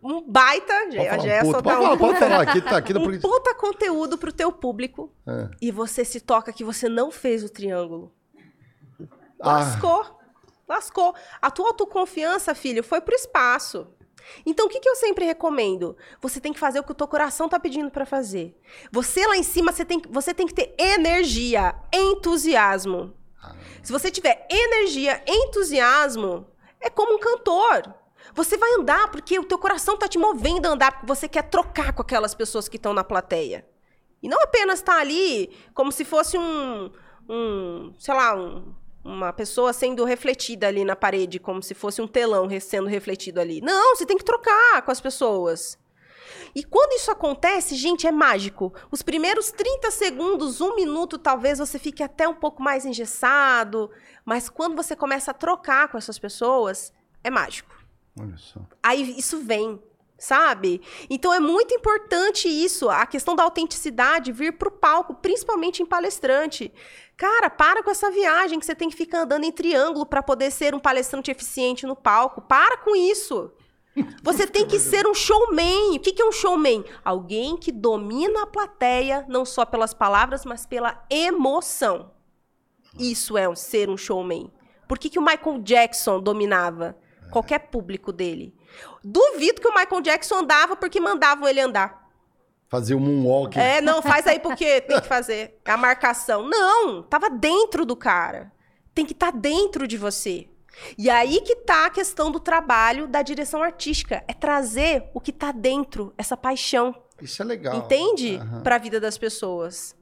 um baita. A Gé um pode, um pode falar, aqui tá aqui no um puta conteúdo pro teu público. É. E você se toca que você não fez o triângulo. Ah. Lascou. Lascou. A tua autoconfiança, filho, foi pro espaço. Então, o que, que eu sempre recomendo? Você tem que fazer o que o teu coração tá pedindo para fazer. Você lá em cima, você tem, você tem que ter energia, entusiasmo. Ah. Se você tiver energia, entusiasmo, é como um cantor. Você vai andar porque o teu coração está te movendo a andar, porque você quer trocar com aquelas pessoas que estão na plateia. E não apenas estar tá ali como se fosse um, um sei lá, um, uma pessoa sendo refletida ali na parede, como se fosse um telão sendo refletido ali. Não, você tem que trocar com as pessoas. E quando isso acontece, gente, é mágico. Os primeiros 30 segundos, um minuto, talvez você fique até um pouco mais engessado. Mas quando você começa a trocar com essas pessoas, é mágico. Olha só. Aí isso vem, sabe? Então é muito importante isso, a questão da autenticidade vir para o palco, principalmente em palestrante. Cara, para com essa viagem que você tem que ficar andando em triângulo para poder ser um palestrante eficiente no palco. Para com isso. Você tem que ser um showman. O que é um showman? Alguém que domina a plateia, não só pelas palavras, mas pela emoção. Isso é ser um showman. Por que, que o Michael Jackson dominava? Qualquer público dele. Duvido que o Michael Jackson andava porque mandavam ele andar. Fazer um moonwalk. É, não, faz aí porque tem que fazer. A marcação. Não, tava dentro do cara. Tem que estar tá dentro de você. E aí que tá a questão do trabalho da direção artística. É trazer o que tá dentro, essa paixão. Isso é legal. Entende? Uhum. Para a vida das pessoas.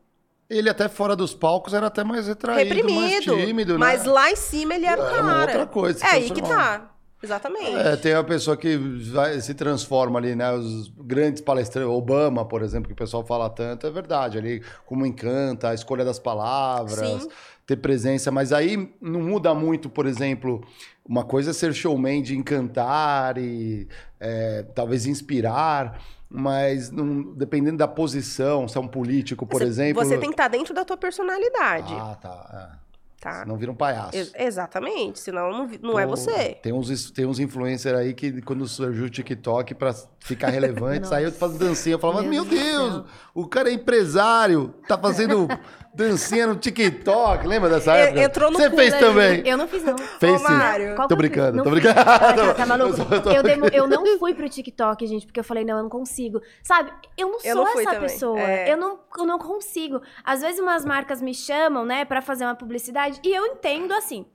Ele até fora dos palcos era até mais retraído, Reprimido, mais tímido, né? Mas lá em cima ele era o cara. É outra coisa. É aí que tá. Exatamente. É, tem a pessoa que vai, se transforma ali, né? Os grandes palestrantes, Obama, por exemplo, que o pessoal fala tanto, é verdade. Ali, como encanta, a escolha das palavras, Sim. ter presença. Mas aí não muda muito, por exemplo, uma coisa é ser showman de encantar e é, talvez inspirar. Mas não, dependendo da posição, se é um político, por você, exemplo. Você tem que estar dentro da tua personalidade. Ah, tá. É. Tá. Senão vira um palhaço. Ex exatamente, senão não, não é você. Tem uns, tem uns influencers aí que quando surgiu o TikTok pra ficar relevante, saiu fazendo dancinha. Eu falava, meu, meu Deus, o cara é empresário, tá fazendo dancinha no TikTok. Lembra dessa época? Entrou no Você fez também? Eu não fiz, não. Fez sim. Mário. Tô brincando, tô brincando. tá, tá maluco? Eu, demo, eu, não fui pro TikTok, gente, porque eu falei, não, eu não consigo. Sabe, eu não eu sou não essa também. pessoa. É. Eu, não, eu não consigo. Às vezes umas marcas me chamam, né, pra fazer uma publicidade, e eu entendo assim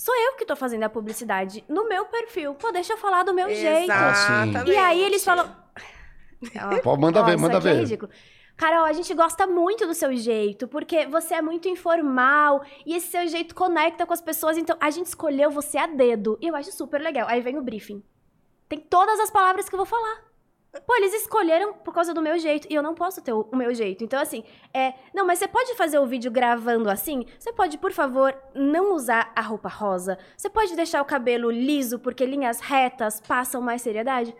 Sou eu que tô fazendo a publicidade no meu perfil. Pô, deixa eu falar do meu jeito. Exatamente. E aí eles falam. Pô, manda Ó, ver, manda aqui é ver. ridículo. Carol, a gente gosta muito do seu jeito, porque você é muito informal e esse seu jeito conecta com as pessoas, então a gente escolheu você a dedo. E eu acho super legal. Aí vem o briefing. Tem todas as palavras que eu vou falar. Pô, eles escolheram por causa do meu jeito e eu não posso ter o, o meu jeito. Então, assim, é. Não, mas você pode fazer o vídeo gravando assim? Você pode, por favor, não usar a roupa rosa? Você pode deixar o cabelo liso porque linhas retas passam mais seriedade?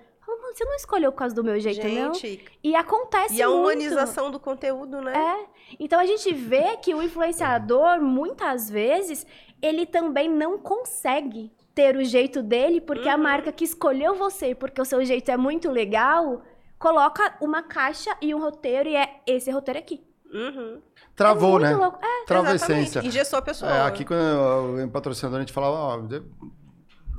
Você não escolheu por causa do meu jeito, não? Gente, E acontece e a muito. humanização do conteúdo, né? É. Então a gente vê que o influenciador, muitas vezes, ele também não consegue ter o jeito dele, porque a Uhum. marca que escolheu você, porque o seu jeito é muito legal, coloca uma caixa e um roteiro e é esse roteiro aqui. Uhum. Travou, é né? louco. É, Travou a essência. Engessou a pessoa. É, aqui quando eu, eu, patrocinador a gente falava, ó,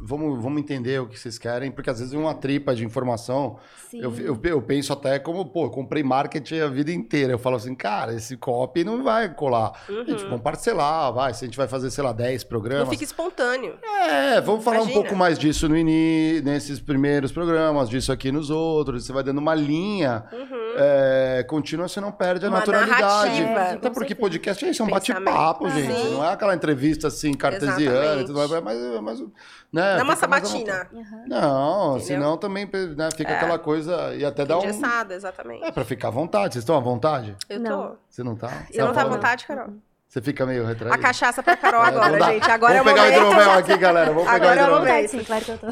vamos, vamos entender o que vocês querem, porque às vezes uma tripa de informação, eu, eu, eu penso até como, pô, eu comprei marketing a vida inteira, eu falo assim, cara, esse copy não vai colar. Uhum. Gente, vamos parcelar, vai, se a gente vai fazer, sei lá, 10 Não programas. fica espontâneo. É, vamos falar um Imagina. pouco mais disso no ini, nesses primeiros programas, disso aqui nos outros. Você vai dando uma linha Uhum. é, contínua, você não perde a Uma naturalidade. narrativa. Até porque certeza. podcast é isso, é um bate-papo, gente. Não é aquela entrevista assim, cartesiana e tudo mais. Mas, mas, né, Não é uma sabatina. Não, Entendeu? senão também né, fica É. aquela coisa. E até dá um. Engessada, exatamente. É, pra ficar à vontade. Vocês estão à vontade? Eu tô. Não. Você não tá? Você Eu não tá à vontade, Carol. Você fica meio retraído? A cachaça pra Carol É, agora, dá. gente. Agora Vamos é o pegar o hidromel aqui, galera. Vamos Agora pegar o é o hidromel. Vontade, sim, claro que eu tô.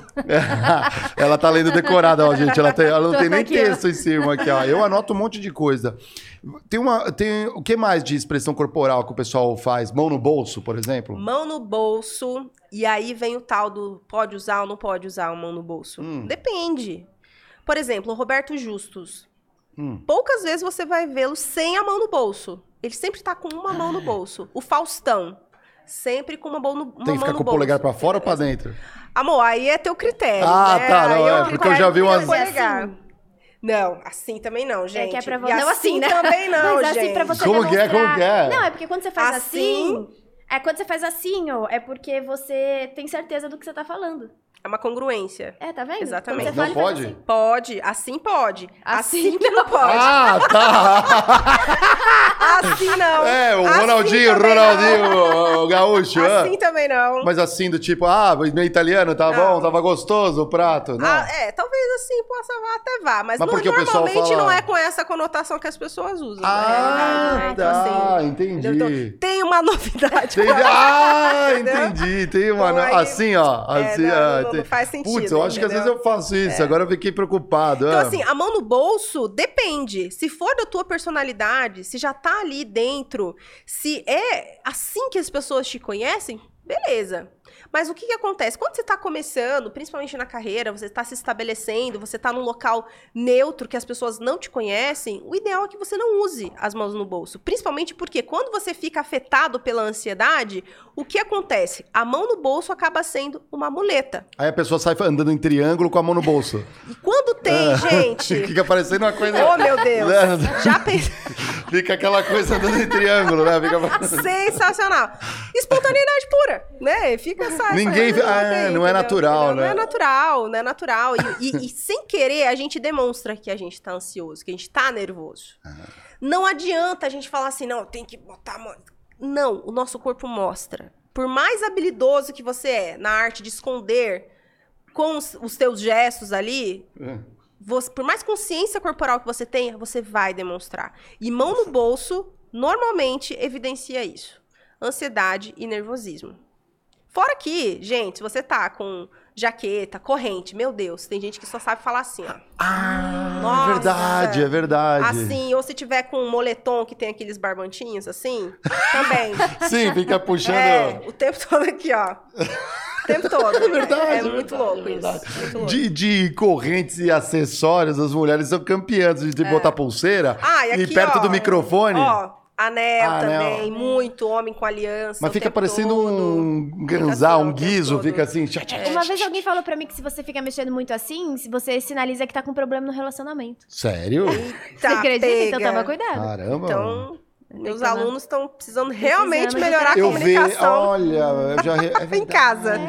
ela tá lendo decorada, ó, gente. Ela, tem- ela não Tô tem nem aqui, ó. texto em cima aqui, ó. Eu anoto um monte de coisa. Tem uma. Tem, o que mais de expressão corporal que o pessoal faz? Mão no bolso, por exemplo? Mão no bolso. E aí vem o tal do pode usar ou não pode usar a mão no bolso. Hum. Depende. Por exemplo, o Roberto Justus. Hum. Poucas vezes você vai vê-lo sem a mão no bolso. Ele sempre tá com uma mão no bolso. O Faustão. Sempre com uma mão no, uma Tem que ficar com o bolso. polegar pra fora ou pra dentro? Amor, aí é teu critério. Ah, né? tá, não, Aí é, porque eu já vi umas- Polegar. Assim. Não, assim também não, gente. É que é pra você. Não assim, né? também não, Mas gente. assim, pra você Como que é? demonstrar... Como que é? Não, é porque quando você faz Assim? assim... É quando você faz assim, ó, é porque você tem certeza do que você tá falando. É uma congruência. É, tá vendo? Exatamente. Não pode? assim. Pode, assim pode. Assim, Assim que não pode. Ah, tá! Assim não. É, o Assim Ronaldinho, Ronaldinho, o gaúcho. É. Assim também não. Mas assim, do tipo, ah, no italiano, tá Não. bom, tava gostoso o prato. Não. Ah, é, talvez assim possa até vá, mas, Mas no- normalmente fala- não é com essa conotação que as pessoas usam. na Ah, realidade, né? Então, tá, assim, entendi. entendeu? tem uma novidade. Entendi. Ah, entendi. Tem uma. Então, aí- assim, ó. É, Assim, não, ah, não, tem- não faz sentido. Putz, eu acho que às entendeu? vezes eu faço isso. Agora eu fiquei preocupado. Então, ah. assim, a mão no bolso depende. Se for da tua personalidade, se já tá ali dentro, se é assim que as pessoas te conhecem, beleza. Mas o que, que acontece? Quando você tá começando, principalmente na carreira, você tá se estabelecendo, você tá num local neutro que as pessoas não te conhecem, o ideal é que você não use as mãos no bolso. Principalmente porque quando você fica afetado pela ansiedade, o que acontece? A mão no bolso acaba sendo uma muleta. Aí a pessoa sai andando em triângulo com a mão no bolso. E quando tem, gente. Fica parecendo uma coisa. Oh, meu Deus! Né? Já pensei. Fica aquela coisa andando em triângulo, né? Fica... Sensacional. Espontaneidade pura, né? Fica essa Ninguém- ah, tem, não é natural, né? Não é natural, não é natural. E, e- e sem querer, a gente demonstra que a gente tá ansioso, que a gente tá nervoso. Não adianta a gente falar assim, não, tem que botar a mão. Não, o nosso corpo mostra. Por mais habilidoso que você é na arte de esconder com os, os teus gestos ali, você- por mais consciência corporal que você tenha, você vai demonstrar. E mão no bolso, normalmente, evidencia isso. Ansiedade e nervosismo. Fora que, gente, se você tá com jaqueta, corrente, meu Deus, tem gente que só sabe falar assim, ó. Ah, Nossa. é verdade, é verdade. Assim, ou se tiver com um moletom que tem aqueles barbantinhos, assim, também. Sim, fica puxando. É, o tempo todo aqui, ó. O tempo todo. É verdade, É é muito verdade, louco é verdade. isso. Muito louco. De, de correntes e acessórios, as mulheres são campeãs de botar pulseira É. Ah, e aqui, perto ó, do microfone. Ó, anel Anel. também, muito homem com aliança. mas fica parecendo todo. um ganzá, assim, um o tempo guiso, fica assim. Uma vez alguém falou pra mim que se você fica mexendo muito assim, se você sinaliza que tá com problema no relacionamento. Sério? Eita, você acredita? Então pega. toma cuidado. Caramba. Então, Meus alunos estão precisando realmente melhorar a eu comunicação. Ve, olha, eu já é em casa.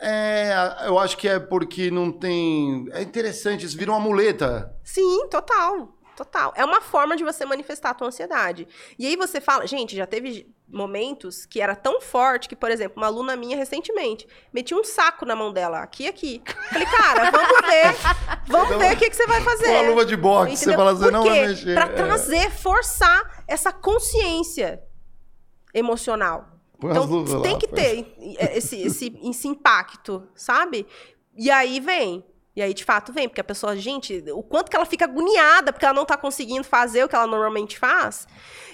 É, eu acho que é porque não tem. É interessante, isso vira uma muleta. Sim, total. Total. É uma forma de você manifestar a tua ansiedade. E aí você fala, gente, já teve momentos que era tão forte que, por exemplo, uma aluna minha recentemente metia um saco na mão dela, aqui e aqui. Falei, cara, vamos ver, vamos ver o que, que você vai fazer. Uma luva de boxe, Entendeu? você fala assim, não vai mexer. Pra é. trazer, forçar essa consciência emocional. Põe então, tem lá, que ter esse, esse, esse impacto, sabe? E aí vem e aí, de fato, vem, porque a pessoa, gente, o quanto que ela fica agoniada porque ela não tá conseguindo fazer o que ela normalmente faz.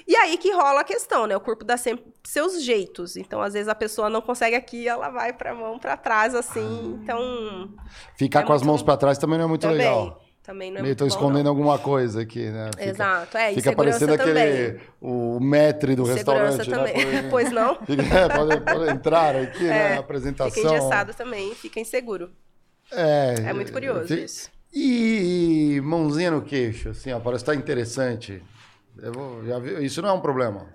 E aí que rola a questão, né? O corpo dá sempre seus jeitos. Então, às vezes, a pessoa não consegue aqui, ela vai pra mão para trás, assim. Então. Ficar é com as mãos para trás também não é muito também. legal. Também não é Meio tô escondendo não. alguma coisa aqui, né? Fica, Exato, é. Fica parecendo também. aquele. O metre do restaurante. Né? também. Né? pois não. Fica, é, pode, pode, entrar aqui, é, né? Na apresentação. Fica engessado também, fica inseguro. É, é muito curioso isso. E, mãozinha no queixo, assim, ó, parece estar interessante. Vou, já isso não é um problema.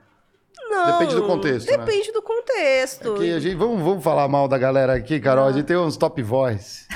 Não. Depende do contexto. Né? Depende né? do contexto. É a gente, vamos, vamos falar mal da galera aqui, Carol. Não. A gente tem uns top voice.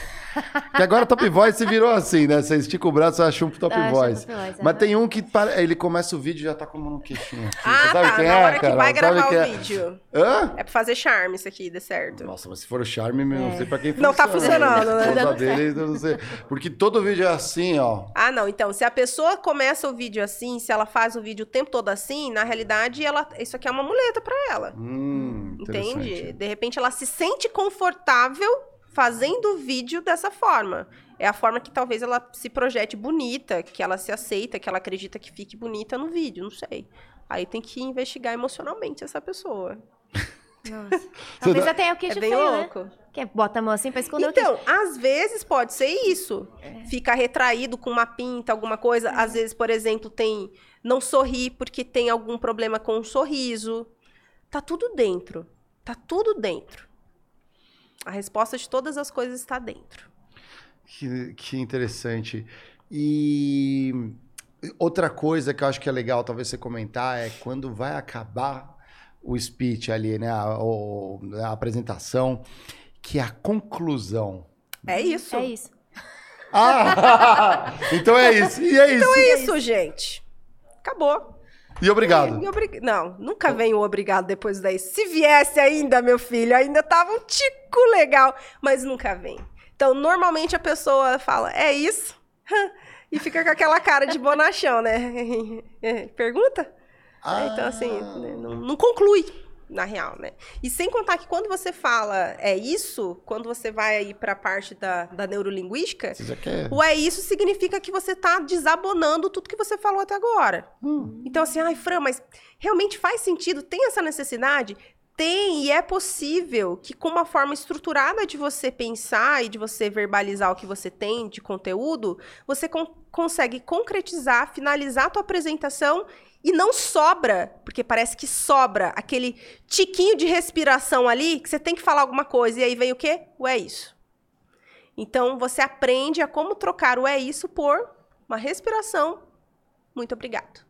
Que agora Top Voice virou assim, né? Você estica o braço e acha um Top ah, Voice. Voice Mas tem um que ele começa o vídeo e já tá com um queixinho. Aqui. Ah, sabe tá. quem Na é, hora que cara? vai gravar o é? vídeo. Hã? É pra fazer charme isso aqui, dê certo. Nossa, mas se for o charme, é. não sei pra quem funciona. Não tá funcionando, né? Dele, não sei. Porque todo vídeo é assim, ó. Ah, não. Então, se a pessoa começa o vídeo assim, se ela faz o vídeo o tempo todo assim, na realidade, ela, isso aqui é uma muleta pra ela. Hum, Entende? De repente, ela se sente confortável fazendo o vídeo dessa forma. É a forma que talvez ela se projete bonita, que ela se aceita, que ela acredita que fique bonita no vídeo, não sei. Aí tem que investigar emocionalmente essa pessoa. Nossa. Talvez até o queixo é bem feio, né? louco. Né? Que bota a mão assim pra esconder então, o. Então, às vezes pode ser isso. É. Fica retraído com uma pinta, alguma coisa. É. Às vezes, por exemplo, tem não sorri porque tem algum problema com o sorriso. Tá tudo dentro. Tá tudo dentro. A resposta de todas as coisas está dentro. Que, que interessante. E outra coisa que eu acho que é legal talvez você comentar é quando vai acabar o speech ali, né? A, a apresentação, que é a conclusão. É isso. É isso. Ah! então é isso. E é então isso. Então é isso, gente. Acabou. E obrigado. E, e obrig... Não, nunca vem o obrigado depois daí. Se viesse ainda, meu filho, ainda tava um tico legal, mas nunca vem. Então, normalmente a pessoa fala, é isso? e fica com aquela cara de bonachão, né? Pergunta? Ah. Então, assim, né, não, não conclui na real, né? E sem contar que quando você fala é isso, quando você vai aí para a parte da, da neurolinguística, o é isso significa que você está desabonando tudo que você falou até agora. Hum. Então, assim, ai, Fran, mas realmente faz sentido? Tem essa necessidade? Tem, e é possível que com uma forma estruturada de você pensar e de você verbalizar o que você tem de conteúdo, você con consegue concretizar, finalizar a tua apresentação e não sobra, porque parece que sobra aquele tiquinho de respiração ali que você tem que falar alguma coisa. E aí vem o quê? O é isso. Então você aprende a como trocar o é isso por uma respiração. Muito obrigado.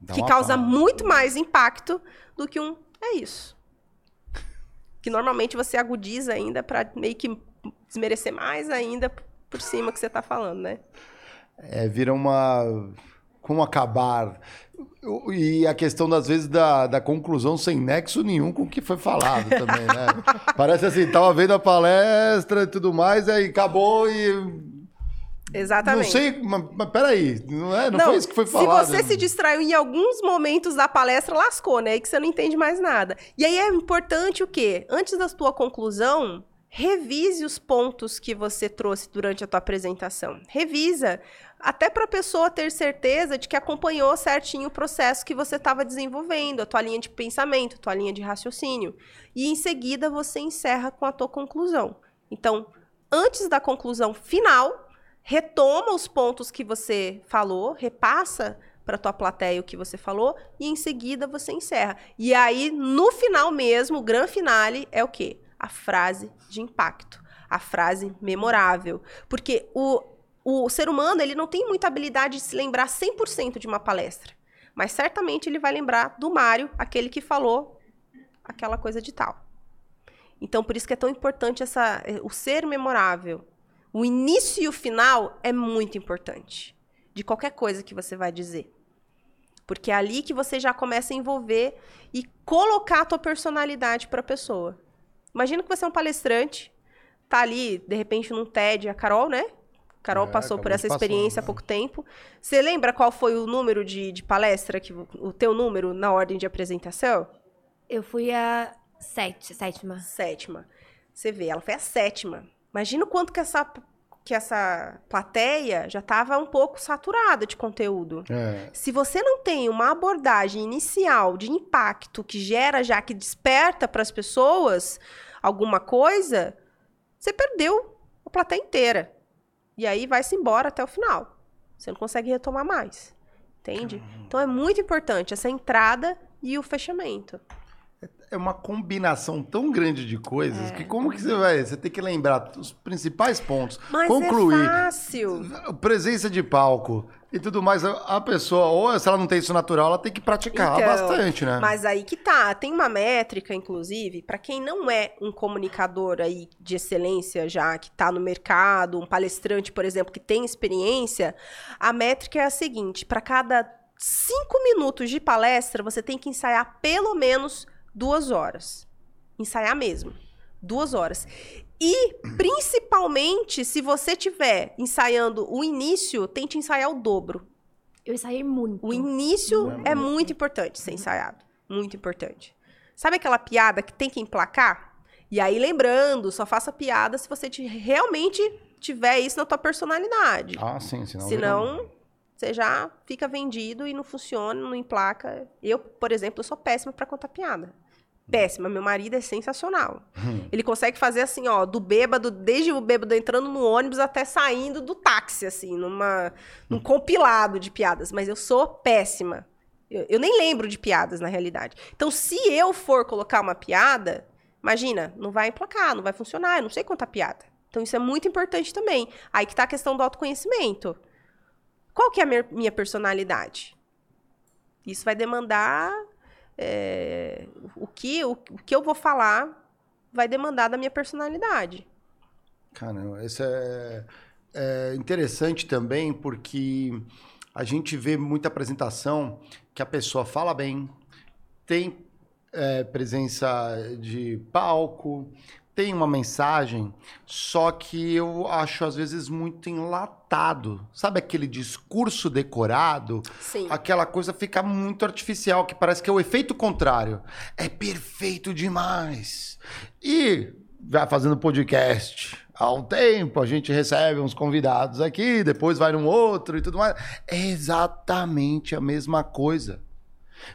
Dá que causa muito mais impacto do que um é isso. Que normalmente você agudiza ainda para meio que desmerecer mais ainda por cima que você está falando, né? É, vira uma como acabar. E a questão, das vezes, da, da conclusão sem nexo nenhum com o que foi falado também, né? Parece assim, tava vendo a palestra e tudo mais, aí acabou e. Exatamente. Não sei, mas, mas peraí, não, é, não, não foi isso que foi falado. Se você se distraiu em alguns momentos da palestra, lascou, né? E que você não entende mais nada. E aí é importante o quê? Antes da tua conclusão, revise os pontos que você trouxe durante a tua apresentação. Revisa até para a pessoa ter certeza de que acompanhou certinho o processo que você estava desenvolvendo, a tua linha de pensamento, a tua linha de raciocínio. E em seguida você encerra com a tua conclusão. Então, antes da conclusão final, retoma os pontos que você falou, repassa para tua plateia o que você falou e em seguida você encerra. E aí, no final mesmo, o grande finale é o quê? A frase de impacto, a frase memorável. Porque o o ser humano ele não tem muita habilidade de se lembrar 100% de uma palestra. Mas certamente ele vai lembrar do Mário, aquele que falou aquela coisa de tal. Então, por isso que é tão importante essa, eh, o ser memorável. O início e o final é muito importante. De qualquer coisa que você vai dizer. Porque é ali que você já começa a envolver e colocar a tua personalidade para a pessoa. Imagina que você é um palestrante, tá ali, de repente, num TED, a Carol, né? Carol é, passou por essa experiência passou, há pouco tempo. Você lembra qual foi o número de, de palestra, que, o teu número na ordem de apresentação? Eu fui a sete, sétima. Sétima. Você vê, ela foi a sétima. Imagina o quanto que essa, que essa plateia já estava um pouco saturada de conteúdo. É. Se você não tem uma abordagem inicial de impacto que gera já, que desperta para as pessoas alguma coisa, você perdeu a plateia inteira. E aí vai-se embora até o final. Você não consegue retomar mais. Entende? Então é muito importante essa entrada e o fechamento. É uma combinação tão grande de coisas é. que como que você vai? Você tem que lembrar os principais pontos. Mas concluir. É fácil. Presença de palco, e tudo mais, a pessoa, ou se ela não tem isso natural, ela tem que praticar então, bastante, né? Mas aí que tá, tem uma métrica, inclusive, para quem não é um comunicador aí de excelência já, que tá no mercado, um palestrante, por exemplo, que tem experiência, a métrica é a seguinte: para cada cinco minutos de palestra, você tem que ensaiar pelo menos duas horas. Ensaiar mesmo. Duas horas. E, principalmente, se você tiver ensaiando o início, tente ensaiar o dobro. Eu ensaiei muito. O início é, é muito importante ser ensaiado. Muito importante. Sabe aquela piada que tem que emplacar? E aí, lembrando, só faça piada se você te, realmente tiver isso na tua personalidade. Ah, sim. Senão, senão você já fica vendido e não funciona, não emplaca. Eu, por exemplo, eu sou péssima para contar piada péssima. Meu marido é sensacional. Hum. Ele consegue fazer assim, ó, do bêbado, desde o bêbado entrando no ônibus até saindo do táxi, assim, numa, num compilado de piadas. Mas eu sou péssima. Eu, eu, nem lembro de piadas, na realidade. Então, se eu for colocar uma piada, imagina, não vai emplacar, não vai funcionar, eu não sei contar piada. Então, isso é muito importante também. Aí que tá a questão do autoconhecimento. Qual que é a minha personalidade? Isso vai demandar é, o, que, o, o, que eu vou falar vai demandar da minha personalidade. Caramba, isso é, é interessante também porque a gente vê muita apresentação que a pessoa fala bem, tem é, presença de palco, tem uma mensagem, só que eu acho às vezes muito enlatado. Sabe aquele discurso decorado? Sim. Aquela coisa fica muito artificial, que parece que é o efeito contrário. É perfeito demais. E já fazendo podcast há um tempo, a gente recebe uns convidados aqui, depois vai num outro e tudo mais. É exatamente a mesma coisa.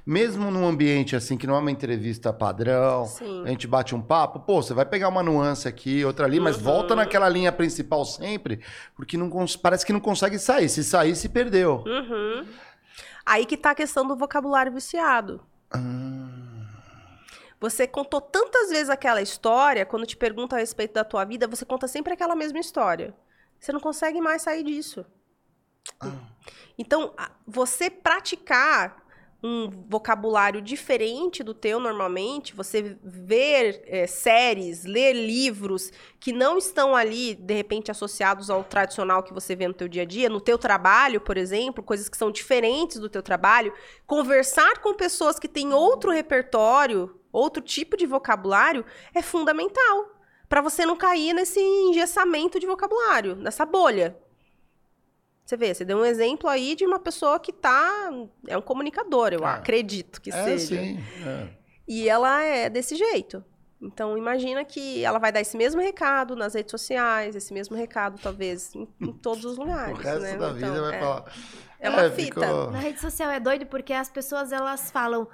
Mesmo num ambiente assim, que não é uma entrevista padrão, Sim. a gente bate um papo, pô, você vai pegar uma nuance aqui, outra ali, mas uhum. volta naquela linha principal sempre, porque não parece que não consegue sair. Se sair, se perdeu. Uhum. Aí que tá a questão do vocabulário viciado. Ah. Você contou tantas vezes aquela história, quando te perguntam a respeito da tua vida, você conta sempre aquela mesma história. Você não consegue mais sair disso. Ah. Então, você praticar um vocabulário diferente do teu normalmente, você ver é, séries, ler livros que não estão ali, de repente, associados ao tradicional que você vê no teu dia a dia, no teu trabalho, por exemplo, coisas que são diferentes do teu trabalho, conversar com pessoas que têm outro repertório, outro tipo de vocabulário, é fundamental para você não cair nesse engessamento de vocabulário, nessa bolha. Você vê, você deu um exemplo aí de uma pessoa que tá. É um comunicador, eu ah, acredito que é, seja. Sim, é. E ela é desse jeito. Então, imagina que ela vai dar esse mesmo recado nas redes sociais, esse mesmo recado, talvez, em, em todos os lugares. o resto né? da vida então, vai é, falar. É uma é, fita. Ficou... Na rede social é doido porque as pessoas elas falam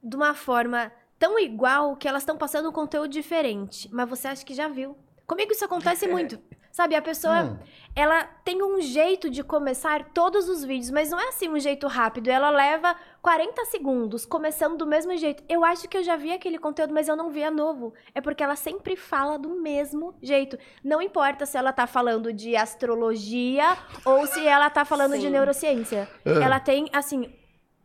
de uma forma tão igual que elas estão passando um conteúdo diferente. Mas você acha que já viu. Comigo isso acontece muito. Sabe, a pessoa, hum. ela tem um jeito de começar todos os vídeos, mas não é assim um jeito rápido. Ela leva 40 segundos, começando do mesmo jeito. Eu acho que eu já vi aquele conteúdo, mas eu não via novo. É porque ela sempre fala do mesmo jeito. Não importa se ela tá falando de astrologia ou se ela tá falando Sim. de neurociência. É. Ela tem, assim,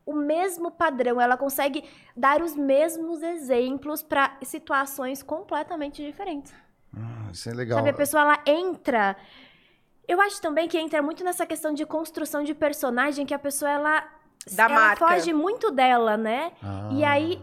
o mesmo padrão, ela consegue dar os mesmos exemplos para situações completamente diferentes. Ah, isso é legal. Sabe, a pessoa ela entra. Eu acho também que entra muito nessa questão de construção de personagem, que a pessoa ela, da ela marca. foge muito dela, né? Ah. E aí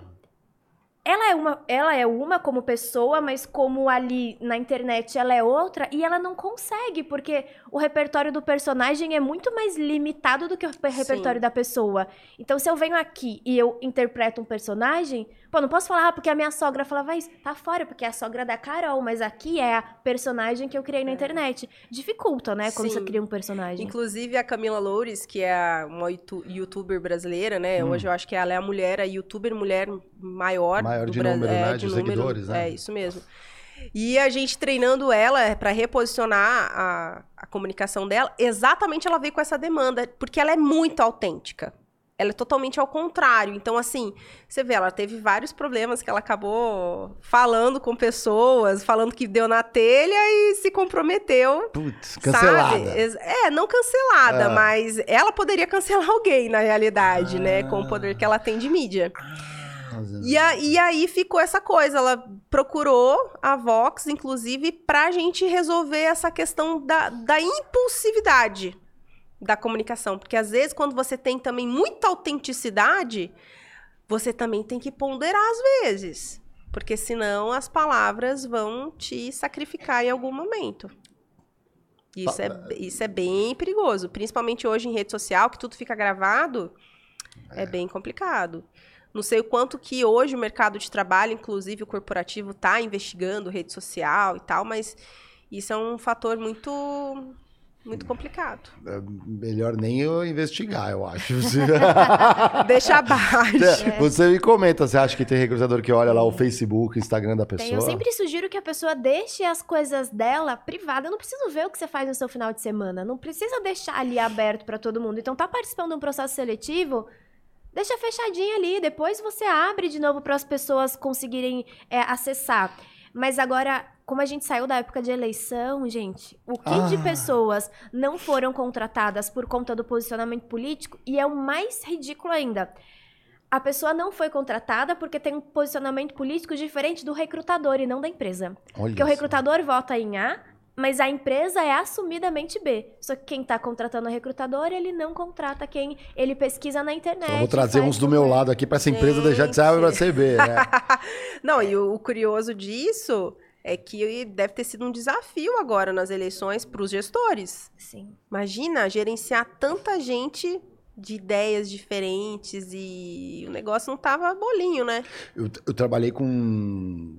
ela é uma, ela é uma como pessoa, mas como ali na internet ela é outra e ela não consegue, porque o repertório do personagem é muito mais limitado do que o repertório Sim. da pessoa. Então se eu venho aqui e eu interpreto um personagem, pô, não posso falar ah, porque a minha sogra falava isso, tá fora porque é a sogra da Carol, mas aqui é a personagem que eu criei na internet. Dificulta, né, quando É. Sim. você cria um personagem. Inclusive a Camila Loures, que é uma youtu- youtuber brasileira, né? Hum. Hoje eu acho que ela é a mulher, a youtuber mulher maior, Maior do de Bra- número, é, né? De seguidores, né? É, isso mesmo. E a gente treinando ela para reposicionar a, a comunicação dela, exatamente ela veio com essa demanda, porque ela é muito autêntica. Ela é totalmente ao contrário. Então, assim, você vê, ela teve vários problemas que ela acabou falando com pessoas, falando que deu na telha e se comprometeu Putz, cancelada. Sabe? É, não cancelada, Ah. mas ela poderia cancelar alguém, na realidade, né? Com o Ah. poder que ela tem de mídia. E, a- e aí ficou essa coisa, ela procurou a Vox, inclusive, pra gente resolver essa questão da, da impulsividade da comunicação. Porque às vezes, quando você tem também muita autenticidade, você também tem que ponderar às vezes. Porque senão as palavras vão te sacrificar em algum momento. Isso é, isso é bem perigoso. Principalmente hoje em rede social, que tudo fica gravado, é, bem complicado. Não sei o quanto que hoje o mercado de trabalho, inclusive o corporativo, está investigando rede social e tal, mas isso é um fator muito, muito complicado. É melhor nem eu investigar, eu acho. Deixa abaixo. É, Você me comenta, você acha que tem recrutador que olha lá o Facebook, o Instagram da pessoa? Tem, eu sempre sugiro que a pessoa deixe as coisas dela privada. Eu não preciso ver o que você faz no seu final de semana. Não precisa deixar ali aberto pra todo mundo. Então, tá participando de um processo seletivo, deixa fechadinho ali. Depois você abre de novo para as pessoas conseguirem é, acessar. Mas agora, como a gente saiu da época de eleição, gente, o que de Ah. pessoas não foram contratadas por conta do posicionamento político? E é o mais ridículo ainda. A pessoa não foi contratada porque tem um posicionamento político diferente do recrutador e não da empresa. Olha Porque o só. recrutador vota em A, mas a empresa é assumidamente B. Só que quem tá contratando o recrutador, ele não contrata quem ele pesquisa na internet. Eu vou trazer uns do meu lado aqui pra essa empresa deixar de ser A pra ser B, né? Não, e o, o curioso disso é que deve ter sido um desafio agora nas eleições para os gestores. Sim. Imagina gerenciar tanta gente de ideias diferentes e o negócio não tava bolinho, né? Eu, eu trabalhei com.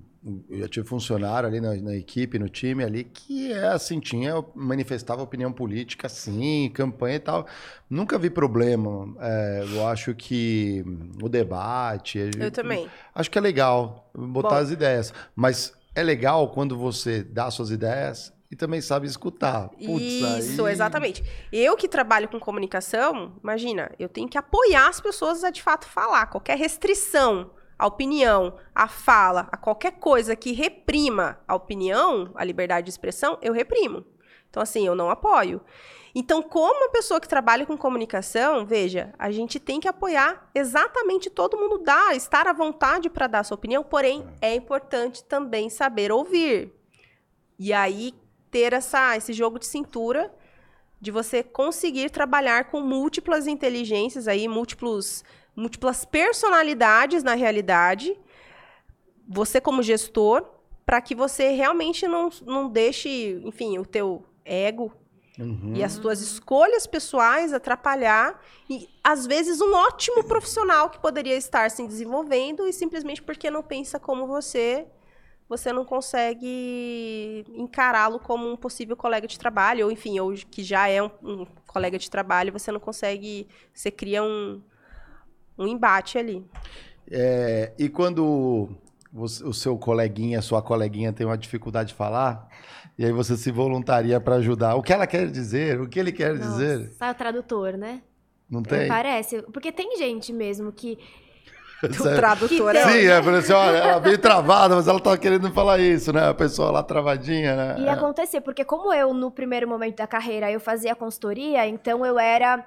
Eu já tive funcionário ali na, na equipe, no time ali, que é assim, tinha, manifestava opinião política, sim, campanha e tal. Nunca vi problema. É, eu acho que o debate. Eu também. Acho que é legal botar Bom. as ideias. Mas é legal quando você dá suas ideias e também sabe escutar. Putz, Isso, aí- exatamente. Eu que trabalho com comunicação, imagina, eu tenho que apoiar as pessoas a de fato falar. Qualquer restrição à opinião, à fala, a qualquer coisa que reprima a opinião, a liberdade de expressão, eu reprimo. Então, assim, eu não apoio. Então, como uma pessoa que trabalha com comunicação, veja, a gente tem que apoiar exatamente todo mundo dá, estar à vontade para dar sua opinião, porém, é importante também saber ouvir. E aí, ter essa, esse jogo de cintura de você conseguir trabalhar com múltiplas inteligências aí, múltiplos, múltiplas personalidades na realidade, você como gestor, para que você realmente não, não deixe, enfim, o teu ego Uhum. e as tuas escolhas pessoais atrapalhar e às vezes um ótimo profissional que poderia estar se desenvolvendo e simplesmente porque não pensa como você, você não consegue encará-lo como um possível colega de trabalho ou enfim, ou que já é um, um colega de trabalho, você não consegue, você cria um um embate ali. É, e quando você- o seu coleguinha, sua coleguinha tem uma dificuldade de falar, e aí você se voluntaria para ajudar. O que ela quer dizer? O que ele quer dizer? Nossa, sai o tradutor, né? Não tem? Parece. Porque tem gente mesmo que. O tradutor é. Sim, é, falei assim, olha, ela veio travada, mas ela tava querendo falar isso, né? A pessoa lá travadinha, né? E acontecer, porque como eu, no primeiro momento da carreira, eu fazia consultoria, então eu era.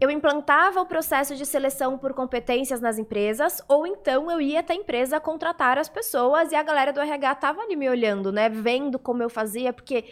Eu implantava o processo de seleção por competências nas empresas, ou então eu ia até a empresa contratar as pessoas e a galera do RH tava ali me olhando, né? Vendo como eu fazia, porque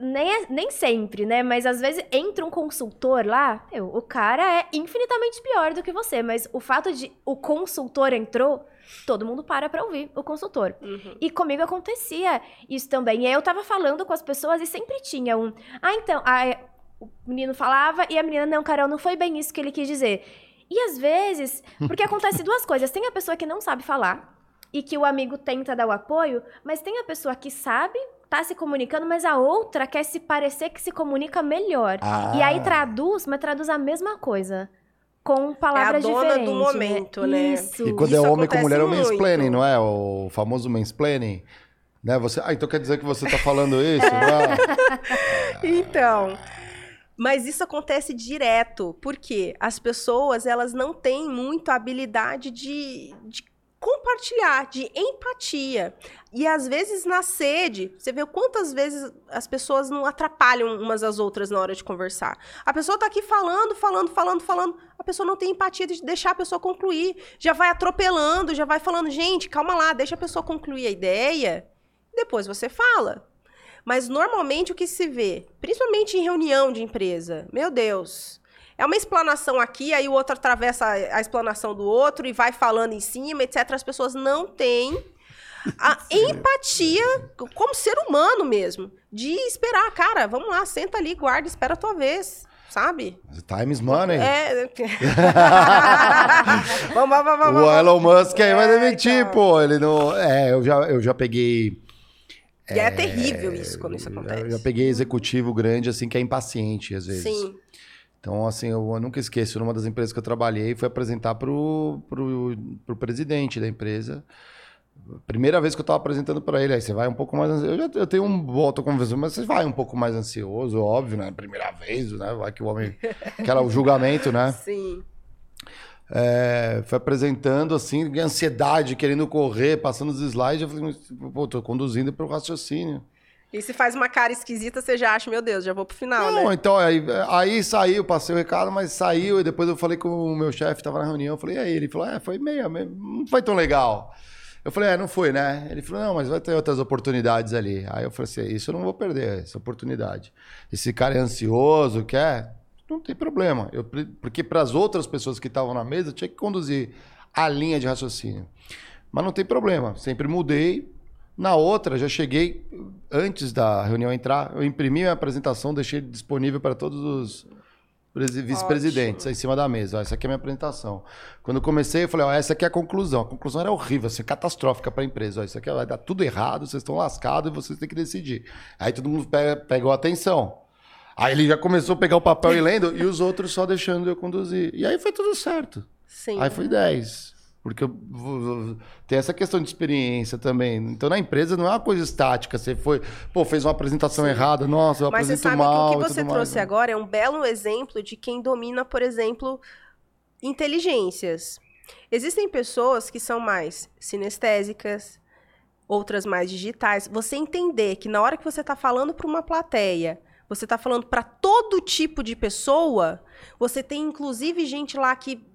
nem, é, nem sempre, né? Mas às vezes entra um consultor lá, meu, o cara é infinitamente pior do que você, mas o fato de o consultor entrou, todo mundo para pra ouvir o consultor. Uhum. E comigo acontecia isso também. E aí eu tava falando com as pessoas e sempre tinha um. Ah, então. Ah, o menino falava e a menina, não, Carol, não foi bem isso que ele quis dizer. E às vezes, porque acontece duas coisas. Tem a pessoa que não sabe falar e que o amigo tenta dar o apoio, mas tem a pessoa que sabe tá se comunicando, mas a outra quer se parecer que se comunica melhor. Ah. E aí traduz, mas traduz a mesma coisa. Com palavras diferentes. É a dona do momento, né? Isso. E quando Isso é homem com mulher é o mansplaining, não é? O famoso mansplaining. Né? Você... Ah, então quer dizer que você tá falando isso? né? então... Mas isso acontece direto, porque as pessoas elas não têm muito habilidade de, de compartilhar, de empatia. E às vezes na sede, você vê quantas vezes as pessoas não atrapalham umas às outras na hora de conversar. A pessoa tá aqui falando, falando, falando, falando, a pessoa não tem empatia de deixar a pessoa concluir, já vai atropelando, já vai falando, gente, calma lá, deixa a pessoa concluir a ideia, depois você fala. Mas normalmente o que se vê, principalmente em reunião de empresa, meu Deus, é uma explanação aqui, aí o outro atravessa a explanação do outro e vai falando em cima, etc. As pessoas não têm a empatia como ser humano mesmo, de esperar, cara, vamos lá, senta ali, guarda, espera a tua vez sabe? Time is money. É. vamos, vamos, vamos, o Elon Musk aí vai é, demitir, então... pô. Ele não. É, eu já, eu já peguei. E é, é terrível isso quando isso acontece. Eu já peguei executivo grande, assim, que é impaciente, às vezes. Sim. Então, assim, eu nunca esqueço, numa das empresas que eu trabalhei, foi apresentar para o pro, pro presidente da empresa. Primeira vez que eu estava apresentando para ele, aí você vai um pouco mais ansioso. Eu, já, eu tenho um voto conversão, mas você vai um pouco mais ansioso, óbvio, né? Primeira vez, né? Vai que o homem. Aquela, o julgamento, né? Sim. É, foi apresentando, assim, ansiedade, querendo correr, passando os slides. Eu falei, pô, tô conduzindo para o raciocínio. E se faz uma cara esquisita, você já acha, meu Deus, já vou pro final, Não, né? então, aí, aí saiu, passei o recado, mas saiu, e depois eu falei com o meu chefe, tava na reunião, eu falei, e aí? Ele falou, é, foi meio, meio, não foi tão legal. Eu falei, é, não foi, né? Ele falou, não, mas vai ter outras oportunidades ali. Aí eu falei assim, isso eu não vou perder, essa oportunidade. Esse cara é ansioso, quer? Não tem problema. Eu, porque para as outras pessoas que estavam na mesa, eu tinha que conduzir a linha de raciocínio. Mas não tem problema, sempre mudei, na outra, já cheguei antes da reunião entrar, eu imprimi a apresentação, deixei disponível para todos os vice-presidentes em cima da mesa. Ó, essa aqui é a minha apresentação. Quando eu comecei, eu falei, ó, essa aqui é a conclusão. A conclusão era horrível, assim, catastrófica para a empresa. Ó, isso aqui vai dar tudo errado, vocês estão lascados e vocês têm que decidir. Aí todo mundo pega, pegou atenção. Aí ele já começou a pegar o papel e lendo, e os outros só deixando eu conduzir. E aí foi tudo certo. Sim. Aí foi 10. Porque tem essa questão de experiência também. Então, na empresa não é uma coisa estática. Você foi, pô, fez uma apresentação Sim. errada, nossa, eu Mas apresento mal. Mas você sabe que o que você trouxe mais, agora é um belo exemplo de quem domina, por exemplo, inteligências. Existem pessoas que são mais sinestésicas, outras mais digitais. Você entender que na hora que você está falando para uma plateia, você está falando para todo tipo de pessoa, você tem inclusive gente lá que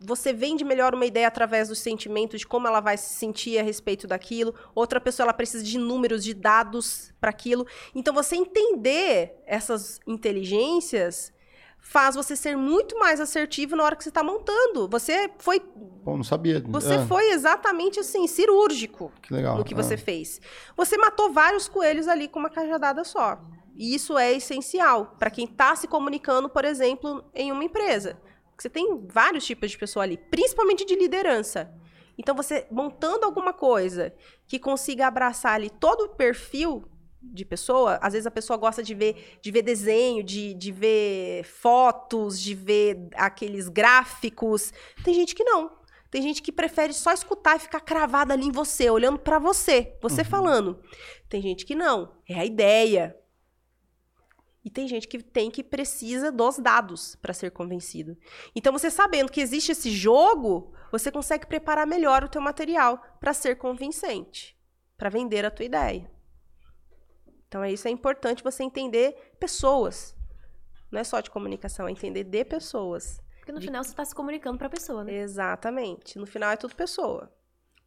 você vende melhor uma ideia através do sentimento de como ela vai se sentir a respeito daquilo. Outra pessoa ela precisa de números, de dados para aquilo. Então você entender essas inteligências faz você ser muito mais assertivo na hora que você está montando. Você foi. Bom, não sabia. Você é. foi exatamente assim, cirúrgico que legal. no que você é. fez. Você matou vários coelhos ali com uma cajadada só. E isso é essencial para quem está se comunicando, por exemplo, em uma empresa. Você tem vários tipos de pessoa ali, principalmente de liderança. Então, você montando alguma coisa que consiga abraçar ali todo o perfil de pessoa, às vezes a pessoa gosta de ver, de ver desenho, de, de ver fotos, de ver aqueles gráficos. Tem gente que não. Tem gente que prefere só escutar e ficar cravada ali em você, olhando para você, você uhum. falando. Tem gente que não. É a ideia. E tem gente que tem que precisa dos dados para ser convencido. Então, você sabendo que existe esse jogo, você consegue preparar melhor o teu material para ser convincente, para vender a tua ideia. Então, é isso é importante você entender pessoas. Não é só de comunicação, é entender de pessoas. Porque no de... final você está se comunicando para a pessoa, né? Exatamente. No final é tudo pessoa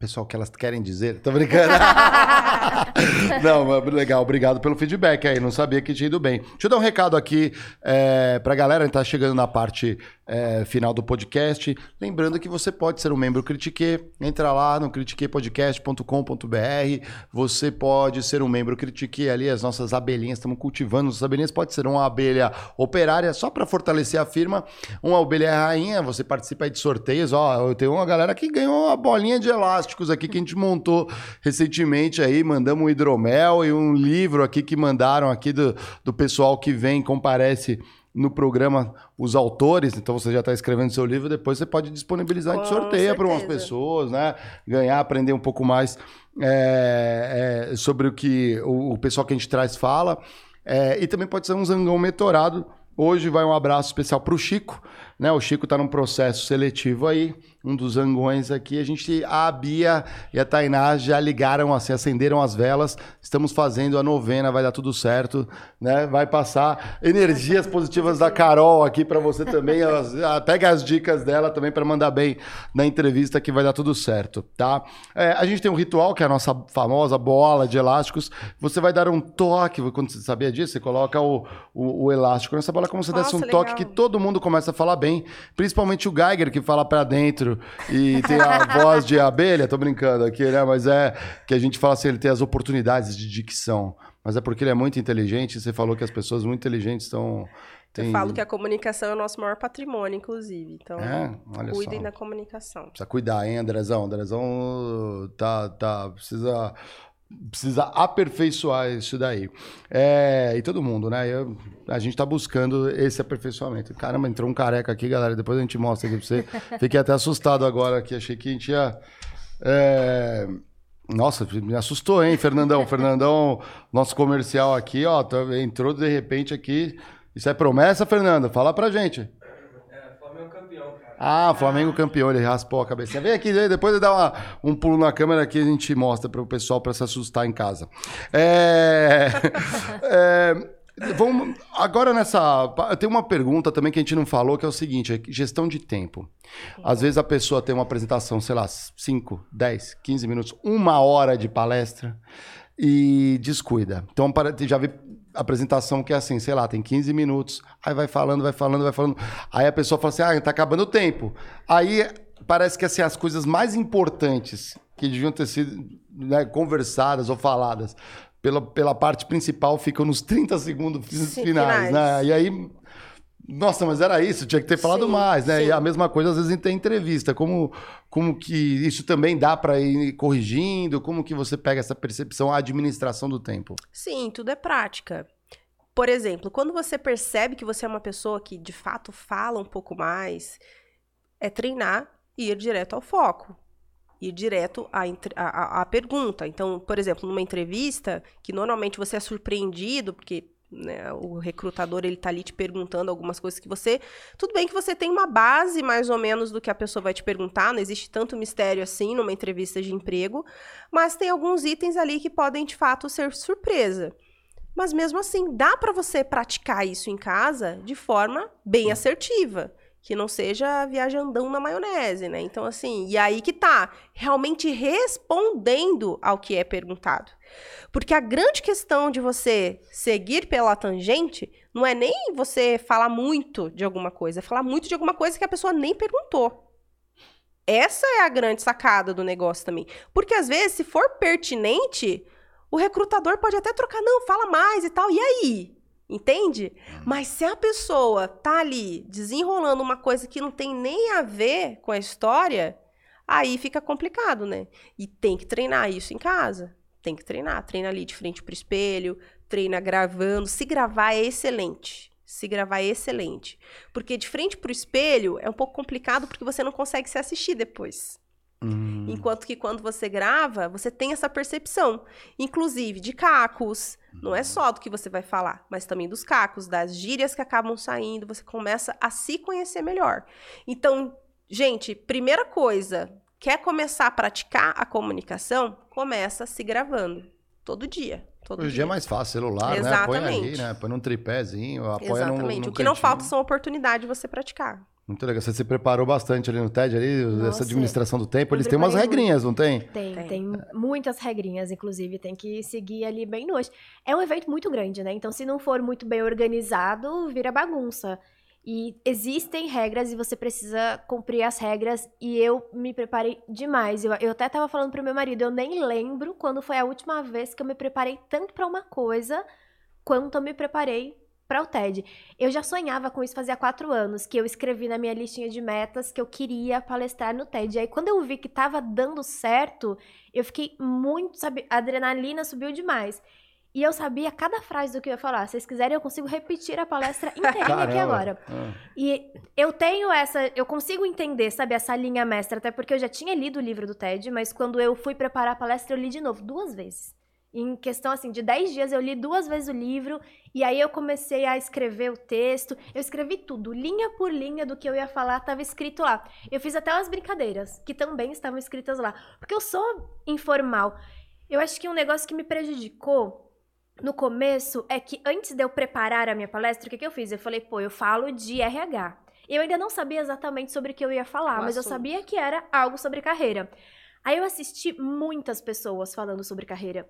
pessoal que elas querem dizer. Tô brincando. não, legal, obrigado pelo feedback aí. Não sabia que tinha ido bem. Deixa eu dar um recado aqui é, pra galera que tá chegando na parte é, final do podcast. Lembrando que você pode ser um membro Critique. Entra lá no critiquepodcast.com.br. Você pode ser um membro Critique ali. As nossas abelhinhas, estamos cultivando as abelhinhas. Pode ser uma abelha operária só para fortalecer a firma. Uma abelha rainha. Você participa aí de sorteios. Ó, eu tenho uma galera que ganhou uma bolinha de elástico aqui que a gente montou recentemente aí, mandamos um hidromel e um livro aqui que mandaram aqui do, do pessoal que vem, comparece no programa os autores, então você já está escrevendo seu livro, depois você pode disponibilizar de sorteio para umas pessoas, né? Ganhar, aprender um pouco mais é, é, sobre o que o, o, pessoal que a gente traz fala. É, e também pode ser um zangão metorado. Hoje vai um abraço especial para o Chico, né? O Chico está num processo seletivo aí um dos zangões aqui. A gente, a Bia e a Tainá já ligaram, assim, acenderam as velas. Estamos fazendo a novena, vai dar tudo certo, né? Vai passar energias positivas da Carol aqui para você também. Pega as dicas dela também para mandar bem na entrevista que vai dar tudo certo, tá? É, a gente tem um ritual que é a nossa famosa bola de elásticos. Você vai dar um toque, quando você sabia disso, você coloca o, o, o elástico nessa bola como se desse um legal. toque que todo mundo começa a falar bem, principalmente o Geiger que fala para dentro e tem a voz de abelha, tô brincando aqui, né? Mas é que a gente fala assim, ele tem as oportunidades de dicção. Mas é porque ele é muito inteligente. Você falou que as pessoas muito inteligentes estão. Tem... Eu falo que a comunicação é o nosso maior patrimônio, inclusive. Então, é? cuidem só. da comunicação. Precisa cuidar, hein, Andrezão? Andrezão tá, tá, precisa precisa aperfeiçoar isso daí. É, e todo mundo, né? Eu, a gente tá buscando esse aperfeiçoamento. Caramba, entrou um careca aqui, galera. Depois a gente mostra aqui pra você. Fiquei até assustado agora aqui. Achei que a gente ia. É... Nossa, me assustou, hein, Fernandão? Fernandão, nosso comercial aqui, ó, tá, entrou de repente aqui. Isso é promessa, Fernando? Fala pra gente. Ah, Flamengo campeão, ele raspou a cabeça. Vem aqui, depois ele dá uma, um pulo na câmera que a gente mostra para o pessoal para se assustar em casa. É, é, vamos, agora nessa. Tem uma pergunta também que a gente não falou, que é o seguinte: é gestão de tempo. Às vezes a pessoa tem uma apresentação, sei lá, 5, 10, 15 minutos, uma hora de palestra e descuida. Então, já vi apresentação que é assim, sei lá, tem 15 minutos, aí vai falando, vai falando, vai falando. Aí a pessoa fala assim: ah, tá acabando o tempo. Aí parece que assim, as coisas mais importantes que deviam ter sido né, conversadas ou faladas pela, pela parte principal ficam nos 30 segundos finais, finais, né? E aí nossa, mas era isso, tinha que ter falado sim, mais, né? Sim. E a mesma coisa às vezes tem entrevista. Como, como que isso também dá para ir corrigindo? Como que você pega essa percepção, a administração do tempo? Sim, tudo é prática. Por exemplo, quando você percebe que você é uma pessoa que de fato fala um pouco mais, é treinar e ir direto ao foco. Ir direto à, à, à pergunta. Então, por exemplo, numa entrevista, que normalmente você é surpreendido, porque né, o recrutador ele tá ali te perguntando algumas coisas que você. Tudo bem que você tem uma base mais ou menos do que a pessoa vai te perguntar, não existe tanto mistério assim numa entrevista de emprego, mas tem alguns itens ali que podem de fato ser surpresa. Mas mesmo assim, dá para você praticar isso em casa de forma bem assertiva que não seja viajandão na maionese, né? Então, assim, e aí que tá, realmente respondendo ao que é perguntado. Porque a grande questão de você seguir pela tangente não é nem você falar muito de alguma coisa, é falar muito de alguma coisa que a pessoa nem perguntou. Essa é a grande sacada do negócio também. Porque às vezes, se for pertinente, o recrutador pode até trocar, não, fala mais e tal. E aí? Entende? Hum. Mas se a pessoa tá ali desenrolando uma coisa que não tem nem a ver com a história, aí fica complicado, né? E tem que treinar isso em casa. Tem que treinar. Treina ali de frente pro espelho, treina gravando. Se gravar é excelente. Se gravar é excelente. Porque de frente pro espelho é um pouco complicado porque você não consegue se assistir depois. Hum. Enquanto que quando você grava, você tem essa percepção. Inclusive de cacos. Não é só do que você vai falar, mas também dos cacos, das gírias que acabam saindo. Você começa a se conhecer melhor. Então, gente, primeira coisa, quer começar a praticar a comunicação? Começa se gravando. Todo dia. Todo Hoje dia é mais fácil, celular, Exatamente. né? Põe aí, né? Põe num tripézinho, apoia Exatamente. Num, num o que não falta são oportunidades de você praticar. Muito legal. Você se preparou bastante ali no TED, ali, Nossa, essa administração do tempo. Eles têm umas regrinhas, muito. não tem? tem? Tem, tem muitas regrinhas, inclusive. Tem que seguir ali bem noite. É um evento muito grande, né? Então, se não for muito bem organizado, vira bagunça. E existem regras e você precisa cumprir as regras. E eu me preparei demais. Eu, eu até estava falando pro meu marido, eu nem lembro quando foi a última vez que eu me preparei tanto para uma coisa quanto eu me preparei para o TED. Eu já sonhava com isso fazia quatro anos, que eu escrevi na minha listinha de metas que eu queria palestrar no TED. E aí, quando eu vi que estava dando certo, eu fiquei muito, sabe, a adrenalina subiu demais. E eu sabia cada frase do que eu ia falar. Se vocês quiserem, eu consigo repetir a palestra inteira aqui agora. Ah. E eu tenho essa, eu consigo entender, sabe, essa linha mestra, até porque eu já tinha lido o livro do TED, mas quando eu fui preparar a palestra, eu li de novo, duas vezes. Em questão assim de 10 dias eu li duas vezes o livro e aí eu comecei a escrever o texto. Eu escrevi tudo, linha por linha do que eu ia falar, estava escrito lá. Eu fiz até umas brincadeiras que também estavam escritas lá, porque eu sou informal. Eu acho que um negócio que me prejudicou no começo é que antes de eu preparar a minha palestra, o que, que eu fiz? Eu falei, pô, eu falo de RH. Eu ainda não sabia exatamente sobre o que eu ia falar, mas assunto. eu sabia que era algo sobre carreira. Aí eu assisti muitas pessoas falando sobre carreira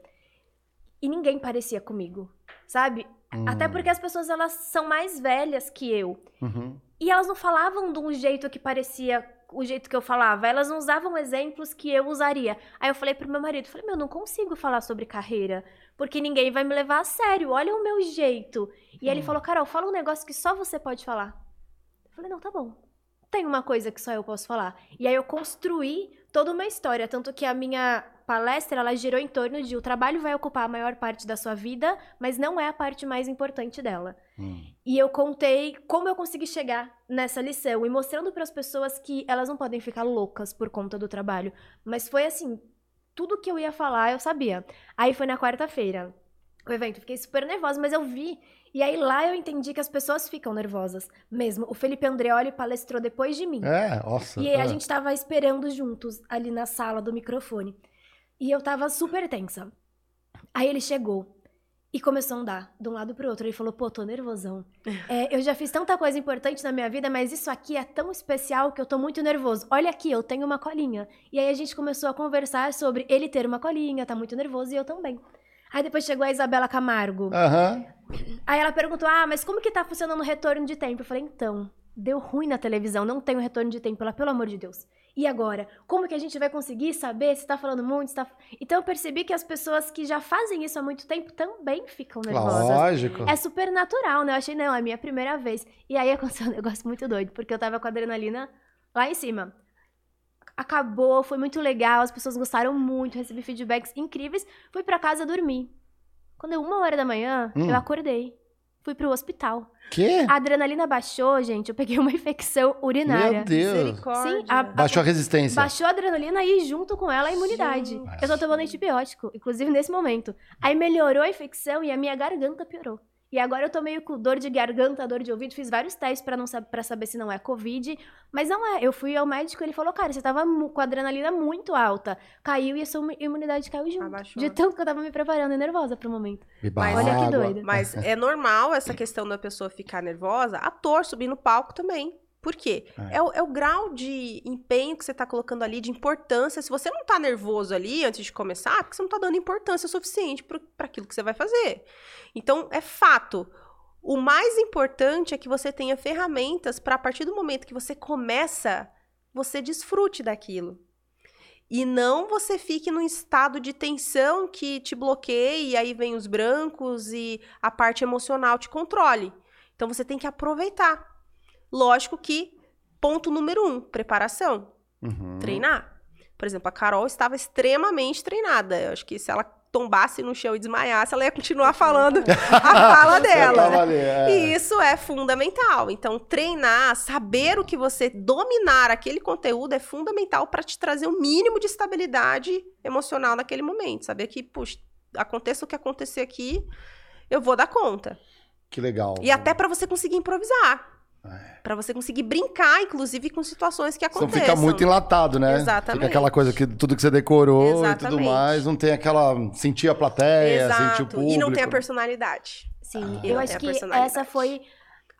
e ninguém parecia comigo, sabe? Hum. Até porque as pessoas elas são mais velhas que eu. Uhum. E elas não falavam de um jeito que parecia o jeito que eu falava. Elas não usavam exemplos que eu usaria. Aí eu falei pro meu marido, falei, meu, não consigo falar sobre carreira, porque ninguém vai me levar a sério. Olha o meu jeito. E hum. ele falou, Carol, fala um negócio que só você pode falar. Eu falei, não, tá bom. Tem uma coisa que só eu posso falar. E aí eu construí toda uma história, tanto que a minha palestra ela girou em torno de o trabalho vai ocupar a maior parte da sua vida, mas não é a parte mais importante dela. Hum. E eu contei como eu consegui chegar nessa lição e mostrando para as pessoas que elas não podem ficar loucas por conta do trabalho. Mas foi assim, tudo que eu ia falar eu sabia. Aí foi na quarta-feira. O evento, fiquei super nervosa, mas eu vi e aí lá eu entendi que as pessoas ficam nervosas mesmo. O Felipe Andreoli palestrou depois de mim. É, nossa. E é. a gente tava esperando juntos ali na sala do microfone. E eu tava super tensa. Aí ele chegou e começou a andar de um lado pro outro. Ele falou: pô, tô nervosão. É, eu já fiz tanta coisa importante na minha vida, mas isso aqui é tão especial que eu tô muito nervoso. Olha aqui, eu tenho uma colinha. E aí a gente começou a conversar sobre ele ter uma colinha, tá muito nervoso e eu também. Aí depois chegou a Isabela Camargo. Uhum. Aí ela perguntou: ah, mas como que tá funcionando o retorno de tempo? Eu falei: então, deu ruim na televisão, não tem o retorno de tempo. Ela, pelo amor de Deus. E agora? Como que a gente vai conseguir saber se tá falando muito? Se tá... Então eu percebi que as pessoas que já fazem isso há muito tempo também ficam nervosas. Lógico. É super natural, né? Eu achei, não, é a minha primeira vez. E aí aconteceu um negócio muito doido, porque eu tava com a adrenalina lá em cima. Acabou, foi muito legal, as pessoas gostaram muito, recebi feedbacks incríveis. Fui para casa dormir. Quando deu uma hora da manhã, hum. eu acordei. Fui pro hospital. Quê? A adrenalina baixou, gente. Eu peguei uma infecção urinária. Meu Deus. Sim, a, a, baixou a resistência. Baixou a adrenalina e junto com ela a imunidade. Gente. Eu tô tomando antibiótico, inclusive nesse momento. Aí melhorou a infecção e a minha garganta piorou. E agora eu tô meio com dor de garganta, dor de ouvido, fiz vários testes para não para saber se não é covid, mas não é. Eu fui ao médico, ele falou: "Cara, você tava com a adrenalina muito alta. Caiu e a sua imunidade caiu junto". Abaixou. De tanto que eu tava me preparando e nervosa pro momento. Mas, Olha que doido. Mas é normal essa questão da pessoa ficar nervosa, ator subir no palco também. Por quê? É. É, o, é o, grau de empenho que você está colocando ali, de importância. Se você não está nervoso ali antes de começar, é porque você não está dando importância suficiente para aquilo que você vai fazer. Então, é fato. O mais importante é que você tenha ferramentas para, a partir do momento que você começa, você desfrute daquilo. E não você fique num estado de tensão que te bloqueie, e aí vem os brancos e a parte emocional te controle. Então você tem que aproveitar. Lógico que, ponto número um, preparação. Uhum. Treinar. Por exemplo, a Carol estava extremamente treinada. Eu acho que se ela tombasse no chão e desmaiasse, ela ia continuar falando a fala dela. Ali, é. E isso é fundamental. Então, treinar, saber o que você dominar aquele conteúdo é fundamental para te trazer o um mínimo de estabilidade emocional naquele momento. Saber que, puxa, aconteça o que acontecer aqui, eu vou dar conta. Que legal. E até para você conseguir improvisar. É. Para você conseguir brincar, inclusive, com situações que acontecem. Então fica muito enlatado, né? Exatamente. Fica aquela coisa que tudo que você decorou Exatamente. e tudo mais, não tem aquela. sentir a plateia, Exato. sentir o público. E não tem a personalidade. Sim, ah. eu acho que essa foi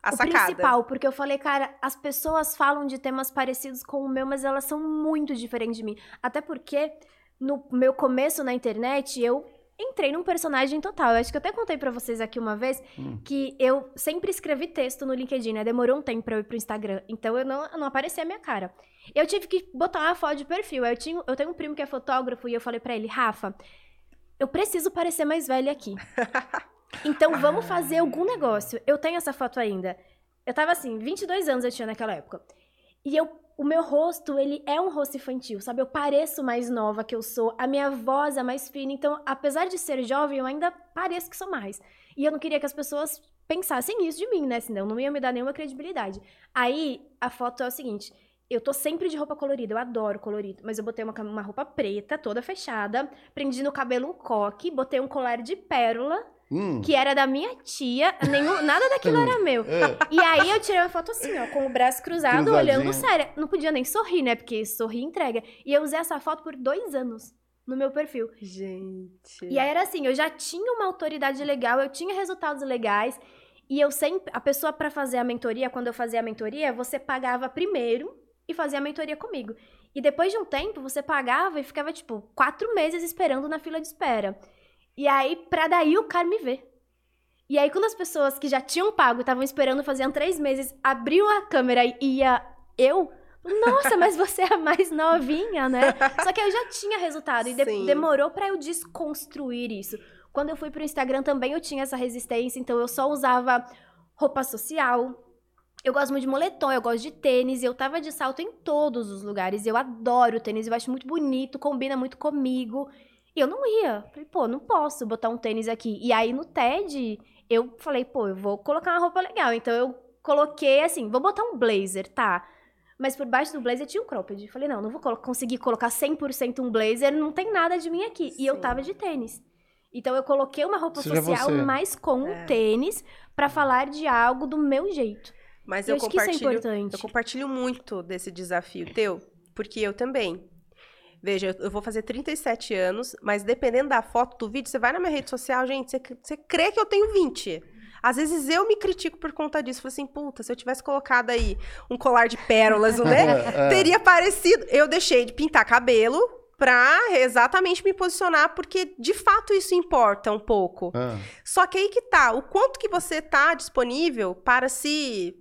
a o sacada. principal, porque eu falei, cara, as pessoas falam de temas parecidos com o meu, mas elas são muito diferentes de mim. Até porque no meu começo na internet, eu entrei num personagem total. Eu acho que eu até contei para vocês aqui uma vez hum. que eu sempre escrevi texto no LinkedIn, né? Demorou um tempo pra eu ir pro Instagram. Então eu não, não aparecia a minha cara. Eu tive que botar uma foto de perfil. Eu, tinha, eu tenho um primo que é fotógrafo e eu falei para ele, Rafa, eu preciso parecer mais velha aqui. Então vamos fazer algum negócio. Eu tenho essa foto ainda. Eu tava assim, 22 anos eu tinha naquela época. E eu o meu rosto, ele é um rosto infantil, sabe? Eu pareço mais nova que eu sou, a minha voz é mais fina, então, apesar de ser jovem, eu ainda pareço que sou mais. E eu não queria que as pessoas pensassem isso de mim, né? Senão não ia me dar nenhuma credibilidade. Aí, a foto é o seguinte, eu tô sempre de roupa colorida, eu adoro colorido, mas eu botei uma, uma roupa preta, toda fechada, prendi no cabelo um coque, botei um colar de pérola, Hum. que era da minha tia, nenhum, nada daquilo era meu. É. E aí eu tirei uma foto assim, ó, com o braço cruzado, olhando sério. Não podia nem sorrir, né? Porque sorrir entrega. E eu usei essa foto por dois anos no meu perfil. Gente. E aí era assim, eu já tinha uma autoridade legal, eu tinha resultados legais. E eu sempre. A pessoa, para fazer a mentoria, quando eu fazia a mentoria, você pagava primeiro e fazia a mentoria comigo. E depois de um tempo, você pagava e ficava, tipo, quatro meses esperando na fila de espera. E aí, pra daí o cara me ver. E aí, quando as pessoas que já tinham pago, estavam esperando, faziam três meses, abriu a câmera e ia eu, nossa, mas você é mais novinha, né? Só que eu já tinha resultado e de demorou para eu desconstruir isso. Quando eu fui pro Instagram também eu tinha essa resistência, então eu só usava roupa social. Eu gosto muito de moletom, eu gosto de tênis, eu tava de salto em todos os lugares. Eu adoro tênis, eu acho muito bonito, combina muito comigo. E eu não ia. Falei, pô, não posso botar um tênis aqui. E aí no TED, eu falei, pô, eu vou colocar uma roupa legal. Então eu coloquei assim, vou botar um blazer, tá? Mas por baixo do blazer tinha um cropped. Falei, não, não vou colo conseguir colocar 100% um blazer, não tem nada de mim aqui. Sim. E eu tava de tênis. Então eu coloquei uma roupa Seja social, você. mas com é. um tênis, para falar de algo do meu jeito. Mas eu, eu compartilho, eu compartilho muito desse desafio teu, porque eu também. Veja, eu vou fazer 37 anos, mas dependendo da foto do vídeo, você vai na minha rede social, gente, você, você crê que eu tenho 20. Às vezes eu me critico por conta disso. Falei assim, puta, se eu tivesse colocado aí um colar de pérolas, né? É. Teria parecido. Eu deixei de pintar cabelo pra exatamente me posicionar, porque de fato isso importa um pouco. É. Só que aí que tá, o quanto que você tá disponível para se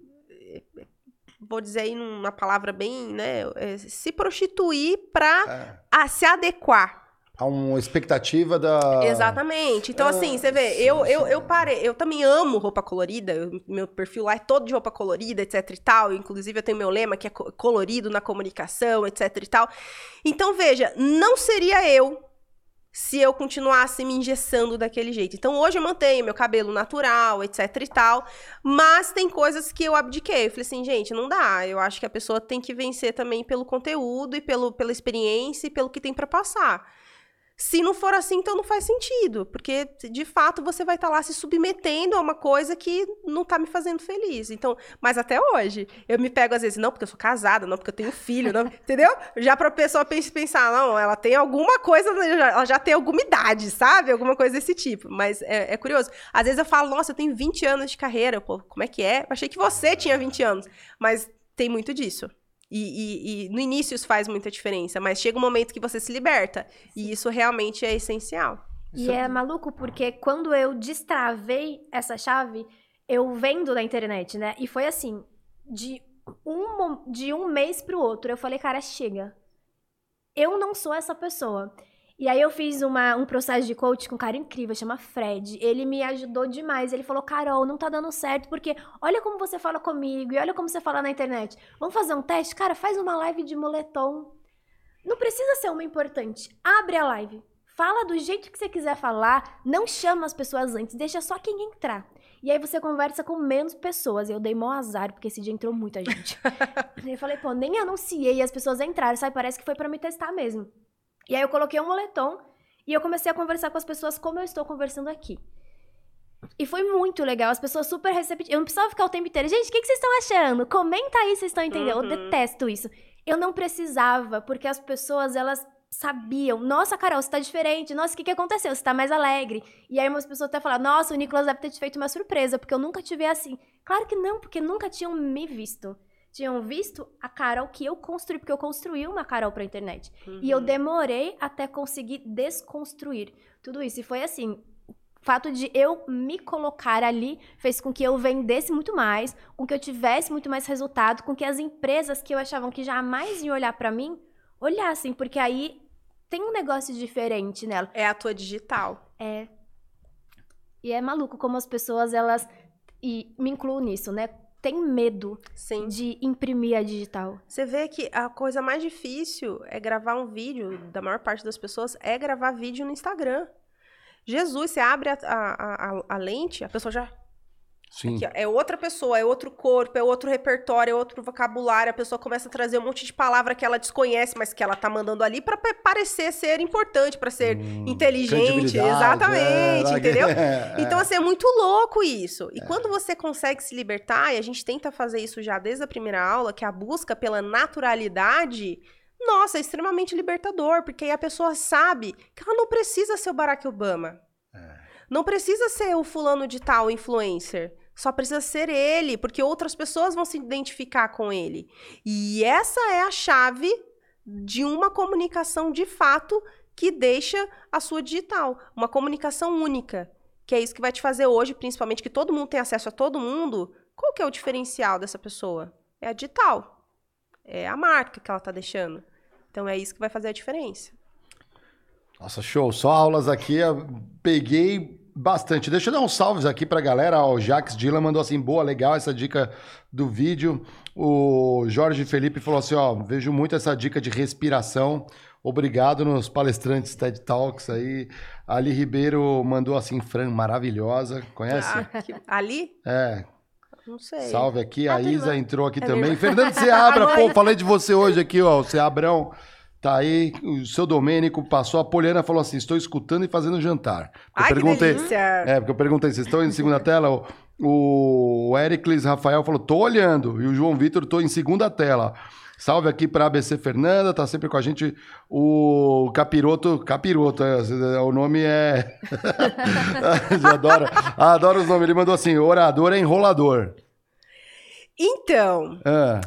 vou dizer aí numa palavra bem, né, é, se prostituir para é. se adequar a uma expectativa da. Exatamente. Então, assim, você vê, eu, eu, eu parei, eu também amo roupa colorida, eu, meu perfil lá é todo de roupa colorida, etc e tal. Inclusive, eu tenho meu lema que é colorido na comunicação, etc e tal. Então, veja, não seria eu se eu continuasse me engessando daquele jeito. Então hoje eu mantenho meu cabelo natural, etc e tal, mas tem coisas que eu abdiquei. Eu falei assim, gente, não dá. Eu acho que a pessoa tem que vencer também pelo conteúdo e pelo, pela experiência e pelo que tem para passar. Se não for assim, então não faz sentido, porque de fato você vai estar tá lá se submetendo a uma coisa que não está me fazendo feliz. Então, mas até hoje, eu me pego às vezes, não porque eu sou casada, não porque eu tenho filho, não, entendeu? Já para a pessoa pensar, não, ela tem alguma coisa, ela já tem alguma idade, sabe? Alguma coisa desse tipo. Mas é, é curioso. Às vezes eu falo, nossa, eu tenho 20 anos de carreira, pô, como é que é? Eu achei que você tinha 20 anos, mas tem muito disso. E, e, e, no início isso faz muita diferença, mas chega um momento que você se liberta. E isso realmente é essencial. E é maluco porque quando eu destravei essa chave, eu vendo na internet, né? E foi assim, de um, de um mês pro outro, eu falei, cara, chega. Eu não sou essa pessoa. E aí eu fiz uma, um processo de coach com um cara incrível, chama Fred. Ele me ajudou demais. Ele falou, Carol, não tá dando certo, porque olha como você fala comigo e olha como você fala na internet. Vamos fazer um teste? Cara, faz uma live de moletom. Não precisa ser uma importante. Abre a live. Fala do jeito que você quiser falar, não chama as pessoas antes, deixa só quem entrar. E aí você conversa com menos pessoas. Eu dei mó azar, porque esse dia entrou muita gente. eu falei, pô, nem anunciei as pessoas entraram, sabe? Parece que foi para me testar mesmo. E aí eu coloquei um moletom e eu comecei a conversar com as pessoas como eu estou conversando aqui. E foi muito legal, as pessoas super receptivas. Eu não precisava ficar o tempo inteiro. Gente, o que, que vocês estão achando? Comenta aí se vocês estão entendendo. Uhum. Eu detesto isso. Eu não precisava, porque as pessoas, elas sabiam. Nossa, Carol, você tá diferente. Nossa, o que, que aconteceu? Você tá mais alegre. E aí umas pessoas até falaram, nossa, o Nicolas deve ter te feito uma surpresa, porque eu nunca te vi assim. Claro que não, porque nunca tinham me visto. Tinham visto a Carol que eu construí, porque eu construí uma Carol pra internet. Uhum. E eu uhum. demorei até conseguir desconstruir tudo isso. E foi assim, o fato de eu me colocar ali fez com que eu vendesse muito mais, com que eu tivesse muito mais resultado, com que as empresas que eu achavam que jamais iam olhar para mim olhassem, porque aí tem um negócio diferente nela. É a tua digital. É. E é maluco como as pessoas, elas. E me incluo nisso, né? Tem medo Sim. de imprimir a digital. Você vê que a coisa mais difícil é gravar um vídeo, da maior parte das pessoas, é gravar vídeo no Instagram. Jesus, você abre a, a, a, a lente, a pessoa já Aqui, é outra pessoa, é outro corpo, é outro repertório, é outro vocabulário. A pessoa começa a trazer um monte de palavra que ela desconhece, mas que ela tá mandando ali para parecer ser importante, para ser hum, inteligente. Exatamente, é, entendeu? É, então, assim, é muito louco isso. E é. quando você consegue se libertar, e a gente tenta fazer isso já desde a primeira aula, que é a busca pela naturalidade. Nossa, é extremamente libertador, porque aí a pessoa sabe que ela não precisa ser o Barack Obama. É. Não precisa ser o fulano de tal influencer. Só precisa ser ele, porque outras pessoas vão se identificar com ele. E essa é a chave de uma comunicação de fato que deixa a sua digital, uma comunicação única, que é isso que vai te fazer hoje, principalmente que todo mundo tem acesso a todo mundo. Qual que é o diferencial dessa pessoa? É a digital. É a marca que ela está deixando. Então é isso que vai fazer a diferença. Nossa, show. Só aulas aqui. Eu peguei Bastante. Deixa eu dar uns salves aqui pra galera. O Jax Dylan mandou assim: boa, legal essa dica do vídeo. O Jorge Felipe falou assim: ó, vejo muito essa dica de respiração. Obrigado nos palestrantes TED Talks aí. Ali Ribeiro mandou assim: Fran, maravilhosa. Conhece? Ah, Ali? É. Não sei. Salve aqui. A Isa entrou aqui é também. Fernando Seabra, pô, falei de você hoje aqui, ó. O Seabrão. Tá aí, o seu Domênico passou, a Poliana falou assim: estou escutando e fazendo jantar. Eu Ai, perguntei. É, porque eu perguntei, vocês estão em segunda tela? O, o Ericles Rafael falou: tô olhando. E o João Vitor, tô em segunda tela. Salve aqui para ABC Fernanda, tá sempre com a gente o Capiroto, Capiroto, é, o nome é adoro, adoro os nomes. Ele mandou assim: orador é enrolador. Então, ah.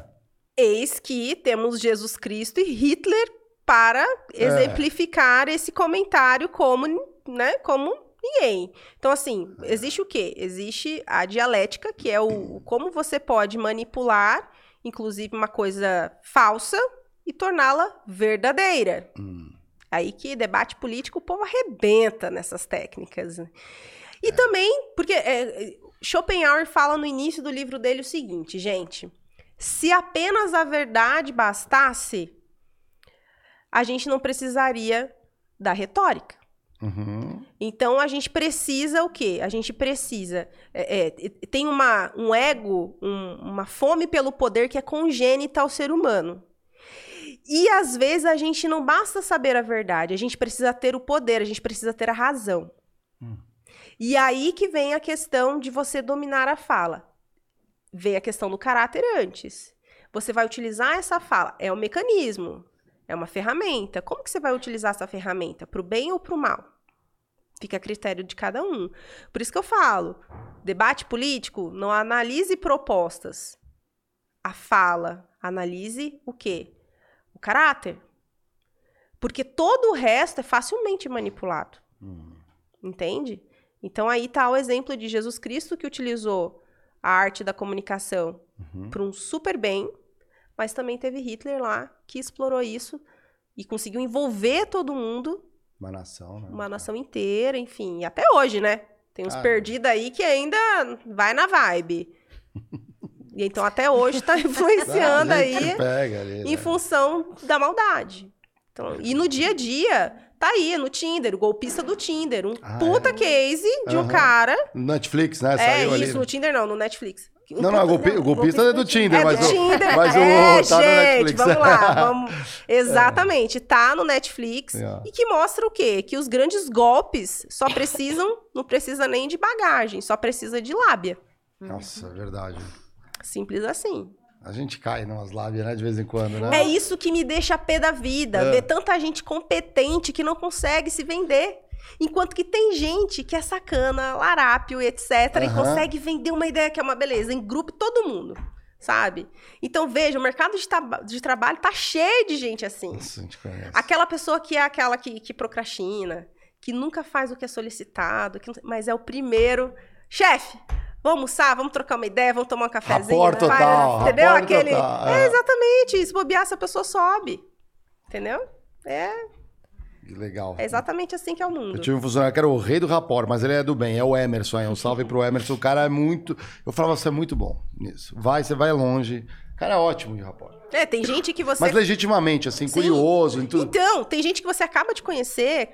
eis que temos Jesus Cristo e Hitler para é. exemplificar é. esse comentário como, né, como ninguém. Então, assim, existe o quê? Existe a dialética, que é o, como você pode manipular, inclusive, uma coisa falsa e torná-la verdadeira. Hum. Aí que debate político o povo arrebenta nessas técnicas. E é. também, porque é, Schopenhauer fala no início do livro dele o seguinte, gente: se apenas a verdade bastasse, a gente não precisaria da retórica. Uhum. Então a gente precisa o quê? A gente precisa. É, é, tem uma, um ego, um, uma fome pelo poder que é congênita ao ser humano. E às vezes a gente não basta saber a verdade, a gente precisa ter o poder, a gente precisa ter a razão. Hum. E aí que vem a questão de você dominar a fala. Vem a questão do caráter antes. Você vai utilizar essa fala, é um mecanismo. É uma ferramenta. Como que você vai utilizar essa ferramenta? Para o bem ou para o mal? Fica a critério de cada um. Por isso que eu falo, debate político, não analise propostas. A fala, analise o quê? O caráter. Porque todo o resto é facilmente manipulado. Hum. Entende? Então aí está o exemplo de Jesus Cristo que utilizou a arte da comunicação uhum. para um super bem mas também teve Hitler lá que explorou isso e conseguiu envolver todo mundo. Uma nação, né? Uma nação inteira, enfim. E até hoje, né? Tem uns ah, perdidos aí que ainda vai na vibe. e então até hoje está influenciando aí pega ali, em né? função da maldade. Então, e no dia a dia, Tá aí no Tinder, o golpista do Tinder. Um ah, puta é? case de um cara. Netflix, né? É, Saiu é, isso, ali. no Tinder não, no Netflix. Um não, não, o, golpi, não, o golpista é do Tinder, é mas, do o, Tinder, mas é, o tá gente, no Netflix. vamos lá, vamos... Exatamente, tá no Netflix é. e que mostra o quê? Que os grandes golpes só precisam, não precisa nem de bagagem, só precisa de lábia. Nossa, é verdade. Simples assim. A gente cai nas lábias, né? De vez em quando, né? É isso que me deixa pé da vida. É. Ver tanta gente competente que não consegue se vender. Enquanto que tem gente que é sacana, larápio, etc. Uhum. E consegue vender uma ideia que é uma beleza. Em grupo, todo mundo. Sabe? Então, veja, o mercado de, de trabalho tá cheio de gente assim. Nossa, a gente conhece. Aquela pessoa que é aquela que, que procrastina, que nunca faz o que é solicitado, que, mas é o primeiro. Chefe, Vamos almoçar, vamos trocar uma ideia, vamos tomar um cafezinho. Rapor total, entendeu? Aquele. Total, é. é. exatamente. Se bobear, a pessoa sobe. Entendeu? É. Que legal. É exatamente assim que é o mundo. Eu tive um funcionário que era o rei do rapor, mas ele é do bem, é o Emerson. É um salve pro Emerson. O cara é muito. Eu falava, você é muito bom nisso. Vai, você vai longe. O cara é ótimo de rapor. É, tem gente que você. Mas legitimamente, assim, Sim. curioso. Em tudo. Então, tem gente que você acaba de conhecer,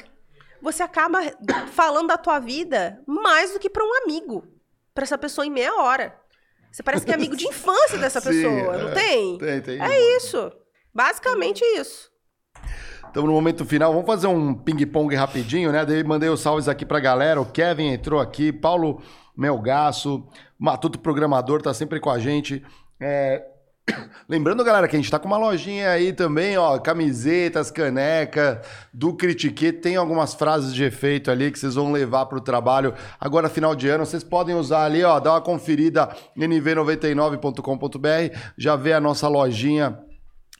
você acaba falando da tua vida mais do que para um amigo para essa pessoa em meia hora. Você parece que é amigo de infância dessa Sim, pessoa, é. não tem? Tem, tem. É isso. Basicamente isso. Estamos no momento final. Vamos fazer um ping-pong rapidinho, né? Daí mandei os salves aqui pra galera. O Kevin entrou aqui, Paulo Melgaço, Matuto Programador tá sempre com a gente. É, Lembrando, galera, que a gente tá com uma lojinha aí também, ó, camisetas, caneca, do Critique, tem algumas frases de efeito ali que vocês vão levar pro trabalho agora final de ano. Vocês podem usar ali, ó, dar uma conferida nv99.com.br, já vê a nossa lojinha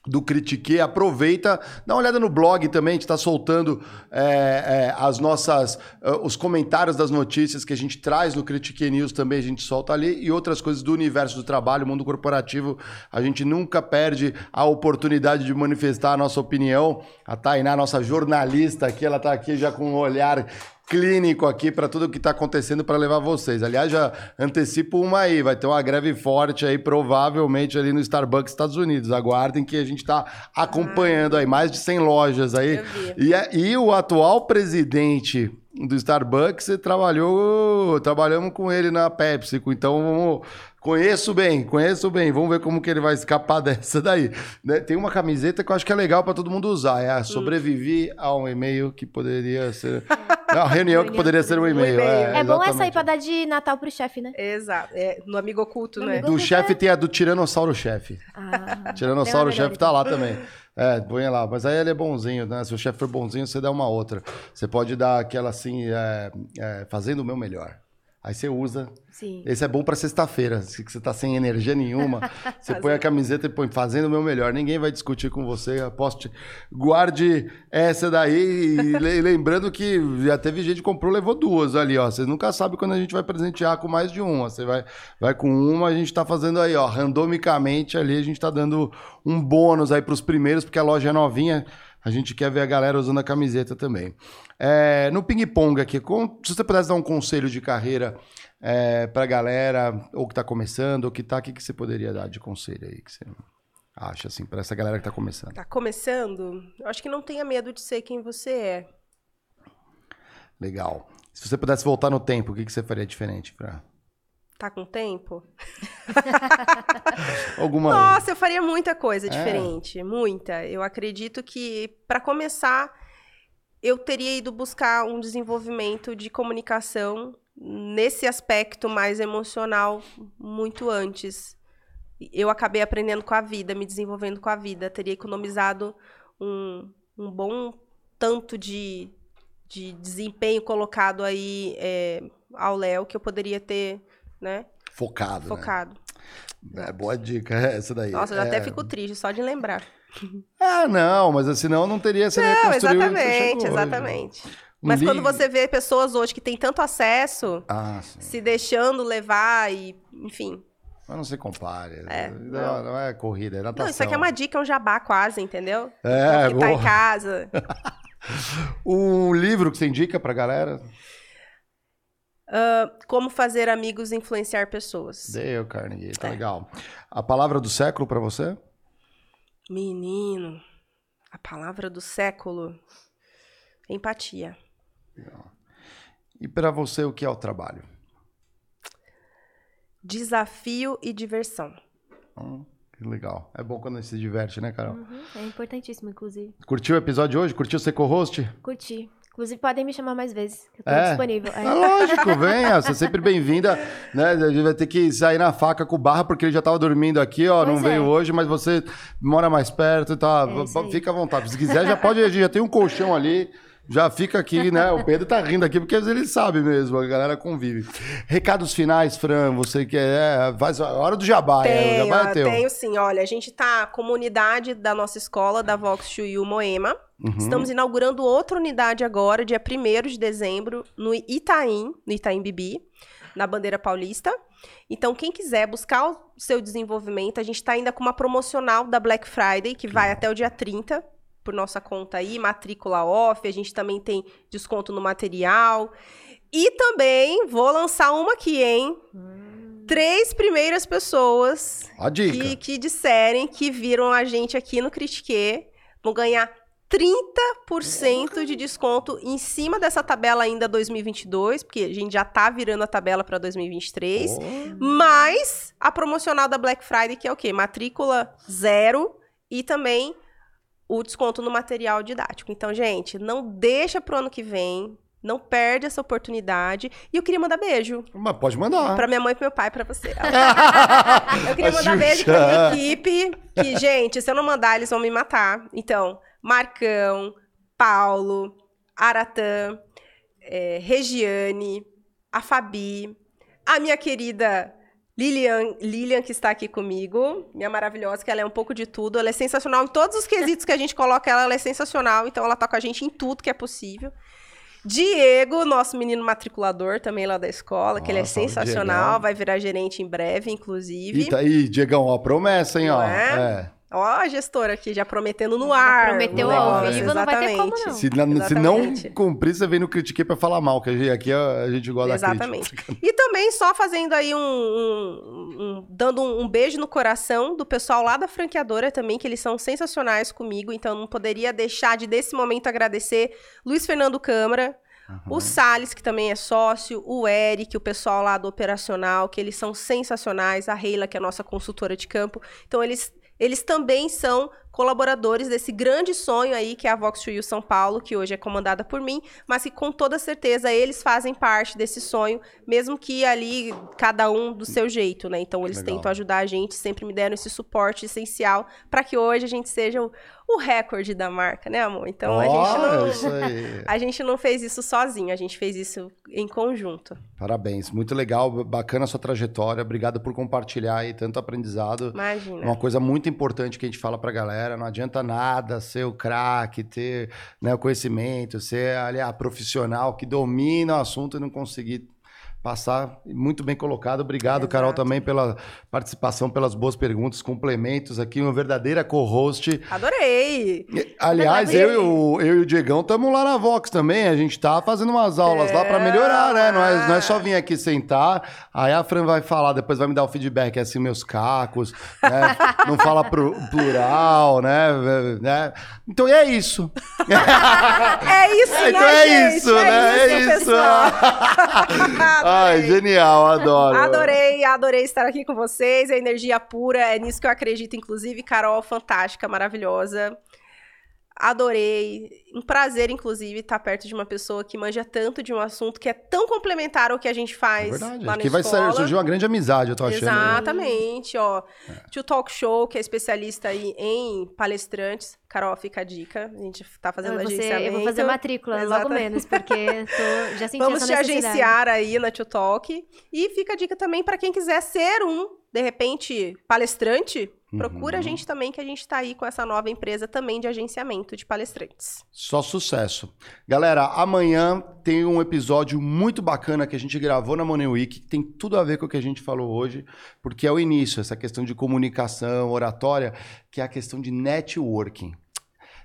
do Critique. Aproveita, dá uma olhada no blog também, a gente está soltando é, é, as nossas, uh, os comentários das notícias que a gente traz no Critique News também, a gente solta ali, e outras coisas do universo do trabalho, mundo corporativo. A gente nunca perde a oportunidade de manifestar a nossa opinião. A Tainá, nossa jornalista aqui, ela está aqui já com um olhar clínico aqui para tudo o que está acontecendo para levar vocês. Aliás, já antecipo uma aí, vai ter uma greve forte aí, provavelmente ali no Starbucks Estados Unidos. Aguardem que a gente está acompanhando aí, mais de 100 lojas aí. E, é, e o atual presidente do Starbucks trabalhou, trabalhamos com ele na Pepsi, então vamos Conheço bem, conheço bem. Vamos ver como que ele vai escapar dessa daí. Né? Tem uma camiseta que eu acho que é legal para todo mundo usar. É a sobrevivi a um e-mail que poderia ser. Não, a reunião que poderia ser um e-mail. É, é bom essa aí pra dar de Natal pro chefe, né? Exato. É, no amigo oculto, no né? Amigo do chefe é... tem a do Tiranossauro Chefe. Ah, Tiranossauro Chefe tá lá também. É, põe lá. Mas aí ele é bonzinho, né? Se o chefe for bonzinho, você dá uma outra. Você pode dar aquela assim, é, é, fazendo o meu melhor. Aí você usa. Sim. Esse é bom para sexta-feira, se você tá sem energia nenhuma. Você põe a camiseta e põe fazendo o meu melhor. Ninguém vai discutir com você. Aposte. Guarde essa daí. E lembrando que já teve gente que comprou, levou duas ali, ó. Você nunca sabe quando a gente vai presentear com mais de uma. Você vai, vai com uma, a gente tá fazendo aí, ó. Randomicamente ali, a gente tá dando um bônus aí pros primeiros, porque a loja é novinha. A gente quer ver a galera usando a camiseta também. É, no ping-pong aqui, com, se você pudesse dar um conselho de carreira é, para a galera, ou que está começando, ou que está, o que, que você poderia dar de conselho aí? Que você acha, assim, para essa galera que está começando? Está começando? Eu acho que não tenha medo de ser quem você é. Legal. Se você pudesse voltar no tempo, o que, que você faria diferente para Tá com tempo? Alguma. Nossa, eu faria muita coisa é. diferente. Muita. Eu acredito que, para começar, eu teria ido buscar um desenvolvimento de comunicação nesse aspecto mais emocional muito antes. Eu acabei aprendendo com a vida, me desenvolvendo com a vida. Teria economizado um, um bom tanto de, de desempenho colocado aí é, ao Léo que eu poderia ter né? Focado. Né? Focado. Né? É boa dica essa daí. Nossa, eu é... até fico triste só de lembrar. Ah, não, mas senão não teria sido Não, exatamente, exatamente. Um mas quando você vê pessoas hoje que têm tanto acesso, ah, se deixando levar e, enfim. Mas não se compare. É, não. Não, não. é corrida, é natação. Não, isso aqui é uma dica, é um jabá quase, entendeu? É, que boa. tá em casa. um livro que você indica pra galera? Uh, como fazer amigos e influenciar pessoas. Dale Carnegie, tá é. legal. A palavra do século para você? Menino, a palavra do século. Empatia. E para você, o que é o trabalho? Desafio e diversão. Hum, que legal. É bom quando a gente se diverte, né, Carol? Uhum, é importantíssimo, inclusive. Curtiu o episódio de hoje? Curtiu ser co-host? Curti. Inclusive, podem me chamar mais vezes, que eu tô é. disponível. É. é lógico, venha, você é sempre bem-vinda. Né? A gente vai ter que sair na faca com o Barra, porque ele já estava dormindo aqui, ó, pois não é. veio hoje, mas você mora mais perto, tá? É Fica à vontade. Se quiser, já pode, já tem um colchão ali. Já fica aqui, né? O Pedro tá rindo aqui porque ele sabe mesmo, a galera convive. Recados finais, Fran, você que é. Faz a hora do jabá, tenho, é, o jabá é teu. Tenho sim, olha, a gente tá comunidade da nossa escola, da Vox Chuyu Moema. Uhum. Estamos inaugurando outra unidade agora, dia 1 de dezembro, no Itaim, no Itaim Bibi, na bandeira paulista. Então, quem quiser buscar o seu desenvolvimento, a gente está ainda com uma promocional da Black Friday, que vai até o dia 30 por nossa conta aí, matrícula off, a gente também tem desconto no material. E também vou lançar uma aqui, hein? Hum. Três primeiras pessoas que, que disserem que viram a gente aqui no Critique vão ganhar 30% de desconto em cima dessa tabela ainda 2022, porque a gente já tá virando a tabela para 2023, oh. mais a promocional da Black Friday, que é o quê? Matrícula zero e também o desconto no material didático. Então, gente, não deixa pro ano que vem. Não perde essa oportunidade. E eu queria mandar beijo. Mas pode mandar. Pra minha mãe pro meu pai, pra você. eu queria mandar beijo pra minha equipe. Que, gente, se eu não mandar, eles vão me matar. Então, Marcão, Paulo, Aratã, é, Regiane, a Fabi, a minha querida Lilian, Lilian, que está aqui comigo, minha maravilhosa, que ela é um pouco de tudo. Ela é sensacional em todos os quesitos que a gente coloca, ela, ela é sensacional. Então, ela está com a gente em tudo que é possível. Diego, nosso menino matriculador também lá da escola, Nossa, que ele é sensacional, vai virar gerente em breve, inclusive. E tá aí, Diegão, ó, promessa, hein, Não ó. É? é. Ó a gestora aqui, já prometendo no ar. Prometeu ao vivo, não vai ter como não. Se, na, se não cumprir, você vem no Critiquei pra falar mal, que aqui a gente gosta Exatamente. da crítica. E também só fazendo aí um... um, um dando um, um, beijo no coração do pessoal lá da franqueadora também, que eles são sensacionais comigo, então não poderia deixar de, desse momento, agradecer Luiz Fernando Câmara, Uhum. O Salles, que também é sócio, o Eric, o pessoal lá do operacional, que eles são sensacionais, a Reila, que é a nossa consultora de campo. Então, eles eles também são colaboradores desse grande sonho aí que é a Vox to You São Paulo, que hoje é comandada por mim, mas que com toda certeza eles fazem parte desse sonho, mesmo que ali cada um do seu jeito, né? Então eles Legal. tentam ajudar a gente, sempre me deram esse suporte essencial para que hoje a gente seja o, recorde da marca, né, amor? Então oh, a gente não a gente não fez isso sozinho, a gente fez isso em conjunto. Parabéns, muito legal, bacana a sua trajetória. Obrigado por compartilhar aí tanto aprendizado. Imagina. Uma coisa muito importante que a gente fala pra galera, não adianta nada ser o craque, ter né, o conhecimento, ser ali a profissional que domina o assunto e não conseguir passar muito bem colocado. Obrigado, Exato. Carol, também pela participação, pelas boas perguntas, complementos aqui, uma verdadeira co-host. Adorei! Aliás. Eu, e o, eu e o Diegão estamos lá na Vox também. A gente tá fazendo umas aulas é. lá para melhorar, né? Não é, não é só vir aqui sentar, aí a Fran vai falar, depois vai me dar o feedback, assim, meus cacos, né? não fala pro, plural, né? né? Então é isso. é isso, né, Então é gente? isso, é né? Isso, é isso. Ai, genial, adoro. Adorei, adorei estar aqui com vocês. A energia pura, é nisso que eu acredito, inclusive. Carol, fantástica, maravilhosa. Adorei. Um prazer, inclusive, estar perto de uma pessoa que manja tanto de um assunto que é tão complementar ao que a gente faz é verdade. lá na que vai surgir uma grande amizade, eu tô achando. Exatamente, ó. É. Tio Talk Show, que é especialista aí em palestrantes. Carol, fica a dica. A gente tá fazendo você, agenciamento. Eu vou fazer matrícula, Exatamente. logo menos, porque tô, já senti Vamos te agenciar aí na Tio Talk. E fica a dica também para quem quiser ser um, de repente, palestrante Procura uhum. a gente também, que a gente está aí com essa nova empresa também de agenciamento de palestrantes. Só sucesso. Galera, amanhã tem um episódio muito bacana que a gente gravou na Money Week, que tem tudo a ver com o que a gente falou hoje, porque é o início, essa questão de comunicação, oratória, que é a questão de networking.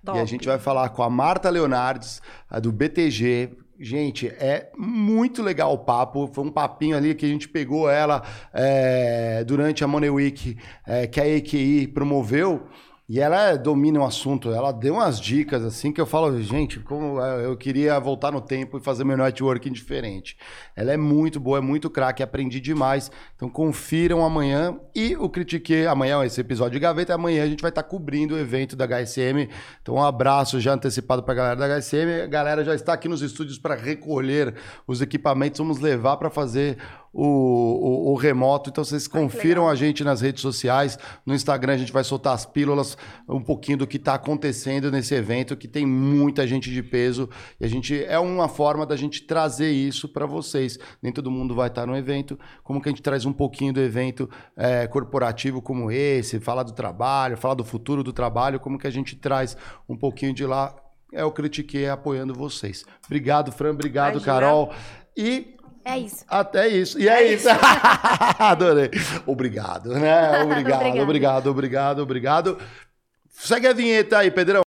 Top. E a gente vai falar com a Marta Leonardes, a do BTG, Gente, é muito legal o papo. Foi um papinho ali que a gente pegou ela é, durante a Money Week, é, que a EQI promoveu. E ela domina o assunto, ela deu umas dicas assim que eu falo, gente, como eu queria voltar no tempo e fazer meu networking diferente. Ela é muito boa, é muito craque, aprendi demais. Então confiram amanhã e o Critique amanhã, esse episódio de gaveta, amanhã a gente vai estar cobrindo o evento da HSM. Então um abraço já antecipado para a galera da HSM. A galera já está aqui nos estúdios para recolher os equipamentos, vamos levar para fazer o, o, o, remoto. Então vocês confiram a gente nas redes sociais. No Instagram a gente vai soltar as pílulas, um pouquinho do que está acontecendo nesse evento, que tem muita gente de peso. E a gente é uma forma da gente trazer isso para vocês. Nem todo mundo vai estar no evento. Como que a gente traz um pouquinho do evento é, corporativo como esse, falar do trabalho, falar do futuro do trabalho, como que a gente traz um pouquinho de lá. É o Critiquei apoiando vocês. Obrigado, Fran. Obrigado, Imagina. Carol. E é isso. Até isso. E é, é isso. isso. Adorei. Obrigado, né? Obrigado, obrigado, obrigado, obrigado, obrigado. Segue a vinheta aí, Pedrão.